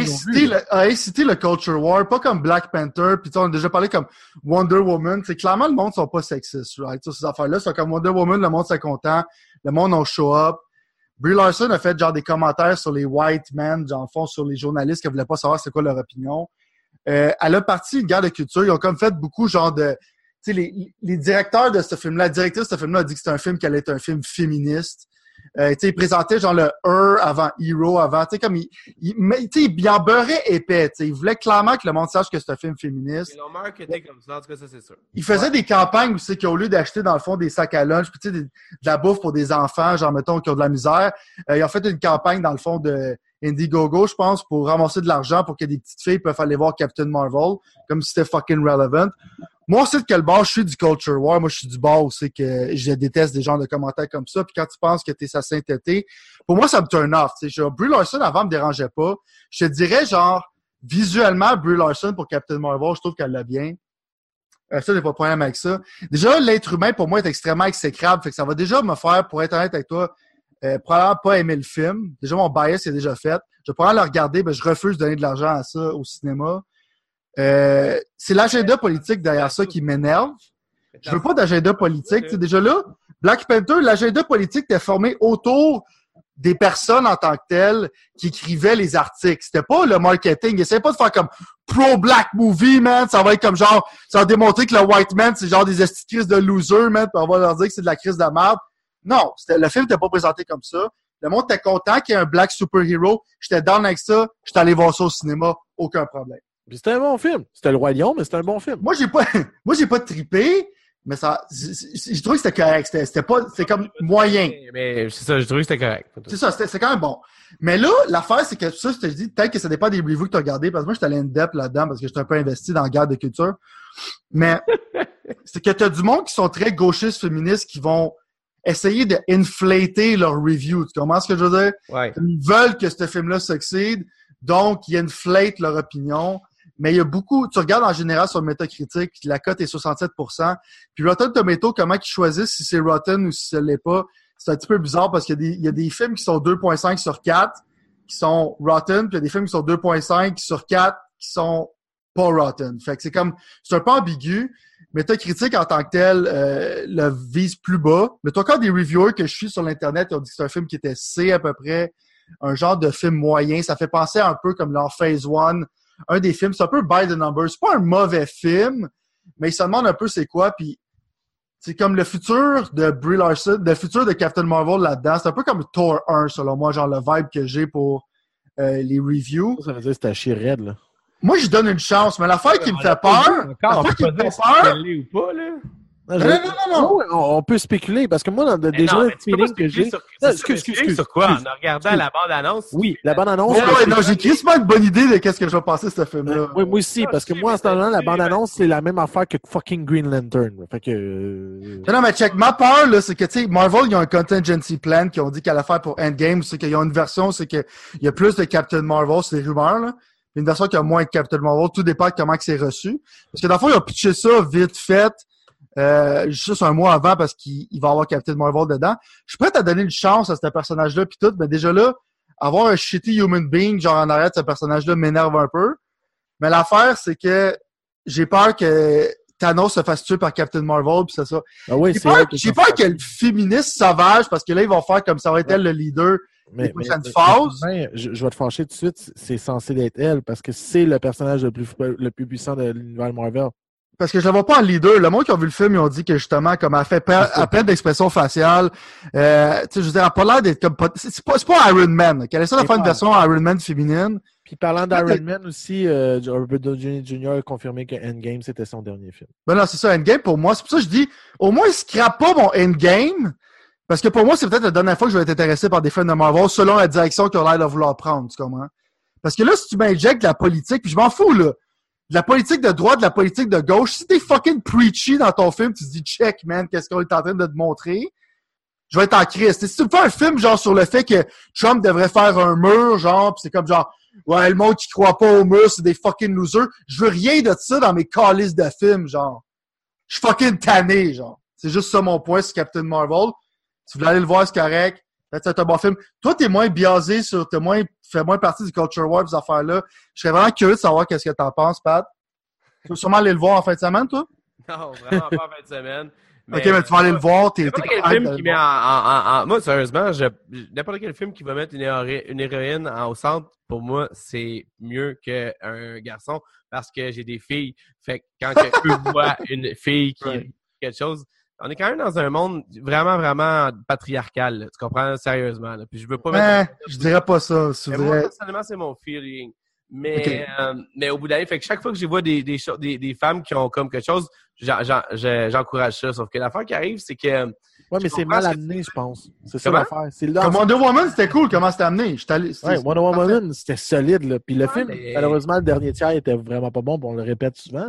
incité, le, a incité le culture war, pas comme Black Panther, puis tu sais, on a déjà parlé comme Wonder Woman. C'est clairement le monde sont pas sexistes, right? Tu sais, ces affaires-là, c'est comme Wonder Woman, le monde c'est content, le monde on show up. Brie Larson a fait genre des commentaires sur les white men, genre en fond sur les journalistes qui voulaient pas savoir c'est quoi leur opinion. Euh, elle a parti une guerre de culture. Ils ont comme fait beaucoup genre de, tu sais, les, les directeurs de ce film-là, la directrice de ce film-là a dit que c'était un film qui allait être un film féministe. Euh, tu sais, ils présentaient genre le Her avant Hero avant, tu sais, comme il, il, mais, tu sais, il en beurrait épais, tu sais. Il voulait clairement que le monde sache que c'est un film féministe. Ils l'ont marketé comme ça. En tout cas, ça, c'est sûr. Il faisait des campagnes où c'est qu'au lieu d'acheter dans le fond des sacs à lunch, puis tu sais, de la bouffe pour des enfants, genre mettons qui ont de la misère, euh, ils ont fait une campagne dans le fond de Indiegogo, je pense, pour ramasser de l'argent pour que des petites filles peuvent aller voir Captain Marvel, comme si c'était fucking relevant. Moi, c'est de quel bord je suis du culture war. Moi, je suis du bord où que je déteste des genres de commentaires comme ça. Puis quand tu penses que t'es sa sainteté, pour moi, ça me turn off. Genre, Brie Larson avant me dérangeait pas. Je te dirais genre visuellement Brie Larson pour Captain Marvel, je trouve qu'elle l'a bien. Euh, ça, j'ai pas de problème avec ça. Déjà, l'être humain, pour moi, est extrêmement exécrable. Fait que ça va déjà me faire, pour être honnête avec toi, euh, probablement pas aimer le film. Déjà, mon bias est déjà fait. Je vais le regarder, mais je refuse de donner de l'argent à ça au cinéma. Euh, c'est l'agenda politique derrière ça qui m'énerve. Je veux pas d'agenda politique. Sais, déjà là, Black Panther, l'agenda politique était formé autour des personnes en tant que telles qui écrivaient les articles. C'était pas le marketing. Essayez pas de faire comme pro-black movie, man. Ça va être comme genre, ça va démontrer que le white man, c'est genre des crises de loser, man. Puis on va leur dire que c'est de la crise de merde. Non, le film n'était pas présenté comme ça. Le monde était content qu'il y ait un black superhero. J'étais down avec ça. J'étais allé voir ça au cinéma. Aucun problème. C'était un bon film. C'était Le Roi Lion, mais c'était un bon film. Moi, j'ai pas, moi, j'ai pas trippé. Mais ça, je trouve que c'était correct. C'était pas, c'était comme moyen. Mais c'est ça, je trouve que c'était correct. C'est ça, c'était quand même bon. Mais là, l'affaire, c'est que ça, je te dis, peut-être que ça dépend des reviews que tu as regardés, parce que moi, j'étais allé in depth là-dedans parce que j'étais un peu investi dans la guerre de culture. Mais c'est que tu as du monde qui sont très gauchistes, féministes, qui vont essayer de inflater leur review. Tu comprends ce que je veux dire? Ouais. Ils veulent que ce film-là succède, donc ils inflatent leur opinion mais il y a beaucoup, tu regardes en général sur le métacritique, la cote est 67% Puis Rotten Tomato, comment ils choisissent si c'est Rotten ou si ce l'est pas, c'est un petit peu bizarre parce qu'il y, y, a des films qui sont 2.5 sur 4 qui sont Rotten, puis il y a des films qui sont 2.5 sur 4 qui sont pas Rotten. Fait que c'est comme, c'est un peu ambigu. Métacritique en tant que tel euh, le vise plus bas. Mais toi, encore des reviewers que je suis sur l'Internet, ont dit que c'est un film qui était C à peu près, un genre de film moyen. Ça fait penser un peu comme leur Phase One un des films. C'est un peu by the numbers. C'est pas un mauvais film, mais il se demande un peu c'est quoi. Puis c'est comme le futur de Brie Larson, le futur de Captain Marvel là-dedans. C'est un peu comme Thor 1, selon moi, genre le vibe que j'ai pour euh, les reviews. Ça veut dire que c'est à chier raide, là. Moi, je donne une chance, mais l'affaire qui me fait peur, l'affaire qui me fait peur, ou pas, là. non, non, non, on, peut spéculer parce que moi, dans le, déjà, le feeling que j'ai. excuse, excuse. Sur quoi? En regardant la bande-annonce? Oui, la bande-annonce. Ouais, non, j'ai quasiment une bonne idée de qu'est-ce que je vais passer de ce film-là. Oui, moi aussi, parce que moi, en ce temps-là, la bande-annonce, c'est la même affaire que fucking Green Lantern. Fait que. euh, non, mais check, ma peur, là, c'est que, tu sais, Marvel, ils ont un contingency plan qu'ils ont dit qu'à la faire pour Endgame, c'est qu'ils ont une version, c'est qu'il y a plus de Captain Marvel, c'est des rumeurs, là. Une version qui a moins de Captain Marvel, tout dépend de comment c'est reçu. Parce que dans le fond, ils ont pitché ça vite fait, euh, juste un mois avant parce qu'il il va avoir Captain Marvel dedans. Je suis prêt à donner une chance à ce personnage-là puis tout, mais déjà là, avoir un shitty human being, genre en arrière de ce personnage-là, m'énerve un peu. Mais l'affaire, c'est que j'ai peur que Thanos se fasse tuer par Captain Marvel, puis c'est ça. Ah oui, J'ai c'est peur, que j'ai ça peur fait- que le féministe sauvage, parce que là, ils vont faire comme ça aurait été elle le leader. Mais, les prochaines mais- phases. mais, je, je vais te fâcher tout de suite, c'est censé être elle parce que c'est le personnage le plus, le plus puissant de l'univers Marvel. Parce que je la vois pas en leader. Le monde qui a vu le film, ils ont dit que justement, comme elle fait à peine d'expression faciale, euh, tu sais, je veux dire, elle a pas l'air d'être comme c'est pas, Iron Man. Qu'elle essaie de faire une version Iron Man féminine? Puis parlant d'Iron Man aussi, euh, Robert Downey Jr. a confirmé que Endgame, c'était son dernier film. Ben non, c'est ça, Endgame pour moi. C'est pour ça que je dis, au moins, scrape pas mon Endgame. Parce que pour moi, c'est peut-être la dernière fois que je vais être intéressé par des films de Marvel selon la direction qu'ils ont l'air de vouloir prendre, tu comprends? Parce que là, si tu m'injectes la politique, puis je m'en fous, là. De la politique de droite, de la politique de gauche, si t'es fucking preachy dans ton film, tu te dis, check, man, qu'est-ce qu'on est en train de te montrer? Je vais être en crise. Si tu me fais un film, genre, sur le fait que Trump devrait faire un mur, genre, pis c'est comme genre, ouais, le monde qui croit pas au mur, c'est des fucking losers. Je veux rien de ça dans mes calices de films, genre. Je suis fucking tanné, genre. C'est juste ça mon point sur Captain Marvel. Si vous voulez aller le voir, c'est correct. C'est un bon film. Toi, t'es moins biaisé sur, t'es moins, tu fais moins partie du culture war, ces affaires-là. Je serais vraiment curieux de savoir qu'est-ce que t'en penses, Pat. Tu veux sûrement aller le voir en fin de semaine, toi? Non, vraiment pas en fin de semaine. ok, mais tu vas aller le voir, t'es, N'importe quel film qui met en, Moi, sérieusement, je... n'importe quel film qui va mettre une, héroïne, une héroïne en- au centre, pour moi, c'est mieux qu'un garçon parce que j'ai des filles. Fait que quand eux voient une fille qui quelque chose, on est quand même dans un monde vraiment, vraiment patriarcal. là. Tu comprends? Sérieusement. là. Puis je veux pas mettre... Eh, je dirais pas ça, c'est moi, personnellement, c'est mon feeling. Mais, euh, mais au bout d'un fait que chaque fois que je vois des, des, cho- des, des femmes qui ont comme quelque chose, j'en- j'en- je- j'encourage ça. Sauf que l'affaire qui arrive, c'est que Ouais, mais c'est mal amené, je pense. C'est ça l'affaire. Comme Wonder Woman, c'était cool, comment c'était amené. Allé, Ouais, Wonder Woman, c'était solide. Là. Puis le Ouais, film, mais- malheureusement, le dernier tiers était vraiment pas bon, puis on le répète souvent.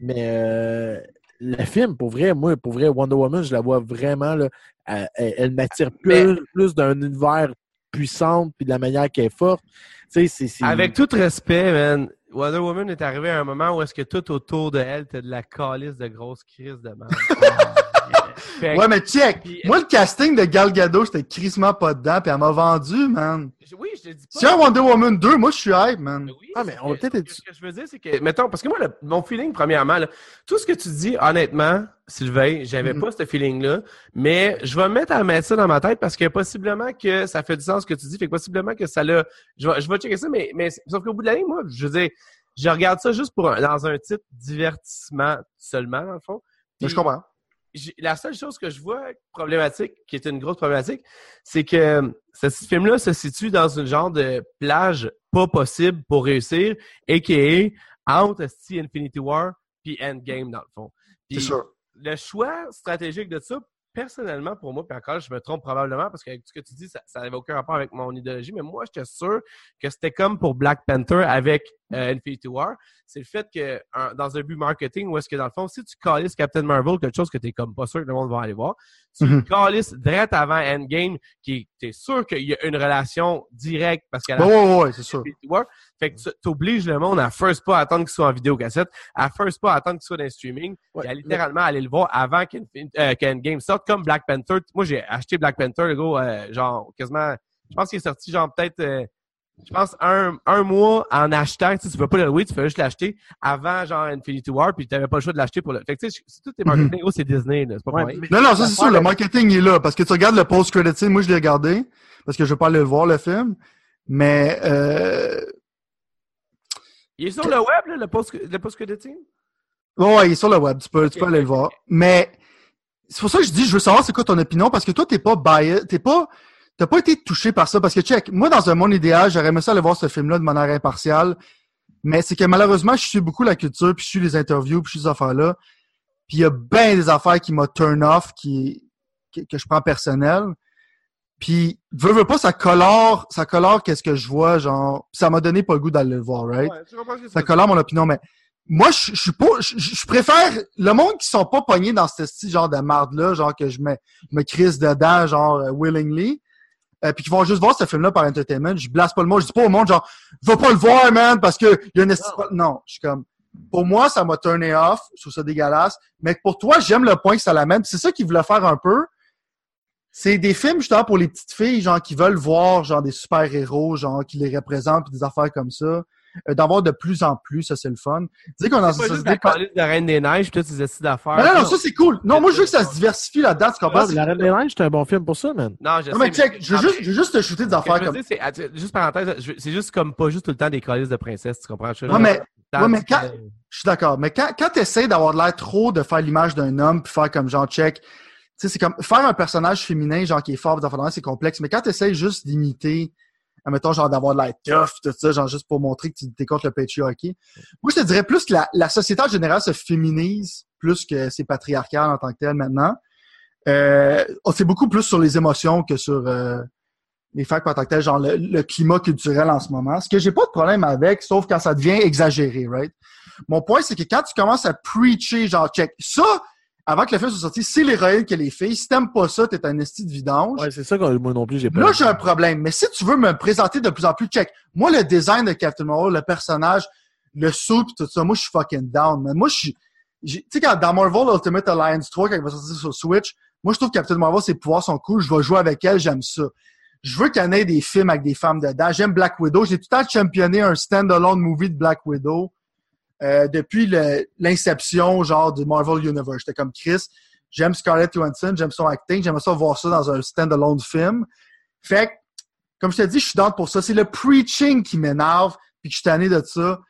Mais euh, le film, pour vrai, moi, pour vrai, Wonder Woman, je la vois vraiment, là, elle, m'attire plus, plus d'un univers puissant, puis de la manière qu'elle est forte. Tu sais, c'est. c'est- Avec tout respect, man, Wonder Woman est arrivé à un moment où est-ce que tout autour de elle, t'as de la calice de grosse crise de merde. Fait Ouais, mais check! Moi, le casting de Gal Gadot, j'étais crissement pas dedans, puis elle m'a vendu, man. Oui, je te dis pas. Si un Wonder Woman 2, moi, je suis hype, man. Oui, Ah, mais on peut-être ce Ce que je veux dire, c'est que, mettons, parce que moi, le- mon feeling, premièrement, là, tout ce que tu dis, honnêtement, Sylvain, j'avais Mhm. pas ce feeling-là, mais je vais me mettre à mettre ça dans ma tête parce que possiblement que ça fait du sens ce que tu dis, fait que possiblement que ça l'a. Je vais, je vais checker ça, mais, mais sauf qu'au bout de la ligne, moi, je veux dire, je regarde ça juste pour un- dans un titre divertissement seulement, dans le fond. Mais Puis- je comprends. La seule chose que je vois problématique, qui est une grosse problématique, c'est que euh, ce film-là se situe dans une genre de plage pas possible pour réussir, a.k.a. entre esti, Infinity War puis Endgame, dans le fond. C'est sûr. le choix stratégique de ça, personnellement, pour moi, puis encore, je me trompe probablement parce que avec ce que tu dis, ça n'avait aucun rapport avec mon idéologie, mais moi, j'étais sûr que c'était comme pour Black Panther avec euh, Infinity War. C'est le fait que, dans un but marketing, où est-ce que, dans le fond, si tu calisses Captain Marvel, quelque chose que tu comme pas sûr que le monde va aller voir, tu le calisses direct avant Endgame, qui tu es sûr qu'il y a une relation directe parce qu'à la Ouais, ouais, c'est sûr. War. Fait que tu obliges le monde à first pas attendre qu'il soit en vidéocassette, à first pas attendre qu'il soit dans le streaming, Ouais. et à littéralement aller le voir avant euh, qu'Endgame sorte, comme Black Panther. Moi, j'ai acheté Black Panther, le gars, euh, genre, quasiment, je pense qu'il est sorti, genre, peut-être, euh, je pense, un, un mois en achetant. Tu sais, tu peux pas le louer, tu peux juste l'acheter avant, genre, Infinity War, puis tu n'avais pas le choix de l'acheter pour le. Fait que, tu sais, c'est tout tes marketing, gros, c'est Disney, là, c'est pas Ouais, pareil. mais- Non, non, ça, c'est sûr, le marketing est là. Parce que tu regardes le post-credit scene, moi, je l'ai regardé. Parce que je veux pas aller le voir, le film. Mais, euh, Il est sur le web, là, le post, le post credit team? Ouais, il est sur le web, tu peux, tu peux aller le voir. Mais c'est pour ça que je dis, je veux savoir c'est quoi ton opinion, parce que toi, t'es pas biased, t'es pas, t'as pas été touché par ça, parce que check, moi, dans un monde idéal, j'aurais aimé ça aller voir ce film-là de manière impartiale, mais c'est que malheureusement, je suis beaucoup la culture, puis je suis les interviews, puis je suis ces affaires-là, puis il y a bien des affaires qui m'ont turn off, qui, que, que je prends personnel, puis veux, veux pas, ça colore, ça colore qu'est-ce que je vois, genre, ça m'a donné pas le goût d'aller le voir, right? Ouais, ça colore mon opinion, mais moi, je, je suis pas, je, préfère le monde qui sont pas pognés dans ce style genre de marde-là, genre que je me, me crise dedans, genre euh, willingly, euh, puis qui vont juste voir ce film-là par entertainment. Je blasse pas le mot, je dis pas au monde genre, va pas le voir, man, parce que il y a une Non, je suis comme, pour moi, ça m'a turné off, je trouve ça dégueulasse, mais pour toi, j'aime le point que ça l'amène. C'est ça qu'il voulait faire un peu. C'est des films justement pour les petites filles, genre qui veulent voir genre des super-héros, genre qui les représentent, puis des affaires comme ça. Euh, D'avoir de plus en plus, ça c'est le fun. Dis qu'on a pas juste la de Reine des Neiges, là, tu décides d'affaires. non, non, non, ça c'est cool. Non, moi je veux que ça se diversifie là-dedans, tu comprends? Ah, La Reine des Neiges, c'est un bon film pour ça, man. Non, je Non, sais, mais check, je veux juste, te shooter des affaires comme. dire, c'est, att- juste parenthèse, c'est juste comme pas juste tout le temps des calices de princesse, tu comprends? Je- Non, mais, mais quand- je suis d'accord. Mais quand, quand tu essaies d'avoir l'air trop de faire l'image d'un homme puis faire comme genre check, tu sais, c'est comme faire un personnage féminin, genre qui est fort, c'est complexe. Mais quand tu essaies juste d'imiter, admettons, genre d'avoir de l'air tough, tout ça, genre juste pour montrer que tu es contre le patriarchy. Moi, je te dirais plus que la, la société en général se féminise plus que c'est patriarcal en tant que tel maintenant. Euh, c'est beaucoup plus sur les émotions que sur euh, les facts en tant que tel, genre le, le climat culturel en ce moment. Ce que j'ai pas de problème avec, sauf quand ça devient exagéré, right? Mon point, c'est que quand tu commences à preacher, genre, check, ça, avant que le film soit sorti, c'est l'héroïne que les filles. Si t'aimes pas ça, t'es un esti de vidange. Ouais, c'est ça que moi non plus, j'ai pas. Là, j'ai un problème. Mais si tu veux me présenter de plus en plus, check. Moi, le design de Captain Marvel, le personnage, le pis tout ça, moi, je suis fucking down, man. Moi, je suis, tu sais, quand dans Marvel Ultimate Alliance 3, quand il va sortir sur Switch, moi, je trouve que Captain Marvel, ses pouvoirs sont cool. Je vais jouer avec elle, j'aime ça. Je veux qu'il y en ait des films avec des femmes dedans. J'aime Black Widow. J'ai tout le temps championné un stand-alone movie de Black Widow euh, depuis l'inception, genre, du Marvel Universe. J'étais comme Chris. J'aime Scarlett Johansson, j'aime son acting, j'aime ça voir ça dans un stand-alone film. Fait que, comme je te dis, je suis dans pour ça. C'est le preaching qui m'énerve, puis que je suis tanné de ça.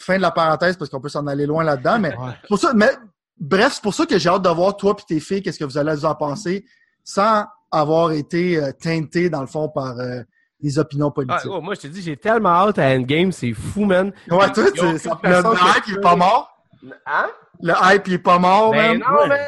Fin de la parenthèse, parce qu'on peut s'en aller loin là-dedans, mais Ouais. pour ça, mais bref, c'est pour ça que j'ai hâte de voir toi et tes filles, qu'est-ce que vous allez vous en penser, sans avoir été euh, teinté, dans le fond, par euh, des opinions Ah, politiques. oh, moi, je te dis, j'ai tellement hâte à Endgame, c'est fou, man. ouais, toi, tu- ça- le hype, il est pas mort. Hein? Le hype, il est pas mort, Ben man. non, man!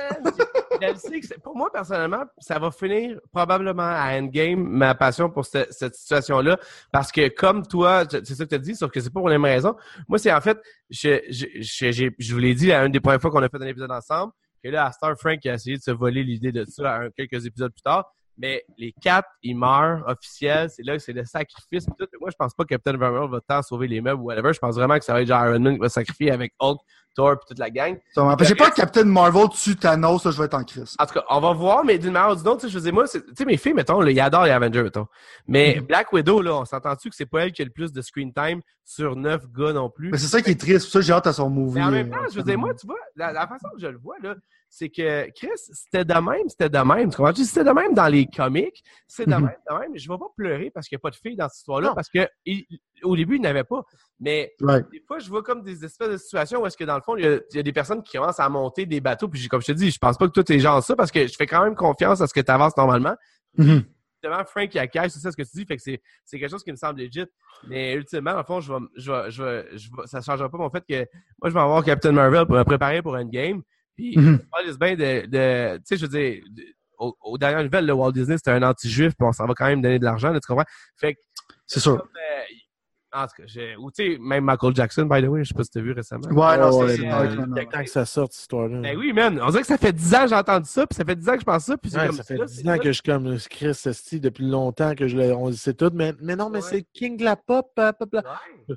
Je sais que pour moi, personnellement, ça va finir probablement à Endgame, ma passion pour cette, cette situation-là. Parce que comme toi, tu- c'est ça que tu as dit, sauf que c'est pas pour les mêmes raisons. Moi, c'est en fait, je, je, je, j'ai- je vous l'ai dit à une des premières fois qu'on a fait un épisode ensemble, que là, à Star Frank a essayé de se voler l'idée de ça quelques épisodes plus tard. Mais les quatre, ils meurent officiels. C'est là que c'est le sacrifice. tout. Moi, je pense pas que Captain Marvel va tant sauver les meubles ou whatever. Je pense vraiment que ça va être genre Iron Man qui va sacrifier avec Hulk Thor et toute la gang. Que J'ai pas Captain Marvel tue Thanos, là, je vais être en crise. En tout cas, on va voir, mais d'une manière ou d'une autre, je veux dire, moi, tu sais, mes filles, mettons, là, ils adorent les Avengers, mettons. Mais Mhm. Black Widow, là, on s'entend-tu que c'est pas elle qui a le plus de screen time sur neuf gars non plus? Mais c'est ça qui est triste. Ça que j'ai hâte à son movie. Mais en même temps, euh, je veux dire, moi, tu vois, la, la façon que je le vois, là, c'est que Chris, c'était de même, c'était de même. Tu comprends? C'était de même dans les comics, c'est de Mhm. même, de même. Je vais pas pleurer parce qu'il n'y a pas de filles dans cette histoire-là, parce que il- au début, il n'y en avait pas. Mais des fois, je vois comme des espèces de situations où est-ce que dans le fond, il y, a, il y a des personnes qui commencent à monter des bateaux. Puis comme je te dis, je pense pas que toi t'es genre ça parce que je fais quand même confiance à ce que tu avances normalement. Mhm. Justement, Frank il cash, c'est ça ce que tu dis, fait que c'est, quelque chose qui me semble legit. Mais ultimement, dans le fond, je vais, je vais, je vais, je vais- ça changera pas mon fait que moi je vais avoir Captain Marvel pour me préparer pour Endgame. Puis Mhm. bien de, de tu sais, je veux dire, de- aux, aux dernières nouvelles, le Walt Disney c'était un anti-juif, puis on s'en va quand même donner de l'argent, tu comprends? Fait que C'est sûr. comme, euh, en tout cas, j'ai- ou tu sais, même Michael Jackson, by the way, je sais pas si t'as vu récemment. Ouais, non, Ouais, c'est euh, temps que ça sorte, cette histoire-là. Ben oui, man. On dirait que ça fait 10 ans que j'ai entendu ça, puis ça fait 10 ans que je pense ça, puis c'est Ouais, comme ça fait là, 10 c'est ans que je suis comme Chris Esti depuis longtemps que je le, on le sait tout, mais, mais non, mais Ouais. c'est King de la pop, euh, pop, là. Ouais.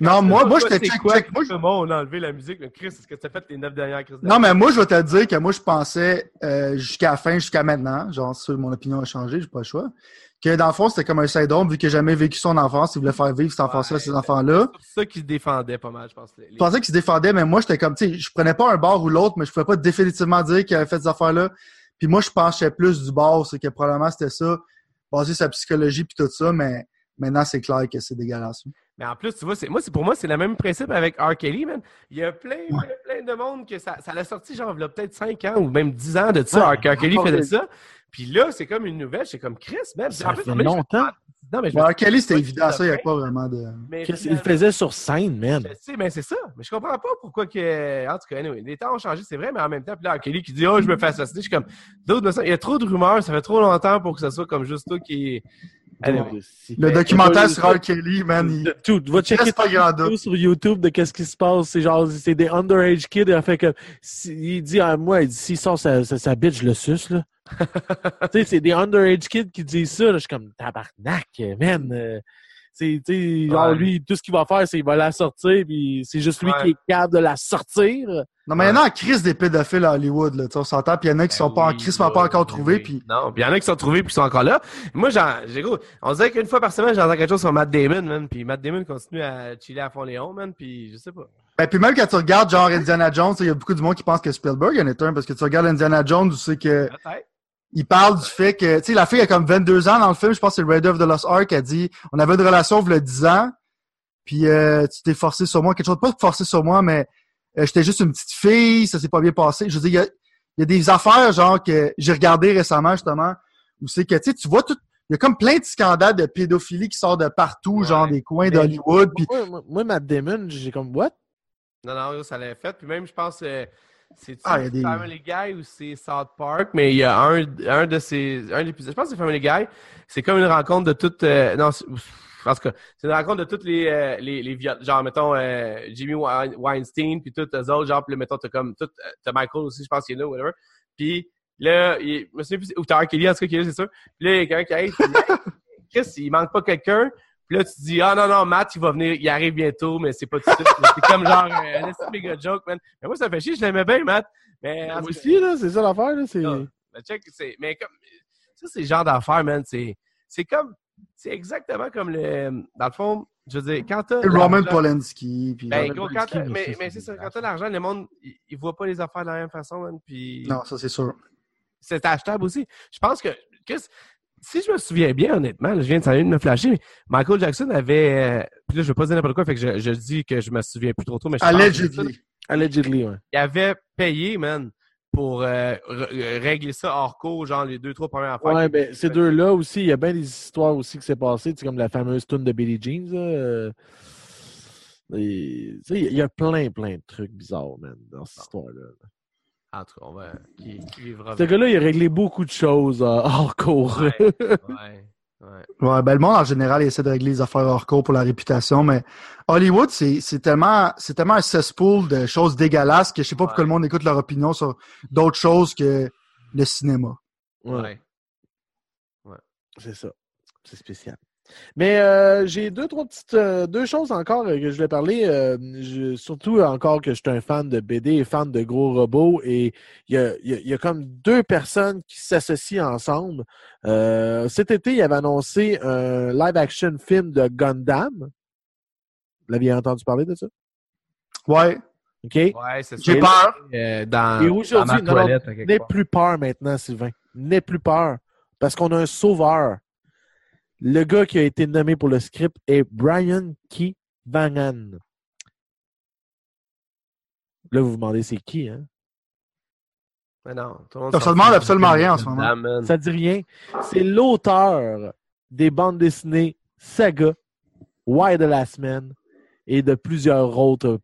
Non, moi- moi, j'étais c'est check- quoi check- moi, on a enlevé la musique. mais Chris, est-ce que tu as fait les 9 dernières crises Non, mais moi, je vais te dire que moi, je pensais euh, jusqu'à la fin, jusqu'à maintenant, genre, sûr, mon opinion a changé, j'ai pas le choix, que dans le fond, c'était comme un syndrome, vu qu'il n'a jamais vécu son enfance, il voulait faire vivre cette enfance-là à ces enfants-là. C'est ça qui se défendait pas mal, je pense. les- Je pensais qu'il se défendait, mais moi, j'étais comme, tu sais, je prenais pas un bord ou l'autre, mais je pouvais pas définitivement dire qu'il avait fait ces affaires-là. Puis moi, je penchais plus du bord, c'est que probablement c'était ça, basé sur sa psychologie puis tout ça, mais maintenant, c'est clair que c'est dégueulasse. Mais en plus, tu vois, c'est, moi, c'est, pour moi, c'est le même principe avec R. Kelly, man. Il y a plein, plein, plein de monde que ça, ça l'a sorti, genre, il y a peut-être 5 ans ou même 10 ans de ça. Ouais, R. Kelly faisait ça. Puis là, c'est comme une nouvelle. C'est comme Chris, man. Ça En plus, fait mais je- longtemps. Non, mais je Kelly, c'était évident, ça, il n'y a fait. pas vraiment de. mais qu'il finalement- faisait sur scène, man? Je sais, mais c'est ça. Mais je comprends pas pourquoi que. En tout cas, anyway, les temps ont changé, c'est vrai, mais en même temps, puis là, Kelly qui dit Oh, je me fais assassiner, je suis comme. D'autres, il y a trop de rumeurs, ça fait trop longtemps pour que ce soit comme juste toi qui. Le documentaire sur R. Kelly, man, il. Tout, va checker tout sur YouTube de qu'est-ce qui se passe. C'est genre, c'est des underage kids. Il fait que, si- il dit à moi, il dit, s'il sort sa, sa, sa bitch, je le suce, là. tu sais, c'est des underage kids qui disent ça, là. Je suis comme, tabarnak, man. C'est, tu sais, genre, Ouais. lui, tout ce qu'il va faire, c'est qu'il va la sortir, puis c'est juste lui Ouais. qui est capable de la sortir. Non, mais il y en a en crise des pédophiles à Hollywood, là, tu on s'entend, puis il y en a qui sont Ben pas en oui, crise, mais là, pas encore trouvés, oui. puis. Non, puis il y en a qui sont trouvés puis qui sont encore là. Moi, j'ai gros, on dirait qu'une fois par semaine, j'entends quelque chose sur Matt Damon, man. Puis Matt Damon continue à chiller à fond Léon, man. Puis je sais pas. Ben, puis même quand tu regardes, genre, Indiana Jones, il y a beaucoup de monde qui pense que Spielberg en est un, parce que tu regardes Indiana Jones, tu sais que. Peut-être. Il parle du fait que, tu sais, la fille a comme 22 ans dans le film, je pense que c'est Raid of the Lost Ark, elle dit, on avait une relation il y a 10 ans, puis euh, tu t'es forcé sur moi, quelque chose, pas forcé sur moi, mais euh, j'étais juste une petite fille, ça s'est pas bien passé. Je veux dire, il y a, y a des affaires, genre, que j'ai regardé récemment, justement, où c'est que, tu sais, tu vois tout, il y a comme plein de scandales de pédophilie qui sortent de partout, Ouais. genre des coins d'Hollywood, Moi, moi, moi, Matt Damon, j'ai comme, what? Non, non, ça l'avait fait. Puis même, je pense, euh, c'est Ah, des- Family Guy ou c'est South Park, mais il y a un, un de ces, un épisode, je pense que c'est Family Guy. C'est comme une rencontre de toutes, euh, non, en tout cas, c'est une rencontre de toutes les, euh, les, les. Genre, mettons, euh, Jimmy Wein- Weinstein, puis tous eux autres, genre, puis mettons, t'as comme, tout, euh, t'as Michael aussi, je pense qu'il est là, whatever. Puis là, il, je me souviens plus, ou t'as. Kelly, en tout cas, qui est là, c'est sûr. Puis là, il y a quelqu'un qui arrive, Chris, il manque pas quelqu'un. Puis là, tu te dis, ah non, non, Matt, il va venir, il arrive bientôt, mais c'est pas tout de suite. C'est comme genre un un méga joke, man. Mais moi, ça me fait chier, je l'aimais bien, Matt. Mais aussi, là, c'est ça l'affaire, là. C'est... Check, c'est, mais comme, ça, c'est le genre d'affaires, man. C'est, c'est comme, c'est exactement comme le, dans le fond, je veux dire, quand t'as. Roman Polanski, puis... Ben, gros, quand Polanski, mais mais, c'est ça, quand t'as l'argent, le monde, il, il voit pas les affaires de la même façon, man. Puis, Non, ça, c'est sûr. c'est achetable aussi. Je pense que, Chris, si je me souviens bien, honnêtement, là, je viens de, ça vient de me flasher, mais Michael Jackson avait, euh, puis là, je vais pas dire n'importe quoi, fait que je, je dis que je me souviens plus trop tôt, mais je Allegedly. Allegedly, ouais. il avait payé, man, pour euh, re- régler ça hors cours, genre les deux, trois premières fois. Ouais, ben, ces deux-là aussi, il y a bien des histoires aussi qui s'est passé, tu sais, comme la fameuse tune de Billie Jean, là. euh, et, tu sais, il y a plein, plein de trucs bizarres, man, dans cette histoire-là. En tout cas, on va. Qui, qui vivra Ce gars-là, il a réglé beaucoup de choses euh, hors cours. Ouais, ouais, ouais. Ouais, ben le monde en général il essaie de régler les affaires hors cours pour la réputation, mais Hollywood, c'est c'est tellement c'est tellement un cesspool de choses dégueulasses que je sais pas pourquoi le monde écoute leur opinion sur d'autres choses que le cinéma. Ouais, ouais. c'est ça. C'est spécial. Mais euh, j'ai deux, trois petites euh, deux choses encore euh, que je voulais parler. euh, je- surtout encore que je suis un fan de BD et fan de gros robots. Et il y a, il y a- il y a comme deux personnes qui s'associent ensemble. Euh, cet été, il avait annoncé un live-action film de Gundam. Vous l'aviez entendu parler de ça? Ouais. OK? Ouais, c'est ça. J'ai peur. Euh, dans, Et aujourd'hui, N'aie plus peur maintenant, Sylvain. N'aie plus peur. Parce qu'on a un sauveur. Le gars qui a été nommé pour le script est Brian Kevangan. Là, vous vous demandez c'est qui, hein? Mais non, tout le monde Ça demande absolument rien en ce moment. Man. Ça dit rien. C'est l'auteur des bandes dessinées Saga, Why the Last Man et de plusieurs autres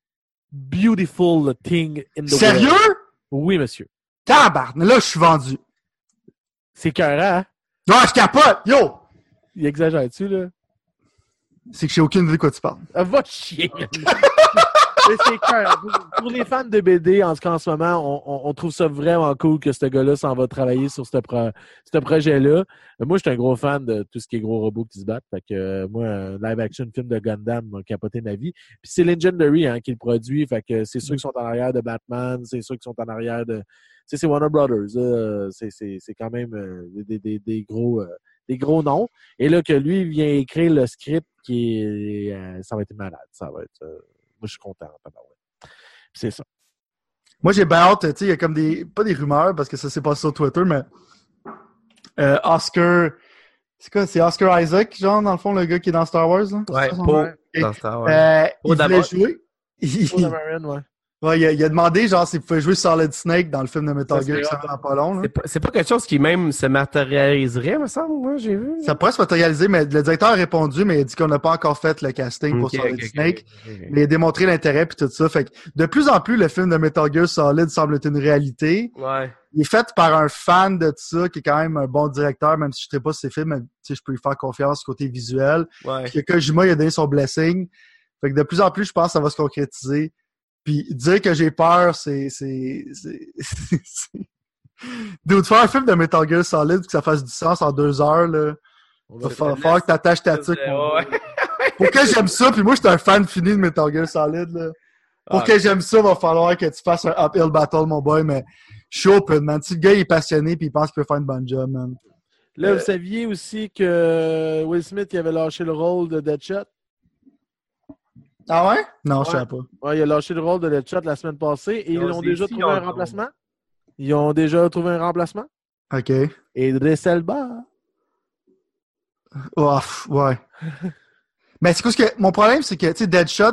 Beautiful Thing in the Sérieux? World. Oui, monsieur. Tabarne, là, je suis vendu. C'est cœur, hein? Non, je capote! Yo! Il exagère-tu, là? C'est que j'ai aucune idée de quoi tu parles. Ah, Va chier, man. Mais c'est cœur. Pour, les fans de BD, en tout cas, en ce moment, on, on- on trouve ça vraiment cool que ce gars-là s'en va travailler sur ce, pro- ce projet-là. Moi, je suis un gros fan de tout ce qui est gros robots qui se battent. Fait que, euh, moi, un live-action film de Gundam m'a capoté ma vie. Puis c'est Legendary hein, qui le produit. Fait que c'est ceux qui sont en arrière de Batman, c'est ceux qui sont en arrière de... Tu sais, c'est Warner Brothers. là. C'est- C'est c'est quand même euh, des, des- des gros... euh, des gros noms. Et là, que lui vient écrire le script qui est. euh, ça va être malade. Ça va être. euh, moi, je suis content. C'est ça. Moi, j'ai bien hâte, tu sais, il y a comme des, pas des rumeurs, parce que ça s'est passé sur Twitter, mais euh, Oscar, c'est quoi, c'est Oscar Isaac, genre, dans le fond, le gars qui est dans Star Wars, là? Ouais? Ok. Dans Star Wars. Euh, il voulait jouer. Il, Paul Dameron, ouais. Ouais, il, a, il a demandé, genre, s'il pouvait jouer Solid Snake dans le film de Metal Gear qui sort dans pas long, là. C'est pas, pas quelque chose qui même se matérialiserait, me semble, moi, j'ai vu. Ça pourrait se matérialiser, mais le directeur a répondu, mais il a dit qu'on n'a pas encore fait le casting pour Solid Snake. Mais il a démontré l'intérêt puis tout ça. Fait que de plus en plus, le film de Metal Gear Solid semble être une réalité. Ouais. Il est fait par un fan de ça, qui est quand même un bon directeur, même si je ne sais pas ses films, mais, tu sais, je peux lui faire confiance côté visuel. Ouais. Puis que Kojima, il a donné son blessing. Fait que de plus en plus, je pense que ça va se concrétiser. Puis dire que j'ai peur, c'est... c'est, c'est, c'est... Dude, faire un film de Metal Gear Solid, que ça fasse du sens en deux heures, là. Va falloir falloir que t'attaches ta tuque. Pour que j'aime ça, puis moi, je suis un fan fini de Metal Gear Solid, là. Pour Ah, que j'aime ça, va falloir que tu fasses un uphill battle, mon boy, mais je suis open, man. Si le gars il est passionné puis il pense qu'il peut faire une bonne job, man. Là, vous saviez aussi que Will Smith il avait lâché le rôle de Deadshot? Ah ouais? Non, je Ouais. savais pas. Ouais, il a lâché le rôle de Deadshot la semaine passée et ils Ils ont déjà si, trouvé un remplacement. Ils ont déjà trouvé un remplacement. OK. Et Elba. Oh, pff, ouais. mais c'est quoi ce que. Mon problème, c'est que, tu sais, Deadshot,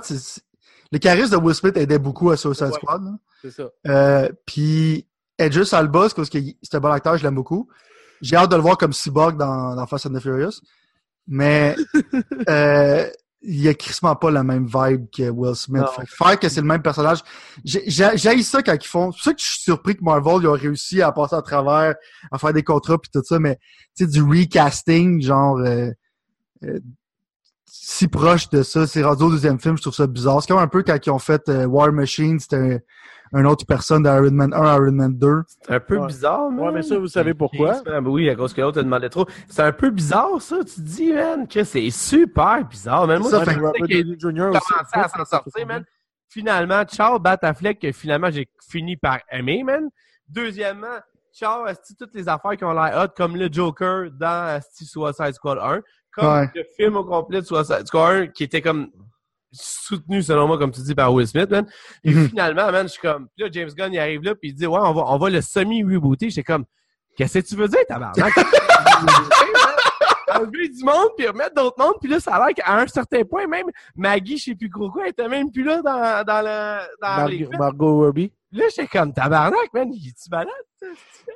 le charisme de Will Smith aidait beaucoup à Suicide Ouais. Squad. C'est ça. Euh, puis Edris Alba, c'est parce que c'est un bon acteur, je l'aime beaucoup. J'ai hâte de le voir comme cyborg dans, dans Fast and the Furious. Mais euh, il a crissement pas la même vibe que Will Smith. Non. Fait que faire que c'est le même personnage. J'ai ça quand ils font. C'est pour ça que je suis surpris que Marvel ils ont réussi à passer à travers, à faire des contrats puis tout ça, mais tu sais, du recasting, genre euh, euh, si proche de ça. C'est rendu au deuxième film, je trouve ça bizarre. C'est comme un peu quand ils ont fait euh, War Machine, c'était un, une autre personne d'Iron Man 1, Iron Man 2. C'est un peu Ouais. bizarre, man. Ouais, mais ça, vous savez pourquoi? Oui, à cause que l'autre te demandait trop. C'est un peu bizarre, ça. Tu te dis, man, que c'est super bizarre, man. Moi, Ça je fait pensais Robert qu'il Downey Jr. aussi. commençait à s'en sortir, man. Finalement, ciao, Bat Affleck, que finalement, j'ai fini par aimer, man. Deuxièmement, ciao, asti, toutes les affaires qui ont l'air hot, comme le Joker dans asti, Suicide Squad 1. Comme Ouais. le film au complet de Suicide Squad 1, qui était comme soutenu, selon moi, comme tu dis, par Will Smith, man. Et Mhm. finalement, man, je suis comme, là, James Gunn, il arrive là, puis il dit, ouais, on va, on va le semi-rebooter. J'étais comme, qu'est-ce que tu veux dire, tabarnak? Enlever du monde, puis remettre d'autres mondes, puis là, ça a l'air qu'à un certain point, même Maggie, je sais plus trop quoi, elle était même plus là dans, dans, le, dans Mar-. Margot Robbie. Là, j'étais comme, tabarnak, man, il est-tu malade? ça?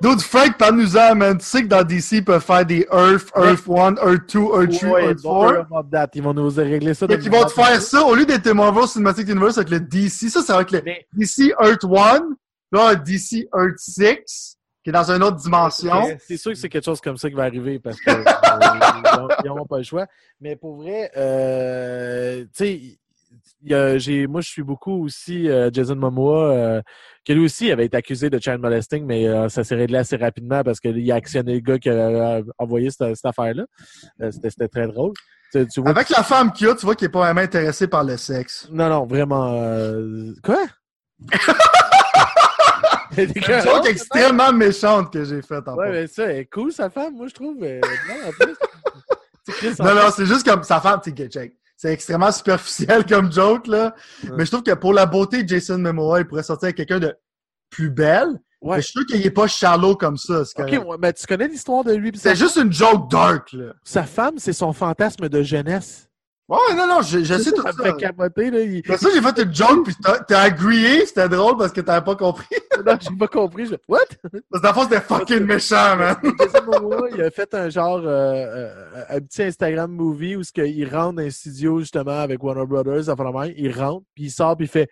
D'autres Frank, parle-nous-en, man. Tu sais que dans DC, ils peuvent faire des Earth, Earth 1, Earth 2, Earth 3, Ouais, Earth don't worry 4. about that. Ils vont nous régler ça. Qu'ils une vont te faire ça, au lieu d'être Marvel Cinematic Universe avec le DC, ça, c'est avec le Mais- DC Earth 1, là, DC Earth 6, qui est dans une autre dimension. C'est- sûr que c'est quelque chose comme ça qui va arriver parce que euh, ils n'auront pas le choix. Mais pour vrai, euh, tu sais, j'ai, moi, je suis beaucoup aussi euh, Jason Momoa, euh, que lui aussi avait été accusé de child molesting, mais euh, ça s'est réglé assez rapidement parce qu'il a actionné le gars qui a envoyé cette, cette affaire-là. C'était, c'était très drôle. Tu, tu vois... Avec la femme qu'il a, tu vois qu'il est pas vraiment intéressé par le sexe. Non, non, vraiment. euh, Quoi? C'est une joke extrêmement méchante que j'ai faite en Ouais, mais ça, elle est cool, sa femme, moi, je trouve. non, Non, c'est juste comme sa femme, tu sais, check. C'est extrêmement superficiel comme joke, là. Ouais. Mais je trouve que pour la beauté de Jason Momoa, il pourrait sortir avec quelqu'un de plus belle. Ouais. Mais je suis sûr qu'il est pas shallow comme ça. Ok, ouais, mais tu connais l'histoire de lui. C'est juste une joke dark, là. sa femme, c'est son fantasme de jeunesse. Ouais, non, non, je, je sais tout ça. ça. me fait capoter, là. il- ça, j'ai fait une joke, puis t'as agreé, c'était drôle parce que t'avais pas compris. Non, j'ai pas compris. Je... What? Parce que le fond, c'était fucking méchant, man. Il a fait un genre, euh, euh, un petit Instagram movie où il rentre dans un studio justement avec Warner Brothers, la même. Il rentre, puis il sort, puis il fait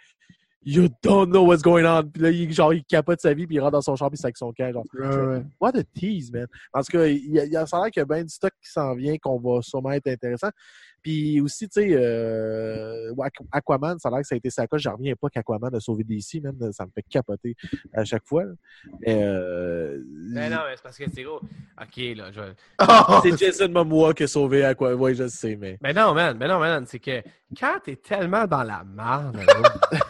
You don't know what's going on. Puis là, il, genre, il capote sa vie, puis il rentre dans son char, puis il sac son camp. Genre, what a tease, man. En tout cas, il y a, il y a, ça a l'air qu'il y a bien du stock qui s'en vient, qu'on va sûrement être intéressant. Puis aussi, tu sais, euh, Aqu- Aquaman, ça a l'air que ça a été sa coche. J'en reviens pas qu'Aquaman a sauvé DC, man. Ça me fait capoter à chaque fois. Mais, euh, non, mais c'est parce que c'est gros. Ok, là, je. Oh, c'est Jason Momoa qui a sauvé Aquaman. Oui, je sais, mais. Ben non, man, ben non, man, c'est que quand t'es tellement dans la merde,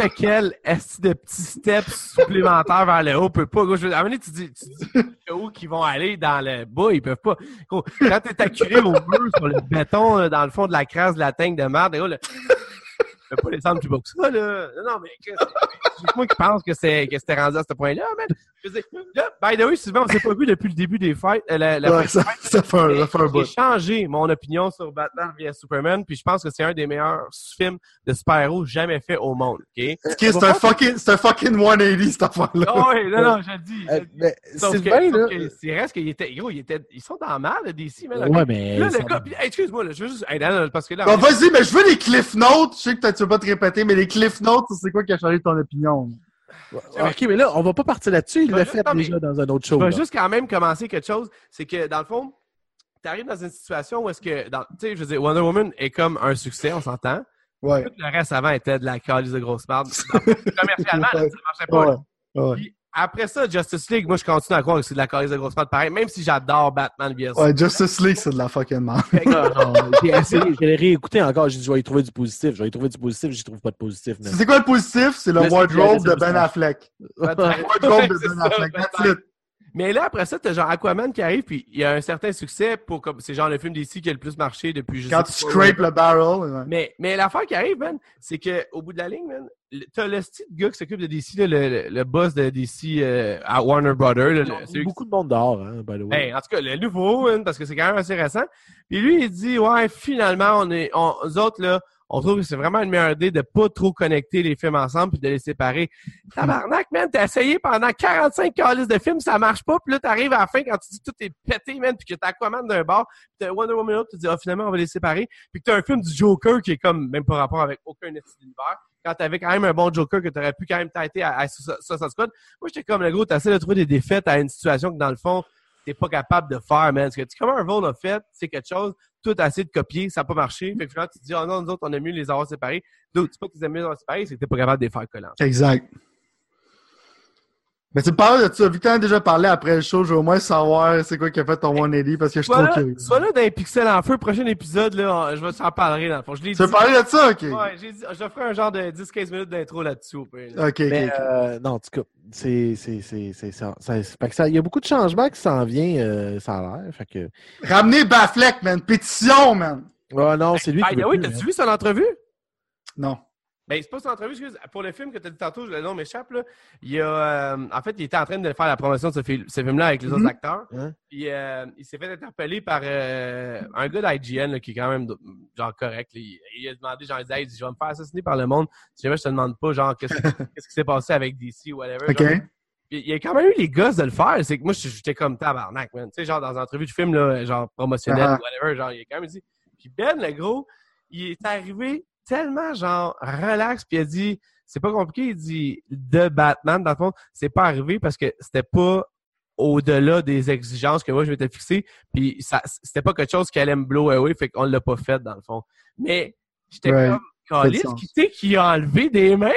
n'importe quel esti de petits steps supplémentaires vers le haut peut pas. Gros, je veux- à un moment donné, tu dis, tu dis où qu'ils vont aller dans le bas, ils peuvent pas. Gros, quand t'es acculé au mur sur le béton, là, dans le fond de la crasse de la tank de merde, gros, là, peux pas descendre plus bas que ça, là. Non, non, mais c'est moi qui pense que c'est que c'était rendu à ce point-là, man. Je veux dire, là, by the way, souvent, on s'est pas vu depuis le début des fêtes. euh, La, la Ouais, ça, ça fait un, ça fait un bout. j'ai changé mon opinion sur Batman vs Superman, puis je pense que c'est un des meilleurs films de super-héros jamais fait au monde. OK? C'est un fucking, c'est un fucking 180, cette affaire-là? Ah ouais, non, non, je le dis. je Euh, le dis. que, Sylvain, là. c'est reste qu'ils étaient, gros, ils étaient, ils sont dans le mal, là, DC, man. Ouais, mais. Là, le gars, excuse-moi, là, je veux juste, hey, non, non, parce que là, Bon, vas-y, mais je veux les Cliff Notes. Je sais que tu veux pas te répéter, mais les Cliff Notes, c'est quoi qui a changé ton opinion? Ok, mais là, on va pas partir là-dessus. Il l'a fait déjà dans un autre je show. vais là. juste quand même commencer quelque chose, c'est que, dans le fond, t'arrives dans une situation où est-ce que, tu sais, je veux dire, Wonder Woman est comme un succès, on s'entend. Ouais. Tout le reste avant était de la calice de grosse merde. Commercialement, là, ça marchait pas. Ouais. Ouais. Puis après ça, Justice League, moi, je continue à croire que c'est de la calice de grosse merde pareil, même si j'adore Batman vs. Ouais, Justice League, c'est de la fucking merde. J'ai essayé, je l'ai réécouté encore. J'ai dit, je vais y trouver du positif. Je vais y trouver du positif, j'y trouve pas de positif. C'est quoi le positif? C'est le Laisse- wardrobe laisse- de Ben Affleck. Le wardrobe de Ben Affleck. That's it. Mais là, après ça, t'as genre Aquaman qui arrive, puis il y a un certain succès pour comme c'est genre le film d'ici qui a le plus marché depuis je Quand tu scrapes le barrel. ouais. Mais, mais l'affaire qui arrive, man, c'est que au bout de la ligne, man, t'as le style de gars qui s'occupe de DC, là, le, le, le boss de DC euh, à Warner Brothers. là, le- Il y a celui qui- beaucoup de monde dehors, hein, by the way. Ben, en tout cas, le nouveau, hein, parce que c'est quand même assez récent. Puis lui, il dit, ouais, finalement, on est, on, nous autres, là, on trouve que c'est vraiment une meilleure idée de pas trop connecter les films ensemble puis de les séparer. Tabarnak, man, t'as essayé pendant 45 calices de films, ça marche pas, puis là, t'arrives à la fin quand tu dis que tout est pété, man, puis que t'as Aquaman d'un bord, puis t'as Wonder Woman l'autre, tu dis, ah, finalement, on va les séparer, puis que t'as un film du Joker qui est comme, même pas rapport avec aucun étude d'univers, quand t'avais quand même un bon Joker que t'aurais pu quand même tâter à, à Suicide Squad. Moi, j'étais comme, le gros, t'essaies de trouver des défaites à une situation que, dans le fond, t'es pas capable de faire, man. Parce que tu, comme Vaughn a fait, c'est quelque chose, tout a essayé de copier, ça n'a pas marché. Fait que finalement, tu te dis, oh non, nous autres, on a mieux les avoir séparés. D'autres, c'est pas qu'ils aiment mieux les avoir séparés, c'est que t'es pas capable de les faire collants. Exact. Mais tu me parles de ça. Vu que t'en as déjà parlé après le show, je veux au moins savoir c'est quoi qui a fait ton 180 parce que je suis trop là, curieux. sois là dans les pixels en feu, prochain épisode, là, je vais t'en parler dans le fond. Je l'ai Tu veux dit. parler de ça? Ok. Ouais, j'ai dit, je ferai un genre de 10-15 minutes d'intro là-dessus. là. Ok, ok, Mais, ok. euh, non, en tout cas, c'est, c'est, c'est, c'est ça. ça- Il y a beaucoup de changements qui s'en viennent, euh, ça a l'air. Fait que. Ramenez Bafleck, man. Pétition, man. Oh non, c'est lui By qui. plus, t'as-tu hein. vu son entrevue? Non. Ben, c'est pas son entrevue, excuse. Pour le film que tu as dit tantôt, le nom m'échappe, là. Il a, euh, en fait, il était en train de faire la promotion de ce, fil- ce film-là avec les Mhm. autres acteurs. Hein? Puis, euh, il s'est fait interpeller par euh, un gars d'IGN, là, qui est quand même, genre, correct. là. Il, il a demandé, genre, il dit, Hey, je vais me faire assassiner par le monde si jamais je te demande pas, genre, qu'est-ce, qui s'est passé avec DC ou whatever. Genre. Il y a quand même eu les gosses de le faire. C'est que moi, j'étais comme tabarnak, man. Tu sais, genre, dans une entrevue de film, là, genre, promotionnel Ah. ou whatever, genre, il a quand même dit. Puis Ben, le gros, il est arrivé tellement, genre, relax, puis il a dit, c'est pas compliqué, il dit, de Batman, dans le fond, c'est pas arrivé parce que c'était pas au-delà des exigences que moi, je m'étais fixé, puis ça, c'était pas quelque chose qui allait me blow away, fait qu'on l'a pas fait, dans le fond. Mais, j'étais comme, Qui qui a enlevé des mains,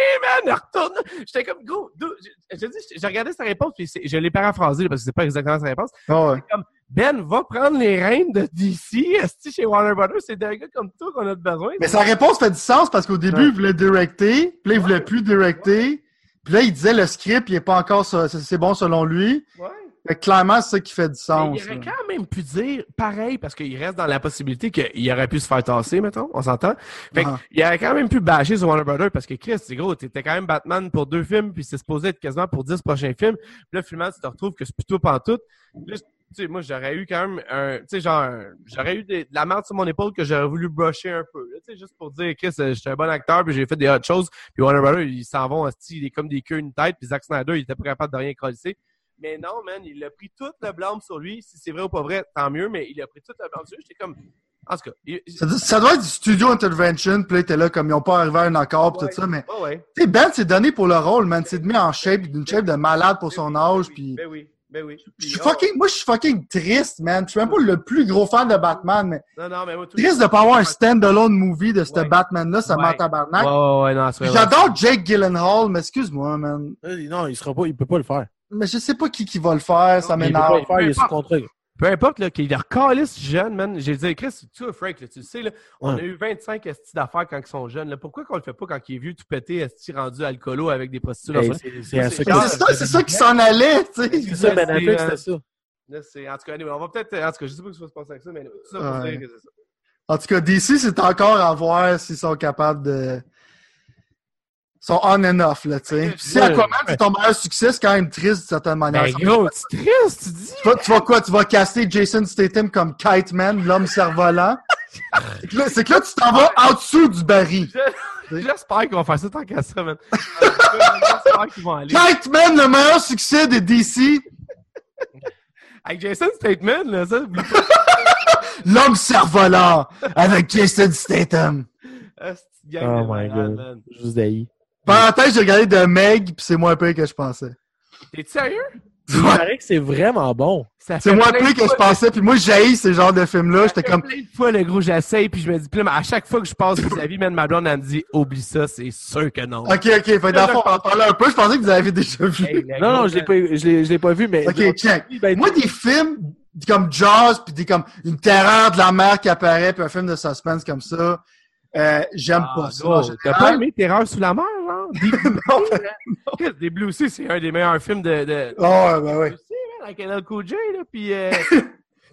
man, retourne. J'étais comme, go, do- je, je dis, j'ai regardé sa réponse, puis je l'ai paraphrasé, parce que c'est pas exactement sa réponse. Ah ouais. Ben, va prendre les rênes de DC, esti, chez Warner Brothers, c'est d'un gars comme toi qu'on a besoin. Mais sa réponse fait du sens parce qu'au début, Ouais. il voulait directer, puis là, il voulait plus directer. Puis là, il disait le script, il est pas encore, c'est bon selon lui. Fait que clairement, c'est ça qui fait du Mais sens. il aurait là. quand même pu dire pareil, parce qu'il reste dans la possibilité qu'il aurait pu se faire tasser, mettons, on s'entend. Fait Ah. qu'il aurait quand même pu bâcher sur Warner Brothers parce que Chris, c'est gros, t'étais quand même Batman pour deux films, puis c'est supposé être quasiment pour dix prochains films. Puis là, finalement, tu te retrouves que c'est plutôt pantoute. Là, tu sais, moi, j'aurais eu quand même un, tu sais, genre, j'aurais eu des- de la merde sur mon épaule que j'aurais voulu brusher un peu, tu sais, juste pour dire, Chris, euh, j'étais un bon acteur, puis j'ai fait des hot choses, puis Warner Brothers, ils s'en vont, il est comme des queues une tête, puis Zack Snyder, il était pas capable de rien coller. Mais non, man, il a pris tout le blâme sur lui. Si c'est vrai ou pas vrai, tant mieux, mais il a pris tout le blâme sur lui. J'étais comme, en tout cas, il- Ça, doit- ça doit être du studio intervention, puis là, t'es là comme ils ont pas arrivé à un accord, pis Ouais. tout ça, mais Ouais, ouais. tu sais, Ben s'est donné pour le rôle, man. C'est mis en shape, d'une shape de malade pour son âge, puis Ben oui, ben oui. je suis Puis, oh, fucking, moi, je suis fucking triste, man. Je suis même pas le plus gros fan de Batman, mais Non, non, mais moi, tout triste de pas avoir un stand-alone movie de ce Ouais. Batman-là, ça Ouais. tabarnak. Ouais, ouais, ouais, non, c'est vrai. J'adore Jake Gyllenhaal, mais excuse-moi, man. Euh, Non, il sera pas, il peut pas le faire. Mais je sais pas qui qui va le faire, ça Il m'énerve. le faire, il est sous contrat. Peu importe, là, qu'il est recalisse jeune, man. J'ai dit, Chris, tu vois, Frank, là, tu le sais, là, on Ouais. a eu 25 estis d'affaires quand ils sont jeunes, là. Pourquoi qu'on le fait pas quand il est vieux, tout pété, esti rendu alcoolo avec des prostituées? Hey, dans son- C'est c'est à c'est ça ça, c'est ça qui s'en allait, tu sais. C'est ça, Ben Affleck, euh, c'était ça. Là, c'est, en tout cas, anyway, on va peut-être, en tout cas, je sais pas ce qui va se passer avec ça, mais tout ça pour Ouais. dire que c'est ça. En tout cas, DC, c'est encore à voir s'ils sont capables de. Ils sont on and off, là, tu sais. Puis si. Aquaman, c'est ton meilleur succès, c'est quand même triste d'une certaine manière. Ben, gros, tu triste, tu dis? Tu vas, tu vas quoi? Tu vas caster Jason Statham comme Kite Man, l'homme cerf-volant? c'est que là, c'est que là, tu t'en vas en dessous du baril. J'espère qu'ils vont faire ça tant qu'à ça, man. J'espère qu'ils vont aller. Kite Man, le meilleur succès de DC, Avec Jason Statement, là, ça, l'homme cerf-volant, avec Jason Statham. Ah, c'est Oh my god. man. Juste d'haï. Parenthèse, j'ai regardé de Meg, puis c'est moins pire que je pensais. T'es sérieux? Il paraît que c'est vraiment bon. C'est moins de que je pensais, puis moi, j'haïs ces genres de films-là. ça J'étais comme, plein de fois, le gros, j'essaye, puis je me dis, puis là, à chaque fois que je passe vis-à-vis, même ma blonde, elle me dit, oublie ça, c'est sûr que non. Ok, ok, fait d'abord, on en parlait un peu. Je pensais que vous avez déjà vu. Hey, Non, non, je l'ai pas, je l'ai, je l'ai pas vu, mais. Ok, check. Ben, Moi, des films comme Jaws, puis des comme une terreur de la mer qui apparaît, puis un film de suspense comme ça, euh, j'aime Ah, pas ça. T'as pas aimé Terreur sous la mer, genre? Deep Blue Non, Sea, Blue c'est un des meilleurs films de... de... Oh, ouais, ben ouais. Tu sais, man, avec LL Cool J, là, puis... euh,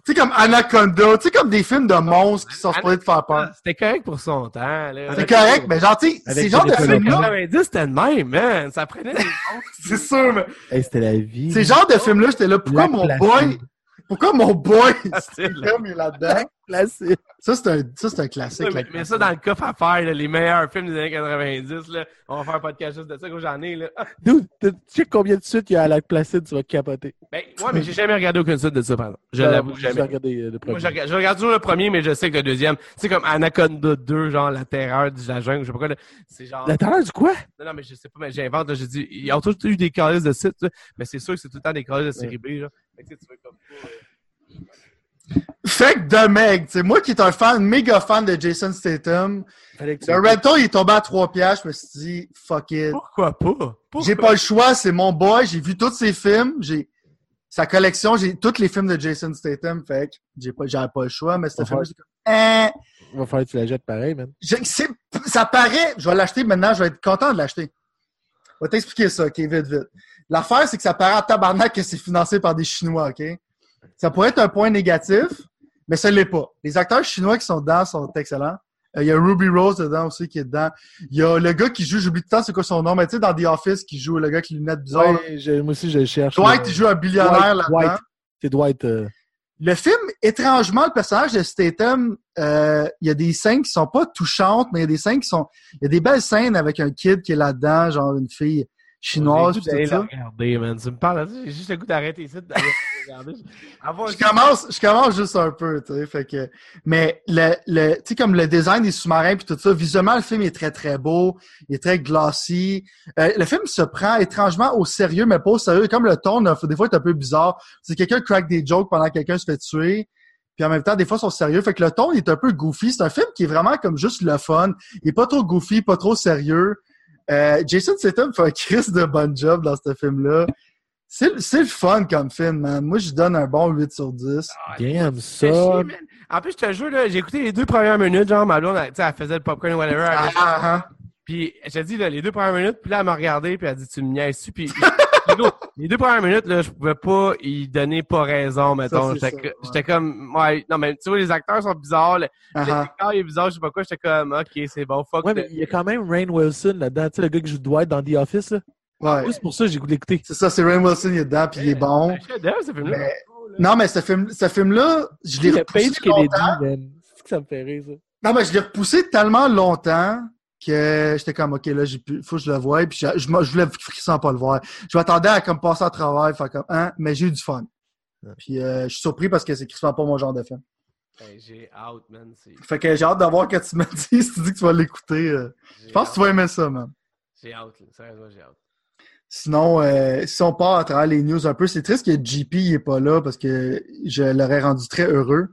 Tu sais, comme Anaconda, tu sais, comme des films de monstres qui sont supposés te faire peur. C'était correct pour son temps, là. C'est correct, mais genre, tu sais, Avec ces genres de films-là, 90, c'était le même, man. Ça prenait des monstres. c'est sûr, mais hey, c'était la vie. ces genres de films-là, j'étais là, pourquoi mon boy, pourquoi mon boy, Facile, là. Est là-dedans? Classique. Ça, c'est un, ça, c'est un classique. Ouais, mais, mais ça, dans le coffre à faire, là, les meilleurs films des années 90, là, on va faire un podcast juste de ça, gros, j'en ai, là. Dude, tu sais combien de suite il y a à Lac Placide, tu vas capoter. Ben, ouais, mais j'ai jamais regardé aucune suite de ça, pardon. Je Euh, l'avoue, j'ai jamais. regardé euh, le Moi, premier. je regarde, je regarde toujours le premier, mais je sais que le deuxième, c'est comme Anaconda 2, genre la terreur de la jungle, je sais pas quoi, là. c'est genre... La terreur du quoi? Non, non, mais je sais pas, mais j'invente, là, j'ai dit, il y a toujours eu des calices de sites, mais c'est sûr que c'est tout le temps des calices de série B, que, tu sais, tu veux comme euh, Fait que de Meg, tu sais, moi qui est un fan, méga fan de Jason Statham, le rental, il est tombé à 3 piastres, je me suis dit, fuck it. Pourquoi pas? J'ai pas le choix, c'est mon boy, j'ai vu tous ses films, j'ai sa collection, j'ai tous les films de Jason Statham, fait que j'ai pas, j'avais pas le choix, mais c'était film, comme, hein, va falloir que tu la jettes pareil, man. je- c'est- ça paraît, je vais l'acheter maintenant, je vais être content de l'acheter. Je vais t'expliquer ça, ok, vite, vite. L'affaire, c'est que ça paraît en tabarnak que c'est financé par des Chinois, ok? Ça pourrait être un point négatif, mais ça l'est pas. Les acteurs chinois qui sont dedans sont excellents. Euh, Il y a Ruby Rose dedans aussi qui est dedans. Il y a le gars qui joue, j'oublie tout le temps c'est quoi son nom, mais tu sais, dans The Office, qui joue le gars avec les lunettes bizarres. Ouais, moi aussi, je cherche. Dwight, il joue un billionnaire là-dedans. Dwight. C'est Dwight. euh, Le film, étrangement, le personnage de Statham, euh, il y a des scènes qui sont pas touchantes, mais il y a des scènes qui sont... Il y a des belles scènes avec un kid qui est là-dedans, genre une fille chinoise, J'ai pis le goût tout d'aller ça. regarder, man. Tu me parles, j'ai juste le goût d'arrêter ici, d'aller regarder. Avoir Je commence, je commence juste un peu, tu sais, fait que... Mais le, le, tu sais, comme le design des sous-marins puis tout ça, visuellement, le film est très, très beau, il est très glossy. Euh, le film se prend étrangement au sérieux, mais pas au sérieux. Comme le ton, des fois, est un peu bizarre. C'est quelqu'un crack des jokes pendant que quelqu'un se fait tuer. puis en même temps, des fois, ils sont sérieux. Fait que le ton il est un peu goofy. C'est un film qui est vraiment comme juste le fun. Il est pas trop goofy, pas trop sérieux. Euh, Jason Statham fait un Chris de bon job dans ce film-là. C'est c'est le fun comme film, man. Moi, je donne un bon 8 sur 10. Damn C'est ça. chier. En plus, je te jure, là, j'ai écouté les deux premières minutes, genre, ma blonde, elle, tu sais, elle faisait le popcorn, whatever. elle- Ah, ah, ah. Puis, je te dis, là, les deux premières minutes, puis là, elle m'a regardé, puis elle a dit, tu me niaises-tu? Puis, les deux premières minutes, là, je pouvais pas y donner pas raison, mettons. J'étais que- ouais. comme, ouais, non, mais tu vois, les acteurs sont bizarres, le décor est bizarre, je sais pas quoi, j'étais comme, ok, c'est bon, fuck. Ouais, mais il y a quand même Rain Wilson là-dedans, tu sais, le gars qui joue Dwight dans The Office. Là. Ouais. C'est pour ça que j'ai goût d'écouter. C'est ça, c'est Rain Wilson, il est dedans, puis il est bon. C'est un chef-d'œuvre, ce film-là. Mais- Non, mais ce film, ce film-là, je l'ai repoussé Page Kennedy, longtemps. man. C'est que ça me fait rire, ça. Non, mais je l'ai repoussé tellement longtemps que j'étais comme, OK, là, j'ai pu, faut que je le voie. Puis je, je, je voulais sans pas le voir. Je m'attendais à comme passer à travail, faire comme, hein, mais j'ai eu du fun. Ouais. Puis euh, je suis surpris parce que c'est crissement pas mon genre de film. Hey, J'ai out, man. Fait que j'ai hâte d'avoir que tu me dis si tu dis que tu vas l'écouter. euh. Je pense que tu vas aimer ça, man. J'ai là. Sérieusement, j'ai out. Sinon, euh, si on part à travers les news un peu, c'est triste que JP n'est pas là parce que je l'aurais rendu très heureux.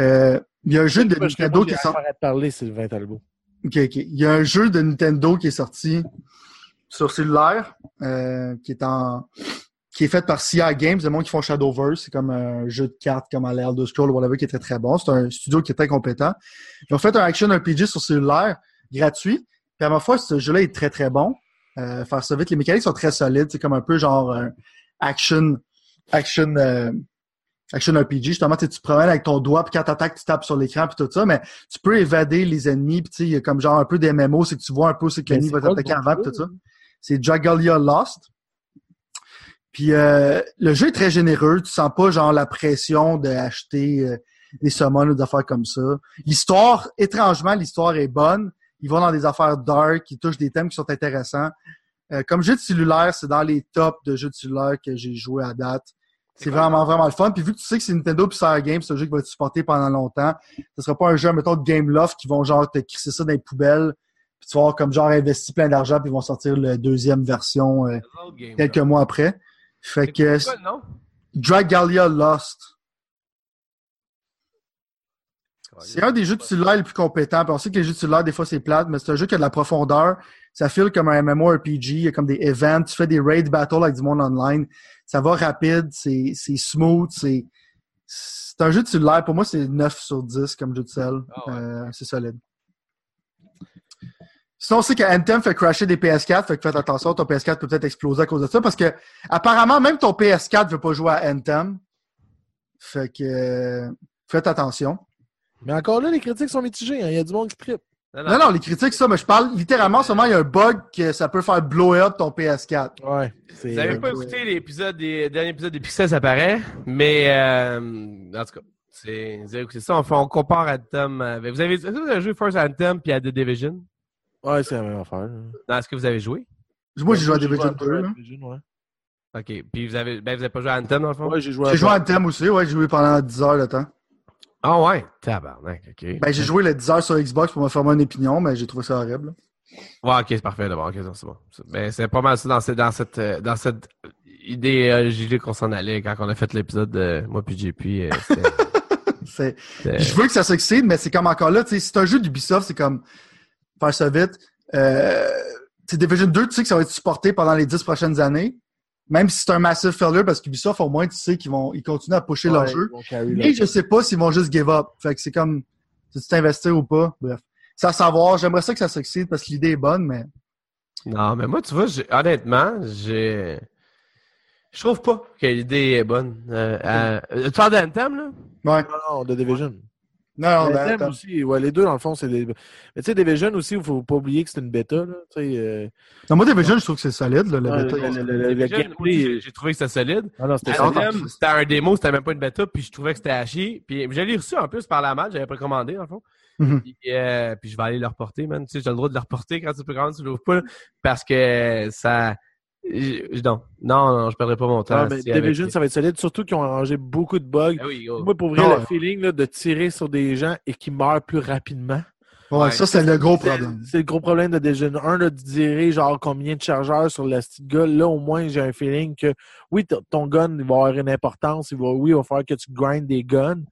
Euh, il y a un jeu de Nintendo qui à te parler, Sylvain Talbot. Ok. Il y a un jeu de Nintendo qui est sorti sur cellulaire, euh, qui est en qui est fait par CI Games, le monde qui font Shadowverse. C'est comme un jeu de cartes comme à l'air de Scroll whatever qui est très très bon. C'est un studio qui est très compétent. Ils ont fait un action RPG sur cellulaire gratuit. Puis à ma foi, ce jeu-là est très très bon. Euh, faire ça vite. Les mécaniques sont très solides. C'est comme un peu genre un action action euh, action RPG. Justement, tu te promènes avec ton doigt, puis quand t'attaques, tu tapes sur l'écran, puis tout ça. Mais tu peux évader les ennemis, puis tu sais, il y a comme genre un peu des MMO, c'est que tu vois un peu c'est que l'ennemi va t'attaquer avant, puis tout ça. C'est Dragalia Lost. Puis euh, le jeu est très généreux. Tu sens pas genre la pression d'acheter euh, des summons ou d'affaires comme ça. L'histoire, étrangement, l'histoire est bonne. Ils vont dans des affaires dark, ils touchent des thèmes qui sont intéressants. Euh, comme jeu de cellulaire, c'est dans les tops de jeux de cellulaire que j'ai joué à date. C'est vraiment, vraiment le fun. Puis vu que tu sais que c'est Nintendo puis Sierra Games, c'est un jeu qui va être supporté pendant longtemps. Ce sera pas un jeu, mettons, de Game Loft qui vont genre te crisser ça dans les poubelles. Puis tu vas avoir comme genre investi plein d'argent puis ils vont sortir la deuxième version euh, game, quelques mois après. Fait que quoi? Dragalia Lost. C'est un des jeux de cellulaire les plus compétents. Puis on sait que les jeux de cellulaire, des fois, c'est plate, mais c'est un jeu qui a de la profondeur. Ça file comme un MMORPG. Il y a comme des events. Tu fais des raid battles avec du monde online. Ça va rapide. C'est c'est smooth. C'est c'est un jeu de cellulaire. Pour moi, c'est 9 sur 10 comme jeu de sel. Ah ouais. Euh, c'est solide. Sinon, on sait que Anthem fait crasher des PS4. Fait que faites attention. Ton PS4 peut peut-être exploser à cause de ça. Parce que, apparemment, même ton PS4 veut pas jouer à Anthem. Fait que, euh, faites attention. Mais encore là, les critiques sont mitigées. hein. Il y a du monde qui trippe. Non, non, les critiques, ça, mais je parle littéralement seulement, il y a un bug que ça peut faire blow up ton PS4. Ouais. Vous n'avez euh, pas écouté l'épisode des derniers épisodes des Pixels, ça paraît. Mais, euh, en tout cas, c'est vous avez écouté ça. On, fait, on compare Anthem avec. Vous avez, est-ce que vous avez joué First Anthem puis à The Division? Ouais, c'est la même affaire. Non, est-ce que vous avez joué? Moi, j'ai joué à Division un peu 2. à là. Division, ouais. OK. Puis vous avez, ben, vous avez pas joué à Anthem, dans le fond? Ouais, j'ai joué à J'ai joué à Anthem aussi, ouais, j'ai joué pendant 10 heures de temps. Ah ouais? Tabarnak, OK. Ben, j'ai joué les 10 heures sur Xbox pour me former une opinion, mais j'ai trouvé ça horrible. Ouais, ok, c'est parfait d'abord. Ok, c'est bon. C'est- Ben, c'est pas mal ça dans cette, dans cette, euh, dans cette idéologie qu'on s'en allait quand on a fait l'épisode de moi puis JP. euh, C'est... Je veux que ça succède, mais c'est comme encore là, tu sais, c'est un jeu d'Ubisoft, c'est comme faire ça vite. Euh, Division 2, tu sais que ça va être supporté pendant les 10 prochaines années. Même si c'est un massive failure, parce qu'Ubisoft, au moins, tu sais qu'ils vont ils continuent à pusher leur jeu. leur- je sais pas s'ils vont juste give up. Fait que c'est comme, si tu t'investir ou pas. Bref. C'est à savoir. J'aimerais ça que ça succède parce que l'idée est bonne, mais Non, mais moi, tu vois, j'ai- honnêtement, j'ai. Je trouve pas que l'idée est bonne. Euh, euh, tu parles d'Anthem, là? ouais. Non, non, de Division. Non, non, ben, aussi, ouais, les deux, dans le fond, c'est des. Mais tu sais, Division aussi, il faut pas oublier que c'est une bêta, là. Tu sais, euh, Non, moi, Division, je trouve que c'est solide, là, Ouais, bêta. j'ai- trouvé que c'était solide. Non, non, c'était Ah, un démo, c'était même pas une bêta, puis je trouvais que c'était à chier. Puis je l'ai reçu en plus par la malle, j'avais précommandé, dans le fond. Mhm. Puis, euh, puis je vais aller le reporter, man. Tu sais, j'ai le droit de le reporter quand c'est plus grand, tu l'ouvres pas, là, parce que ça. Non, non, non, je perdrai pas mon temps. Ah, mais avec- ça va être solide, surtout qu'ils ont arrangé beaucoup de bugs. Ah oui, oh. Moi, pour vrai, Non, le ouais. feeling là, de tirer sur des gens et qu'ils meurent plus rapidement. Ouais, Ouais. ça, c'est le gros problème. C'est le gros problème de Division 1, là, de tirer genre combien de chargeurs sur le gars. Là, au moins, j'ai un feeling que oui, ton gun il va avoir une importance. Il va, oui, il va falloir que tu grindes des guns.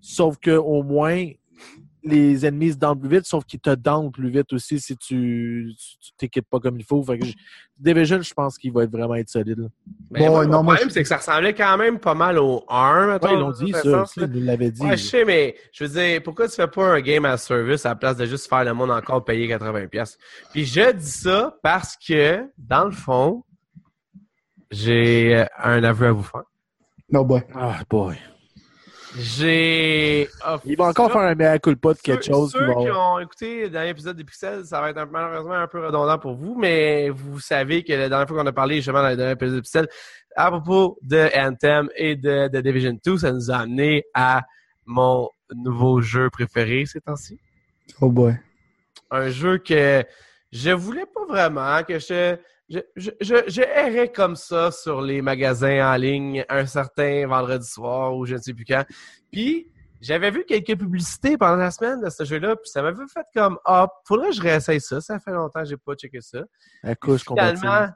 sauf que au moins les ennemis se downent plus vite, sauf qu'ils te downent plus vite aussi si tu t'équipes pas comme il faut. Fait que je- Division, je pense qu'il va être vraiment être solide. là. Mais Bon, non, moi, problème, je- c'est que ça ressemblait quand même pas mal au 1, mettons, Ouais, ils l'ont dit, ça sens, aussi, là. ils l'avaient dit. Ouais, je sais, mais je veux dire, pourquoi tu fais pas un game as service à la place de juste faire le monde encore payer 80$? pièces Puis je dis ça parce que, dans le fond, j'ai euh, un aveu à vous faire. No boy. Ah, boy. J'ai... Il va encore faire un mea culpa de quelque Ceux- chose. Ceux qui ont écouté le dernier épisode des Pixels, ça va être un- malheureusement un peu redondant pour vous, mais vous savez que la dernière fois qu'on a parlé justement dans le dernier épisode des Pixels, à propos de Anthem et de, de Division 2, ça nous a amené à mon nouveau jeu préféré ces temps-ci. Oh boy. Un jeu que je voulais pas vraiment, que je, je, je, je, je errais comme ça sur les magasins en ligne un certain vendredi soir ou je ne sais plus quand. Puis, j'avais vu quelques publicités pendant la semaine de ce jeu-là, puis ça m'avait fait comme Ah, faudrait que je réessaye ça. Ça fait longtemps que j'ai pas checké ça. À couche. Finalement,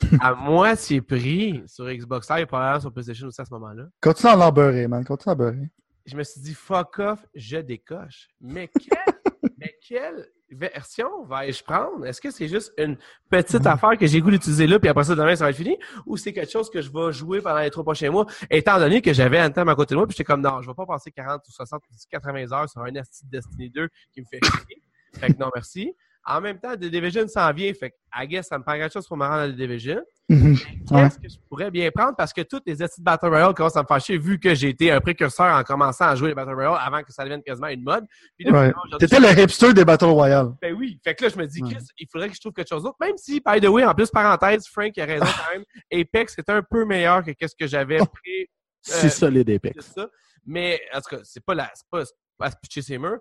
à moitié prix sur Xbox Live, probablement sur PlayStation aussi à ce moment-là. Continue à l'embeurrer, man. Continue à beurrer. Je me suis dit fuck off, je décoche. Mais quelle, mais quelle version vais-je prendre? Est-ce que c'est juste une petite affaire que j'ai goût d'utiliser là, puis après ça, demain, ça va être fini? Ou c'est quelque chose que je vais jouer pendant les trois prochains mois, étant donné que j'avais un temps à côté de moi, puis j'étais comme, non, je vais pas passer 40 ou 60 ou 80 heures sur un esti de Destiny 2 qui me fait chier. Fait que non, merci. En même temps, The Division s'en vient, fait que, I guess, ça me prend quelque chose pour me rendre à The Division. Ouais. Qu'est-ce que je pourrais bien prendre? Parce que toutes les astuces de Battle Royale commencent à me fâcher vu que j'ai été un précurseur en commençant à jouer les Battle Royale avant que ça devienne quasiment une mode. Puis là, Ouais. T'étais le hipster des Battle Royale. ben oui. Fait que là, je me dis, Ouais. Chris, il faudrait que je trouve quelque chose d'autre. Même si, by the way, en plus, parenthèse, Frank a raison quand même. Apex est un peu meilleur que qu'est-ce que j'avais pris C'est Euh, solide, de Apex. ça. Mais, en tout cas, c'est pas la, c'est pas, c'est pas à se pitcher ses murs.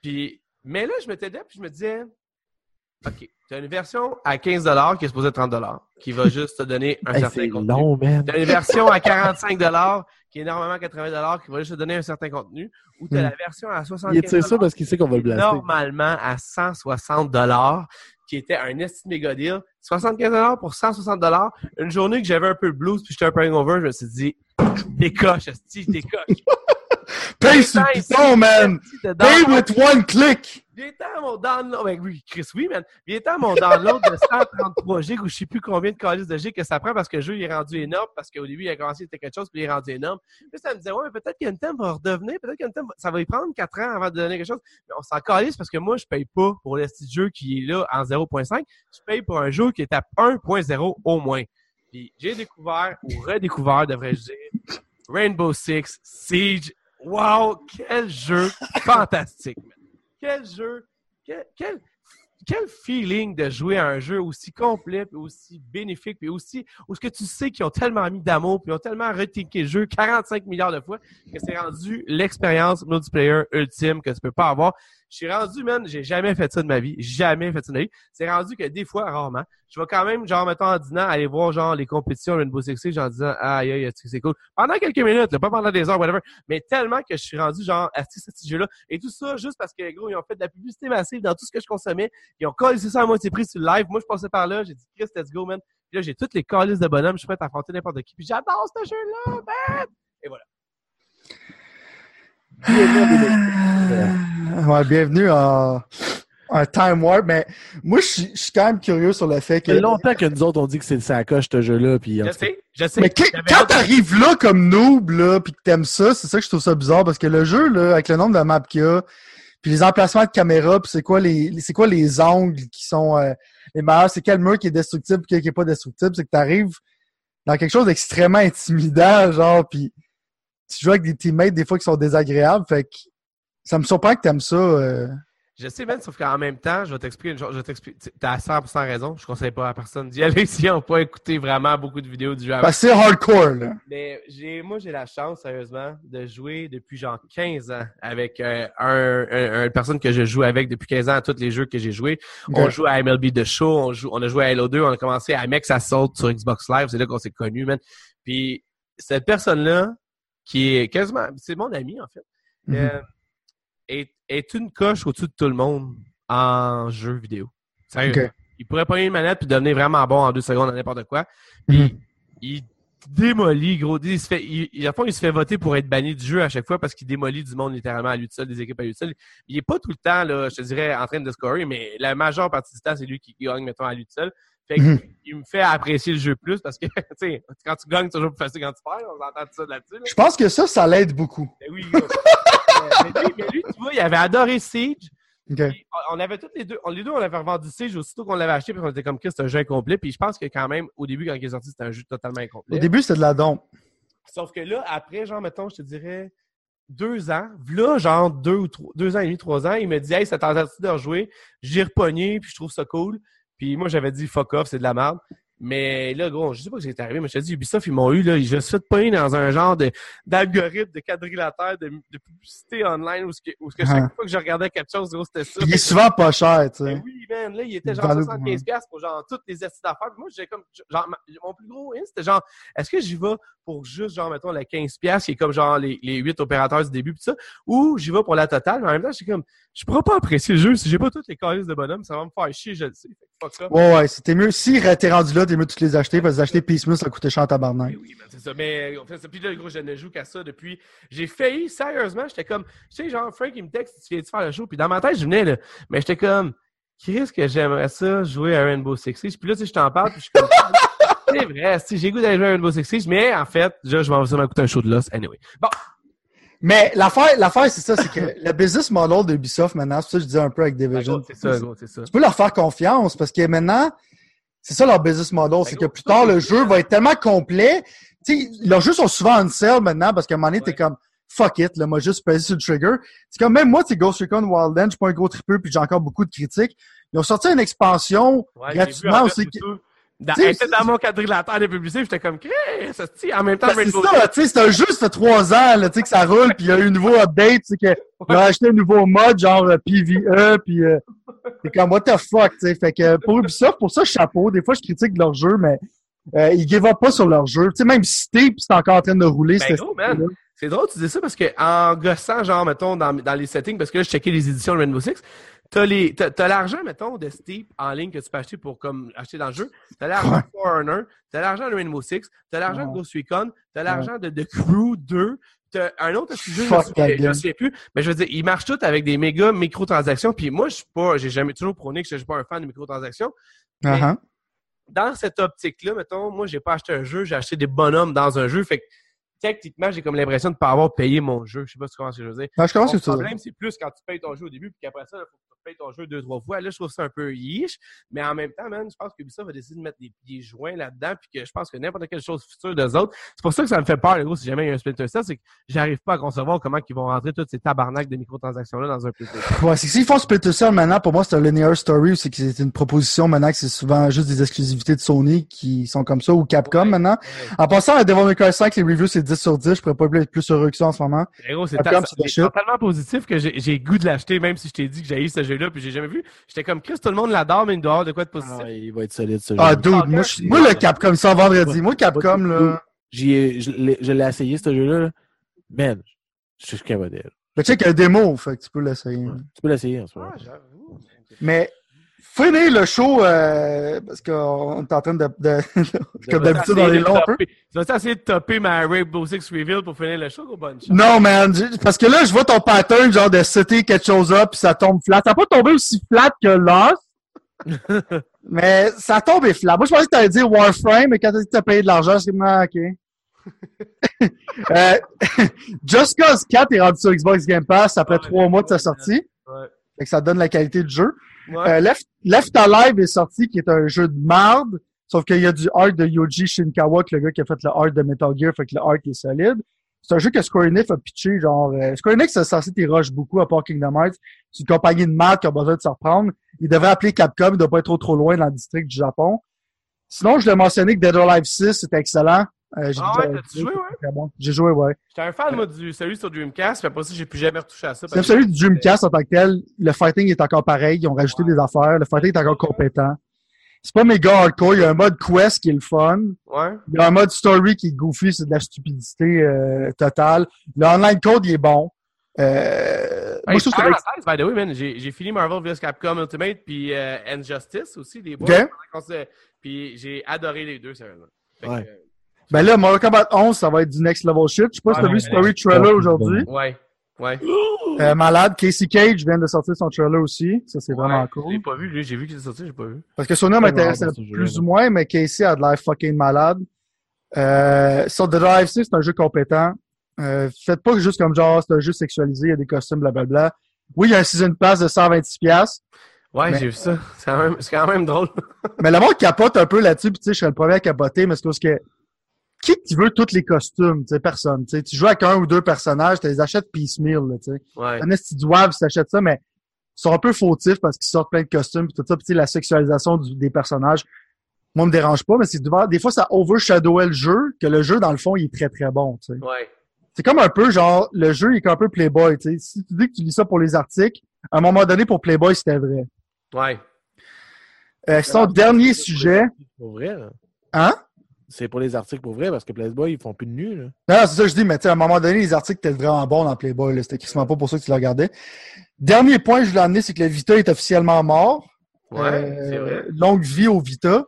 Puis, mais là, je m'étais dit, puis je me disais, OK, tu as une version à 15 qui est supposée être 30 qui va juste te donner un Hey, certain contenu. long, man. Tu as une version à 45 qui est normalement 80 qui va juste te donner un certain contenu. Ou tu as Hmm. la version à 75 Il ça parce qu'il sait qu'on va le blaster. normalement à 160 qui était un esti méga deal. 75 pour 160 Une journée que j'avais un peu le blues puis j'étais un peu hangover, je me suis dit, décoche, esti, décoche. Paye sur le piton, man! Pay with one click! Viens à mon download. Ben oui, Chris, oui, man. Viens à mon download de 133 gigs ou je sais plus combien de calices de gigs que ça prend parce que le jeu il est rendu énorme parce qu'au début il a commencé c'était quelque chose puis il est rendu énorme. Puis ça me disait, ouais, mais peut-être qu'Untem va redevenir, peut-être qu'Untem va- ça va y prendre 4 ans avant de donner quelque chose. Mais on s'en calisse parce que moi je paye pas pour le style jeu qui est là en 0.5. Je paye pour un jeu qui est à 1.0 au moins. Puis j'ai découvert ou redécouvert, devrais-je dire, Rainbow Six Siege. Wow, quel jeu fantastique, man. Quel jeu, quel, quel, quel feeling de jouer à un jeu aussi complet, puis aussi bénéfique, puis aussi où ce que tu sais qu'ils ont tellement mis d'amour, puis ils ont tellement retinké le jeu 45 milliards de fois que c'est rendu l'expérience multiplayer ultime que tu peux pas avoir. Je suis rendu, man, j'ai jamais fait ça de ma vie, jamais fait ça de ma vie. C'est rendu que des fois, rarement, je vais quand même, genre, mettons, en dînant, aller voir, genre, les compétitions Rainbow Six Siege en disant, aïe, aïe, c'est cool. Pendant quelques minutes, là, pas pendant des heures, whatever, mais tellement que je suis rendu, genre, à ce jeu-là. Et tout ça, juste parce que, gros, ils ont fait de la publicité massive dans tout ce que je consommais. Ils ont collé ça à moitié prix sur le live. Moi, je passais par là, j'ai dit, Chris, let's go, man. Puis là, j'ai toutes les calices de bonhommes, je suis prêt à affronter n'importe qui. Puis j'adore ce jeu-là, man! Ouais, bienvenue en, en Time Warp, mais moi, je suis- quand même curieux sur le fait que. Ça fait longtemps que nous autres, on dit que c'est ça coche, ce jeu-là. Puis, Je sais, je sais. Mais que- quand t'arrives là comme noob, là, pis que t'aimes ça, c'est ça que je trouve ça bizarre, parce que le jeu, là, avec le nombre de maps qu'il y a, puis les emplacements de caméra, puis c'est quoi les, c'est quoi les angles qui sont euh, les meilleurs, c'est quel mur qui est destructible, quel qui est pas destructible, c'est que t'arrives dans quelque chose d'extrêmement intimidant, genre, puis tu joues avec des teammates des fois qui sont désagréables, fait que ça me surprend que t'aimes ça. euh. Je sais, Ben, sauf qu'en même temps, je vais t'expliquer une chose. Je tu- T'as 100% raison. Je conseille pas à personne d'y aller s'ils n'ont pas écouté vraiment beaucoup de vidéos du jeu. c'est hardcore, là. Mais j'ai, moi, j'ai la chance, sérieusement, de jouer depuis genre 15 ans avec euh, un, un- une personne que je joue avec depuis 15 ans à tous les jeux que j'ai joués. On joue à MLB The Show, on, joue, on a joué à Halo 2, on a commencé à Mex Assault sur Xbox Live, c'est là qu'on s'est connus, man. Puis cette personne-là, qui est quasiment, c'est mon ami, en fait, Mhm. euh, est, est une coche au-dessus de tout le monde en jeu vidéo. Sérieux. Il pourrait prendre une manette puis devenir vraiment bon en deux secondes à n'importe quoi. Puis Mhm. il démolit, gros. Il se fait, il, il- à fond, il se fait voter pour être banni du jeu à chaque fois parce qu'il démolit du monde littéralement à lui tout seul, des équipes à lui tout seul. Il est pas tout le temps, là, je te dirais, en train de scorer, mais la majeure partie du temps, c'est lui qui gagne, mettons, à lui tout seul. Fait que, Mhm. il me fait apprécier le jeu plus parce que, tu sais, quand tu gagnes, c'est toujours plus facile quand tu perds. On entend tout ça là-dessus. là. Je pense que ça, ça l'aide beaucoup. Mais oui, gros. Euh, mais, lui, mais lui, tu vois, il avait adoré Siege. On- avait toutes les deux, on, les deux, on avait revendu Siege aussitôt qu'on l'avait acheté, puis on était comme, Chris, c'est un jeu incomplet. Puis je pense que quand même, au début, quand il est sorti, c'était un jeu totalement incomplet. Au début, c'était de la dompe. Sauf que là, après, genre, mettons, je te dirais deux ans, là, genre deux ou trois, deux ans et demi, trois ans, il me dit, hey, ça tentative de rejouer. J'ai repogné, puis je trouve ça cool. Puis moi, j'avais dit, fuck off, c'est de la merde. Mais là, gros, je sais pas ce qui est arrivé, mais je te dis, Ubisoft, ils m'ont eu, là, je suis pogner dans un genre de, d'algorithme, de quadrilatère, de, de publicité online, où, ce que, où ce que chaque Ah. fois que je regardais quelque chose, gros, c'était ça. Il est souvent pas cher, tu sais. oui, man, là, il était genre Dans le- 75$ piastres pour genre toutes les astuces d'affaires. Moi, j'ai comme, genre, mon plus gros in, c'était genre, est-ce que j'y vais pour juste, genre, mettons, la 15$, piastres, qui est comme genre les, les 8 opérateurs du début, pis ça, ou j'y vais pour la totale, mais en même temps, j'ai comme, je pourrais pas apprécier le jeu si j'ai pas toutes les calices de bonhomme, ça va me faire chier, je le sais. Fuck. Ouais, ouais, c'était mieux. Si t'es rendu là, t'es mieux de toutes les acheter, parce que acheter Piecemeal, ça coûtait cher en tabarnak. Mais oui, man, c'est ça. Mais en fait, ça- puis là, gros, je ne joue qu'à ça depuis. J'ai failli, sérieusement, j'étais comme, tu sais, genre, Frank, il me texte, tu viens-tu faire le show? Puis dans ma tête, je venais, là. Mais j'étais comme, Chris, que j'aimerais ça, jouer à Rainbow Six Siege. Puis là, tu sais, je t'en parle, puis je suis comme, c'est vrai, si j'ai goût d'aller jouer à Rainbow Six Siege, mais en fait, déjà, je m'en vais m'écouter un show de l'os. Anyway. Bon, Mais l'affaire, l'affaire, c'est ça, c'est que le business model de Ubisoft maintenant, c'est ça que je disais un peu avec Division. c'est ça, c'est ça. tu peux leur faire confiance parce que maintenant, c'est ça leur business model, c'est que Ben, gros, plus tard, le jeu va être tellement complet. Tu sais, leurs jeux sont souvent en sale maintenant parce qu'à un moment donné, t'es comme fuck it, là, moi juste pesé sur le trigger. C'est comme même moi, c'est Ghost Recon Wildlands, je suis pas un gros tripeux puis j'ai encore beaucoup de critiques. Ils ont sorti une expansion Ouais, gratuitement en aussi. Dans, elle était dans mon quadrilatère de publicité, j'étais comme, ça en même temps, Ben, c'est ça, tu sais, c'est un jeu, ça fait trois ans, là, tu sais, que ça roule, puis il y a eu un nouveau update, sais, que, ils ont acheté un nouveau mode, genre euh, PvE, puis euh, c'est comme, what the fuck, tu sais, fait que pour Ubisoft, pour ça, chapeau, des fois, je critique leur jeu, mais euh, ils give up pas sur leur jeu, tu sais, même si t'es, puis c'est encore en train de rouler, Ben, man. C'est drôle, tu dis ça parce que en gossant, genre, mettons, dans, dans les settings, parce que là, je checkais les éditions de Rainbow Six, t'as les, t'as, t'as l'argent, mettons, de Steep en ligne que tu peux acheter pour, comme, acheter dans le jeu. T'as l'argent de Forerunner, t'as l'argent de Rainbow Six, t'as l'argent de. Ghost Recon, t'as l'argent de The Crew 2, t'as un autre sujet, je je me souviens plus, mais je veux dire, ils marchent tous avec des méga microtransactions, puis moi, je suis pas, j'ai jamais toujours prôné que je suis pas un fan de microtransactions, Uh-huh. dans cette optique-là, mettons, moi, j'ai pas acheté un jeu, j'ai acheté des bonhommes dans un jeu. Fait que, techniquement, j'ai comme l'impression de pas avoir payé mon jeu. Je sais pas si tu comprends ce que je veux dire. Ben, je commence Mon sur ça. problème, c'est plus quand tu payes ton jeu au début, puis qu'après ça, il faut que tu payes ton jeu deux, trois fois. Là, je trouve ça un peu yish. Mais en même temps, man, je pense que Ubisoft va décider de mettre des pieds joints là-dedans, puis que je pense que n'importe quelle chose future d'eux autres. C'est pour ça que ça me fait peur, le gros, si jamais il y a un Splinter Cell, c'est que j'arrive pas à concevoir comment ils vont rentrer toutes ces tabarnaks de microtransactions-là dans un PlayStation. Ouais, c'est que s'ils font Splinter Cell maintenant, pour moi, c'est un linear story ou c'est que c'est une proposition maintenant que c'est souvent juste des exclusivités de Sony qui sont comme ça ou Capcom Ouais. maintenant. En passant à Devil May Cry 5, les reviews c'est 10 sur 10, je pourrais pas être plus heureux que ça en ce moment. Gros, c'est tellement positif que j'ai goût de l'acheter, même si je t'ai dit que j'ai eu ce jeu-là, puis j'ai jamais vu. J'étais comme Chris, tout le monde l'adore, mais il doit avoir de quoi de positif. Ah, il va être solide, ce Ah, jeu. dude, moi, je- moi, le Capcom, ça vendredi. Moi, Capcom, là. Ai- Je l'ai essayé, ce jeu-là. là. Man, je suis capoté. là. Le check il y a un démo, fait que tu peux l'essayer. Ouais. Tu peux l'essayer en ce moment. Ah, j'avoue. Mais, finir le show, euh, parce qu'on est en train de, de- comme d'habitude, on est long un peu. Tu vas essayer de topper ma Rainbow Six Reveal pour finir le show, bonne chance? Non, man, parce que là, je vois ton pattern, genre, de setter quelque chose up, puis ça tombe flat. Ça n'a pas tombé aussi flat que Lost, mais ça tombe flat. Moi, je pensais que t'allais dire Warframe, mais quand t'as dit que t'as payé de l'argent, c'est comme, ah, OK. euh, Just Cause 4 est rendu sur Xbox Game Pass après Ouais, trois mois de sa sortie. Ouais. Fait que ça donne la qualité du jeu. Euh, Left, Alive est sorti, qui est un jeu de marde, sauf qu'il y a du art de Yoji Shinkawa, que le gars qui a fait le art de Metal Gear, fait que le art est solide. C'est un jeu que Square Enix a pitché, genre, euh, Square Enix, c'est censé rush beaucoup à part Kingdom Hearts. C'est une compagnie de marde qui a besoin de se reprendre. Il devrait appeler Capcom, il doit pas être trop trop loin dans le district du Japon. Sinon, je l'ai mentionné que Dead or Alive 6, c'était excellent. Euh, j'ai Ah ouais, t'as-tu joué, ouais? Bon. J'ai joué, ouais. J'étais un fan, moi, du celui sur Dreamcast, puis après ça, j'ai plus jamais retouché à ça. Que- celui du Dreamcast en tant que tel. Le fighting est encore pareil. Ils ont rajouté Ouais. des affaires. Le fighting est encore compétent. C'est pas méga hardcore. Il y a un mode quest qui est le fun. Ouais. Il y a un mode story qui est goofy. C'est de la stupidité euh, totale. Le online code, il est bon. Euh, moi, je trouve que c'est parenthèse, by the way, man, j'ai fini Marvel vs Capcom Ultimate puis euh, Injustice aussi, les boys. Ok. Qu'on se- Puis j'ai adoré les deux, sérieusement. Fait Ouais. euh, Ben là, Mortal Kombat 11, ça va être du next level shit. Je sais pas si Ouais, t'as vu Story. Trailer aujourd'hui. Ouais. Ouais. Euh, malade, Casey Cage vient de sortir son trailer aussi. Ça, c'est vraiment cool. J'ai pas vu, lui, j'ai vu qu'il est sorti, j'ai pas vu. Parce que Sona Tellement m'intéressait plus ou moins, mais Casey a de l'air fucking malade. Euh, sur The Drive 6, c'est un jeu compétent. Euh, faites pas juste comme genre, c'est un jeu sexualisé, il y a des costumes, blablabla. Oui, il y a un season pass de 126$, piastres, Ouais, Mais- j'ai vu ça. C'est quand même, c'est quand même drôle. mais le monde capote un peu là-dessus, puis tu sais, je serais le premier à capoter, mais c'est parce que qui qui veut tous les costumes? Tu sais, personne. Tu sais, tu joues avec un ou deux personnages, tu les achètes piecemeal, là, tu sais. Ouais. Un esti du web si t'achètes ça, mais ils sont un peu fautifs parce qu'ils sortent plein de costumes pis tout ça. Pis tu sais, la sexualisation du- des personnages, moi, me dérange pas, mais c'est du- des fois, ça overshadowait le jeu, que le jeu, dans le fond, il est très, très bon, tu sais. Ouais. C'est comme un peu, genre, le jeu, il est un peu Playboy, tu sais. Si tu dis que tu lis ça pour les articles, à un moment donné, pour Playboy, c'était vrai. Ouais. Euh, son dernier sujet, Pour vrai, là. hein? C'est pour les articles pour vrai, parce que Playboy, ils font plus de nu, là. Non, non, c'est ça que je dis, mais tu sais, à un moment donné, les articles étaient vraiment bons dans Playboy. C'était quasiment pas pour ça que tu le regardais. Dernier point que je voulais amener, c'est que le Vita est officiellement mort. Ouais, Euh, c'est vrai. Longue vie au Vita.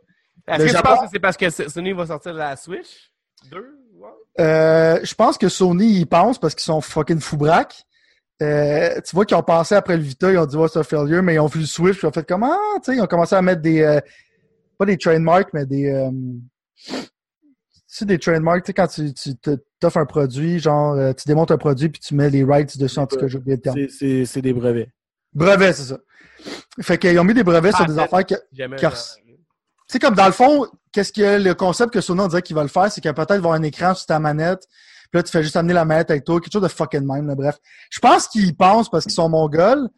Est-ce que tu Japon- penses que c'est parce que Sony va sortir la Switch? 2? Ouais. Euh, je pense que Sony y pense parce qu'ils sont fucking fou braque. Euh, tu vois qu'ils ont pensé après le Vita, ils ont dit ouais, c'est un failure, mais ils ont vu le Switch, puis ils ont fait comment, tu sais, ils ont commencé à mettre des euh, pas des trademarks, mais des euh, tu sais, des trademarks, tu sais, quand tu, t'offres un produit, genre euh, tu démontes un produit puis tu mets les rights dessus, en tout cas, j'ai oublié le terme. C'est- C'est c'est des brevets. Brevets, c'est ça. Fait qu'ils ont mis des brevets sur des Patent. affaires que, c'est comme dans le fond, qu'est-ce que le concept que Sony on dirait qu'ils veulent faire, c'est qu'il peut-être avoir un écran sur ta manette, puis là tu fais juste amener la manette avec toi, quelque chose de fucking même, là, bref. Je pense qu'ils y pensent parce qu'ils sont mongols,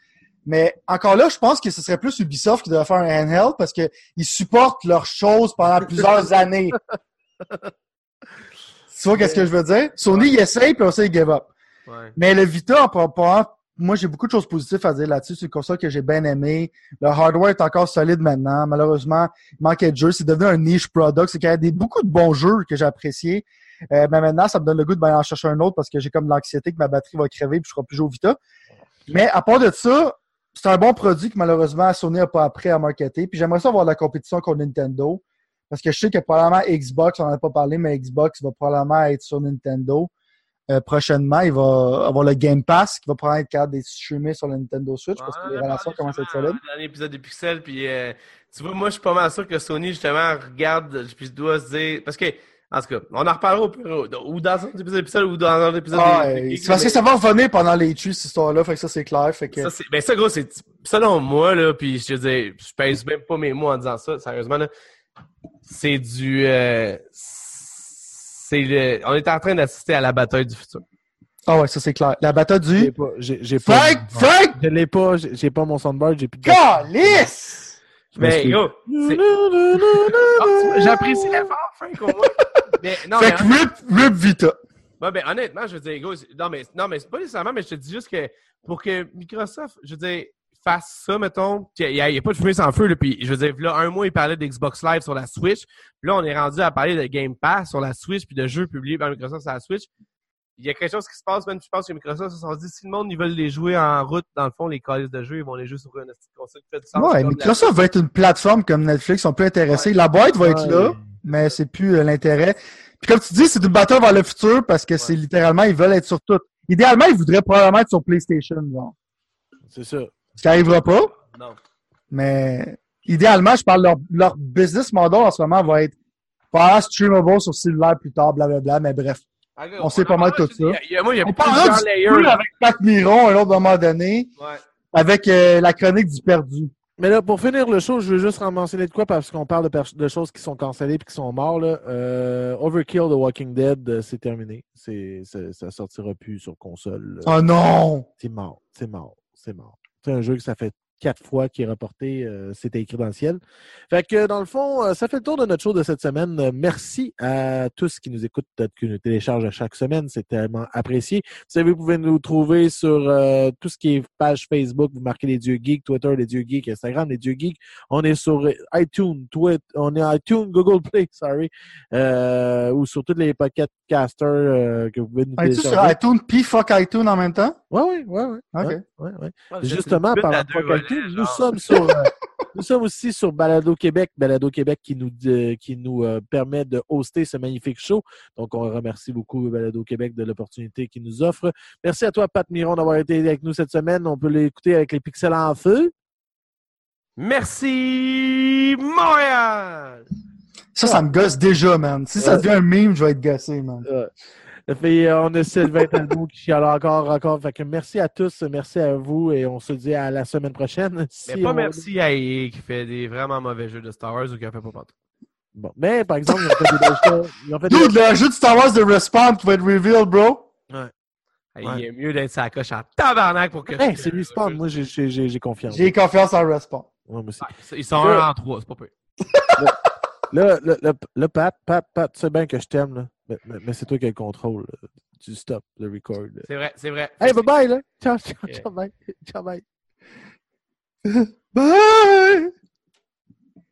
mais encore là, je pense que ce serait plus Ubisoft qui devrait faire un handheld parce que ils supportent leurs choses pendant plusieurs années. Tu vois qu'est-ce que je veux dire? Sony, il essaye, puis on sait, il give up. Ouais. Mais le Vita, en propos, moi, j'ai beaucoup de choses positives à dire là-dessus. C'est une console que j'ai bien aimé. Le hardware est encore solide maintenant. Malheureusement, il manquait de jeux. C'est devenu un niche product. C'est qu'il y a des, beaucoup de bons jeux que j'ai appréciés. Euh, mais maintenant, ça me donne le goût de en chercher un autre parce que j'ai comme l'anxiété que ma batterie va crever et je ne plus jouer au Vita. Mais à part de ça, c'est un bon produit que malheureusement Sony n'a pas appris à marketer. Puis j'aimerais ça avoir de la compétition contre Nintendo. Parce que je sais que probablement Xbox, on n'en a pas parlé, mais Xbox va probablement être sur Nintendo. Euh, prochainement, il va avoir le Game Pass qui va probablement être capable d'être streamé sur le Nintendo Switch parce que les relations commencent à être solides. Dans l'épisode des Pixels, puis euh, tu vois, moi, je suis pas mal sûr que Sony, justement, regarde, puis doit se dire. Parce que, en tout cas, on en reparlera au plus ou dans un épisode des Pixels ou dans un épisode Ah, des. des- parce que ça va revenir pendant les tues, cette histoire-là, fait que ça c'est clair. Fait que... Ça, ben ça, gros, c'est selon moi, là, puis je te dis, je pèse même pas mes mots en disant ça, sérieusement, là. C'est du. euh, c'est le. On est en train d'assister à la bataille du futur. Ah ouais, ça c'est clair. La bataille J'ai du. pas. J'ai j'ai pas. Frank! Frank! Je l'ai pas. J'ai j'ai pas mon soundboard. J'ai plus de. Calice! Mais yo, c'est- Ah, j'apprécie l'effort, Frank, au moins. Mais non, Fait mais, que rip, rip Vita. Ouais, ben, honnêtement, je veux dire, c'est- non, mais, non, mais c'est pas nécessairement, mais je te dis juste que pour que Microsoft, je veux dire, fasse ça, mettons, qu'il n'y a, il y a pas de fumée sans feu, là, puis je veux dire, là, un mois, il parlait d'Xbox Live sur la Switch, puis là, on est rendu à parler de Game Pass sur la Switch, puis de jeux publiés par Microsoft sur la Switch. Il y a quelque chose qui se passe, même, je pense que Microsoft se sont dit, si le monde, ils veulent les jouer en route, dans le fond, les calices de jeux, ils vont les jouer sur une petite console qui fait du sens. Ouais, Microsoft va être une plateforme comme Netflix, ils sont plus intéressés. La boîte va être là, mais c'est plus euh, l'intérêt. Puis comme tu dis, c'est une bataille vers le futur parce que c'est littéralement, ils veulent être sur tout. Idéalement, ils voudraient probablement être sur PlayStation, genre. C'est ça. Ce qui n'arrivera pas. Non. mais idéalement, je parle, leur, leur business model en ce moment va être pas streamable sur cellulaire plus tard, blablabla, mais bref. On sait pas mal tout ça. Il y a- il y a- moi, il y a On parlera du layers. avec Pat Miron à un autre moment donné, Ouais. avec euh, la chronique du perdu. Mais là, pour finir le show, je veux juste mentionner de quoi parce qu'on parle de, de choses qui sont cancellées et qui sont mortes. Euh, Overkill The Walking Dead, euh, c'est terminé. C'est, c'est- ça sortira plus sur console. là. Oh non! C'est mort, c'est mort, c'est mort. C'est un jeu que ça fait quatre fois qui est reporté, euh, c'était écrit dans le ciel. Fait que dans le fond, euh, ça fait le tour de notre show de cette semaine. Merci à tous qui nous écoutent, peut-être qui nous téléchargent à chaque semaine, c'est tellement apprécié. Vous savez, vous pouvez nous trouver sur euh, tout ce qui est page Facebook, vous marquez les dieux geeks, Twitter les dieux geeks, Instagram les dieux geeks. On est sur iTunes, Twitter, on est iTunes, Google Play, sorry, euh, ou sur tous les podcasters euh, que vous pouvez nous Es-tu sur télécharger. iTunes puis fuck iTunes en même temps? Ouais, ouais, ouais, ouais. Ok. ouais, ouais, ouais. Justement, par rapport à nous sommes sur, euh, Nous sommes aussi sur Balado Québec, Balado Québec qui nous, euh, qui nous euh, permet de hoster ce magnifique show. Donc, on remercie beaucoup Balado Québec de l'opportunité qu'il nous offre. Merci à toi, Pat Miron, d'avoir été avec nous cette semaine. On peut l'écouter avec les pixels en feu. Merci, Montréal! Ça, ça me gosse déjà, man. Si ça Ouais. devient un meme, je vais être gossé, man. Ça fait, euh, on a Sylvain Talbot qui chiale encore, encore. Fait que merci à tous, merci à vous et on se dit à la semaine prochaine. Si Mais pas on- merci à EA qui fait des vraiment mauvais jeux de Star Wars ou qui en fait pas partout. Bon. Mais par exemple, ils ont fait des belles choses. Ils ont fait des- Dude, le jeu de Star Wars de Respawn qui va être reveal, bro. Ouais. Il est mieux d'être sa coche en tabarnak pour que Hey, c'est Respawn, moi j'ai- j'ai j'ai- j'ai confiance. J'ai confiance en Respawn. Ouais, moi aussi. Ils sont un en trois, c'est pas peu. Là, là, là, là, Pat, Pat, Pat, tu sais bien que je t'aime, là. Mais, mais- mais c'est toi qui as le contrôle. là. Tu stop le record. C'est vrai, c'est vrai. Hey, bye bye, là. Ciao, ciao, ciao, bye. Ciao, bye. Bye!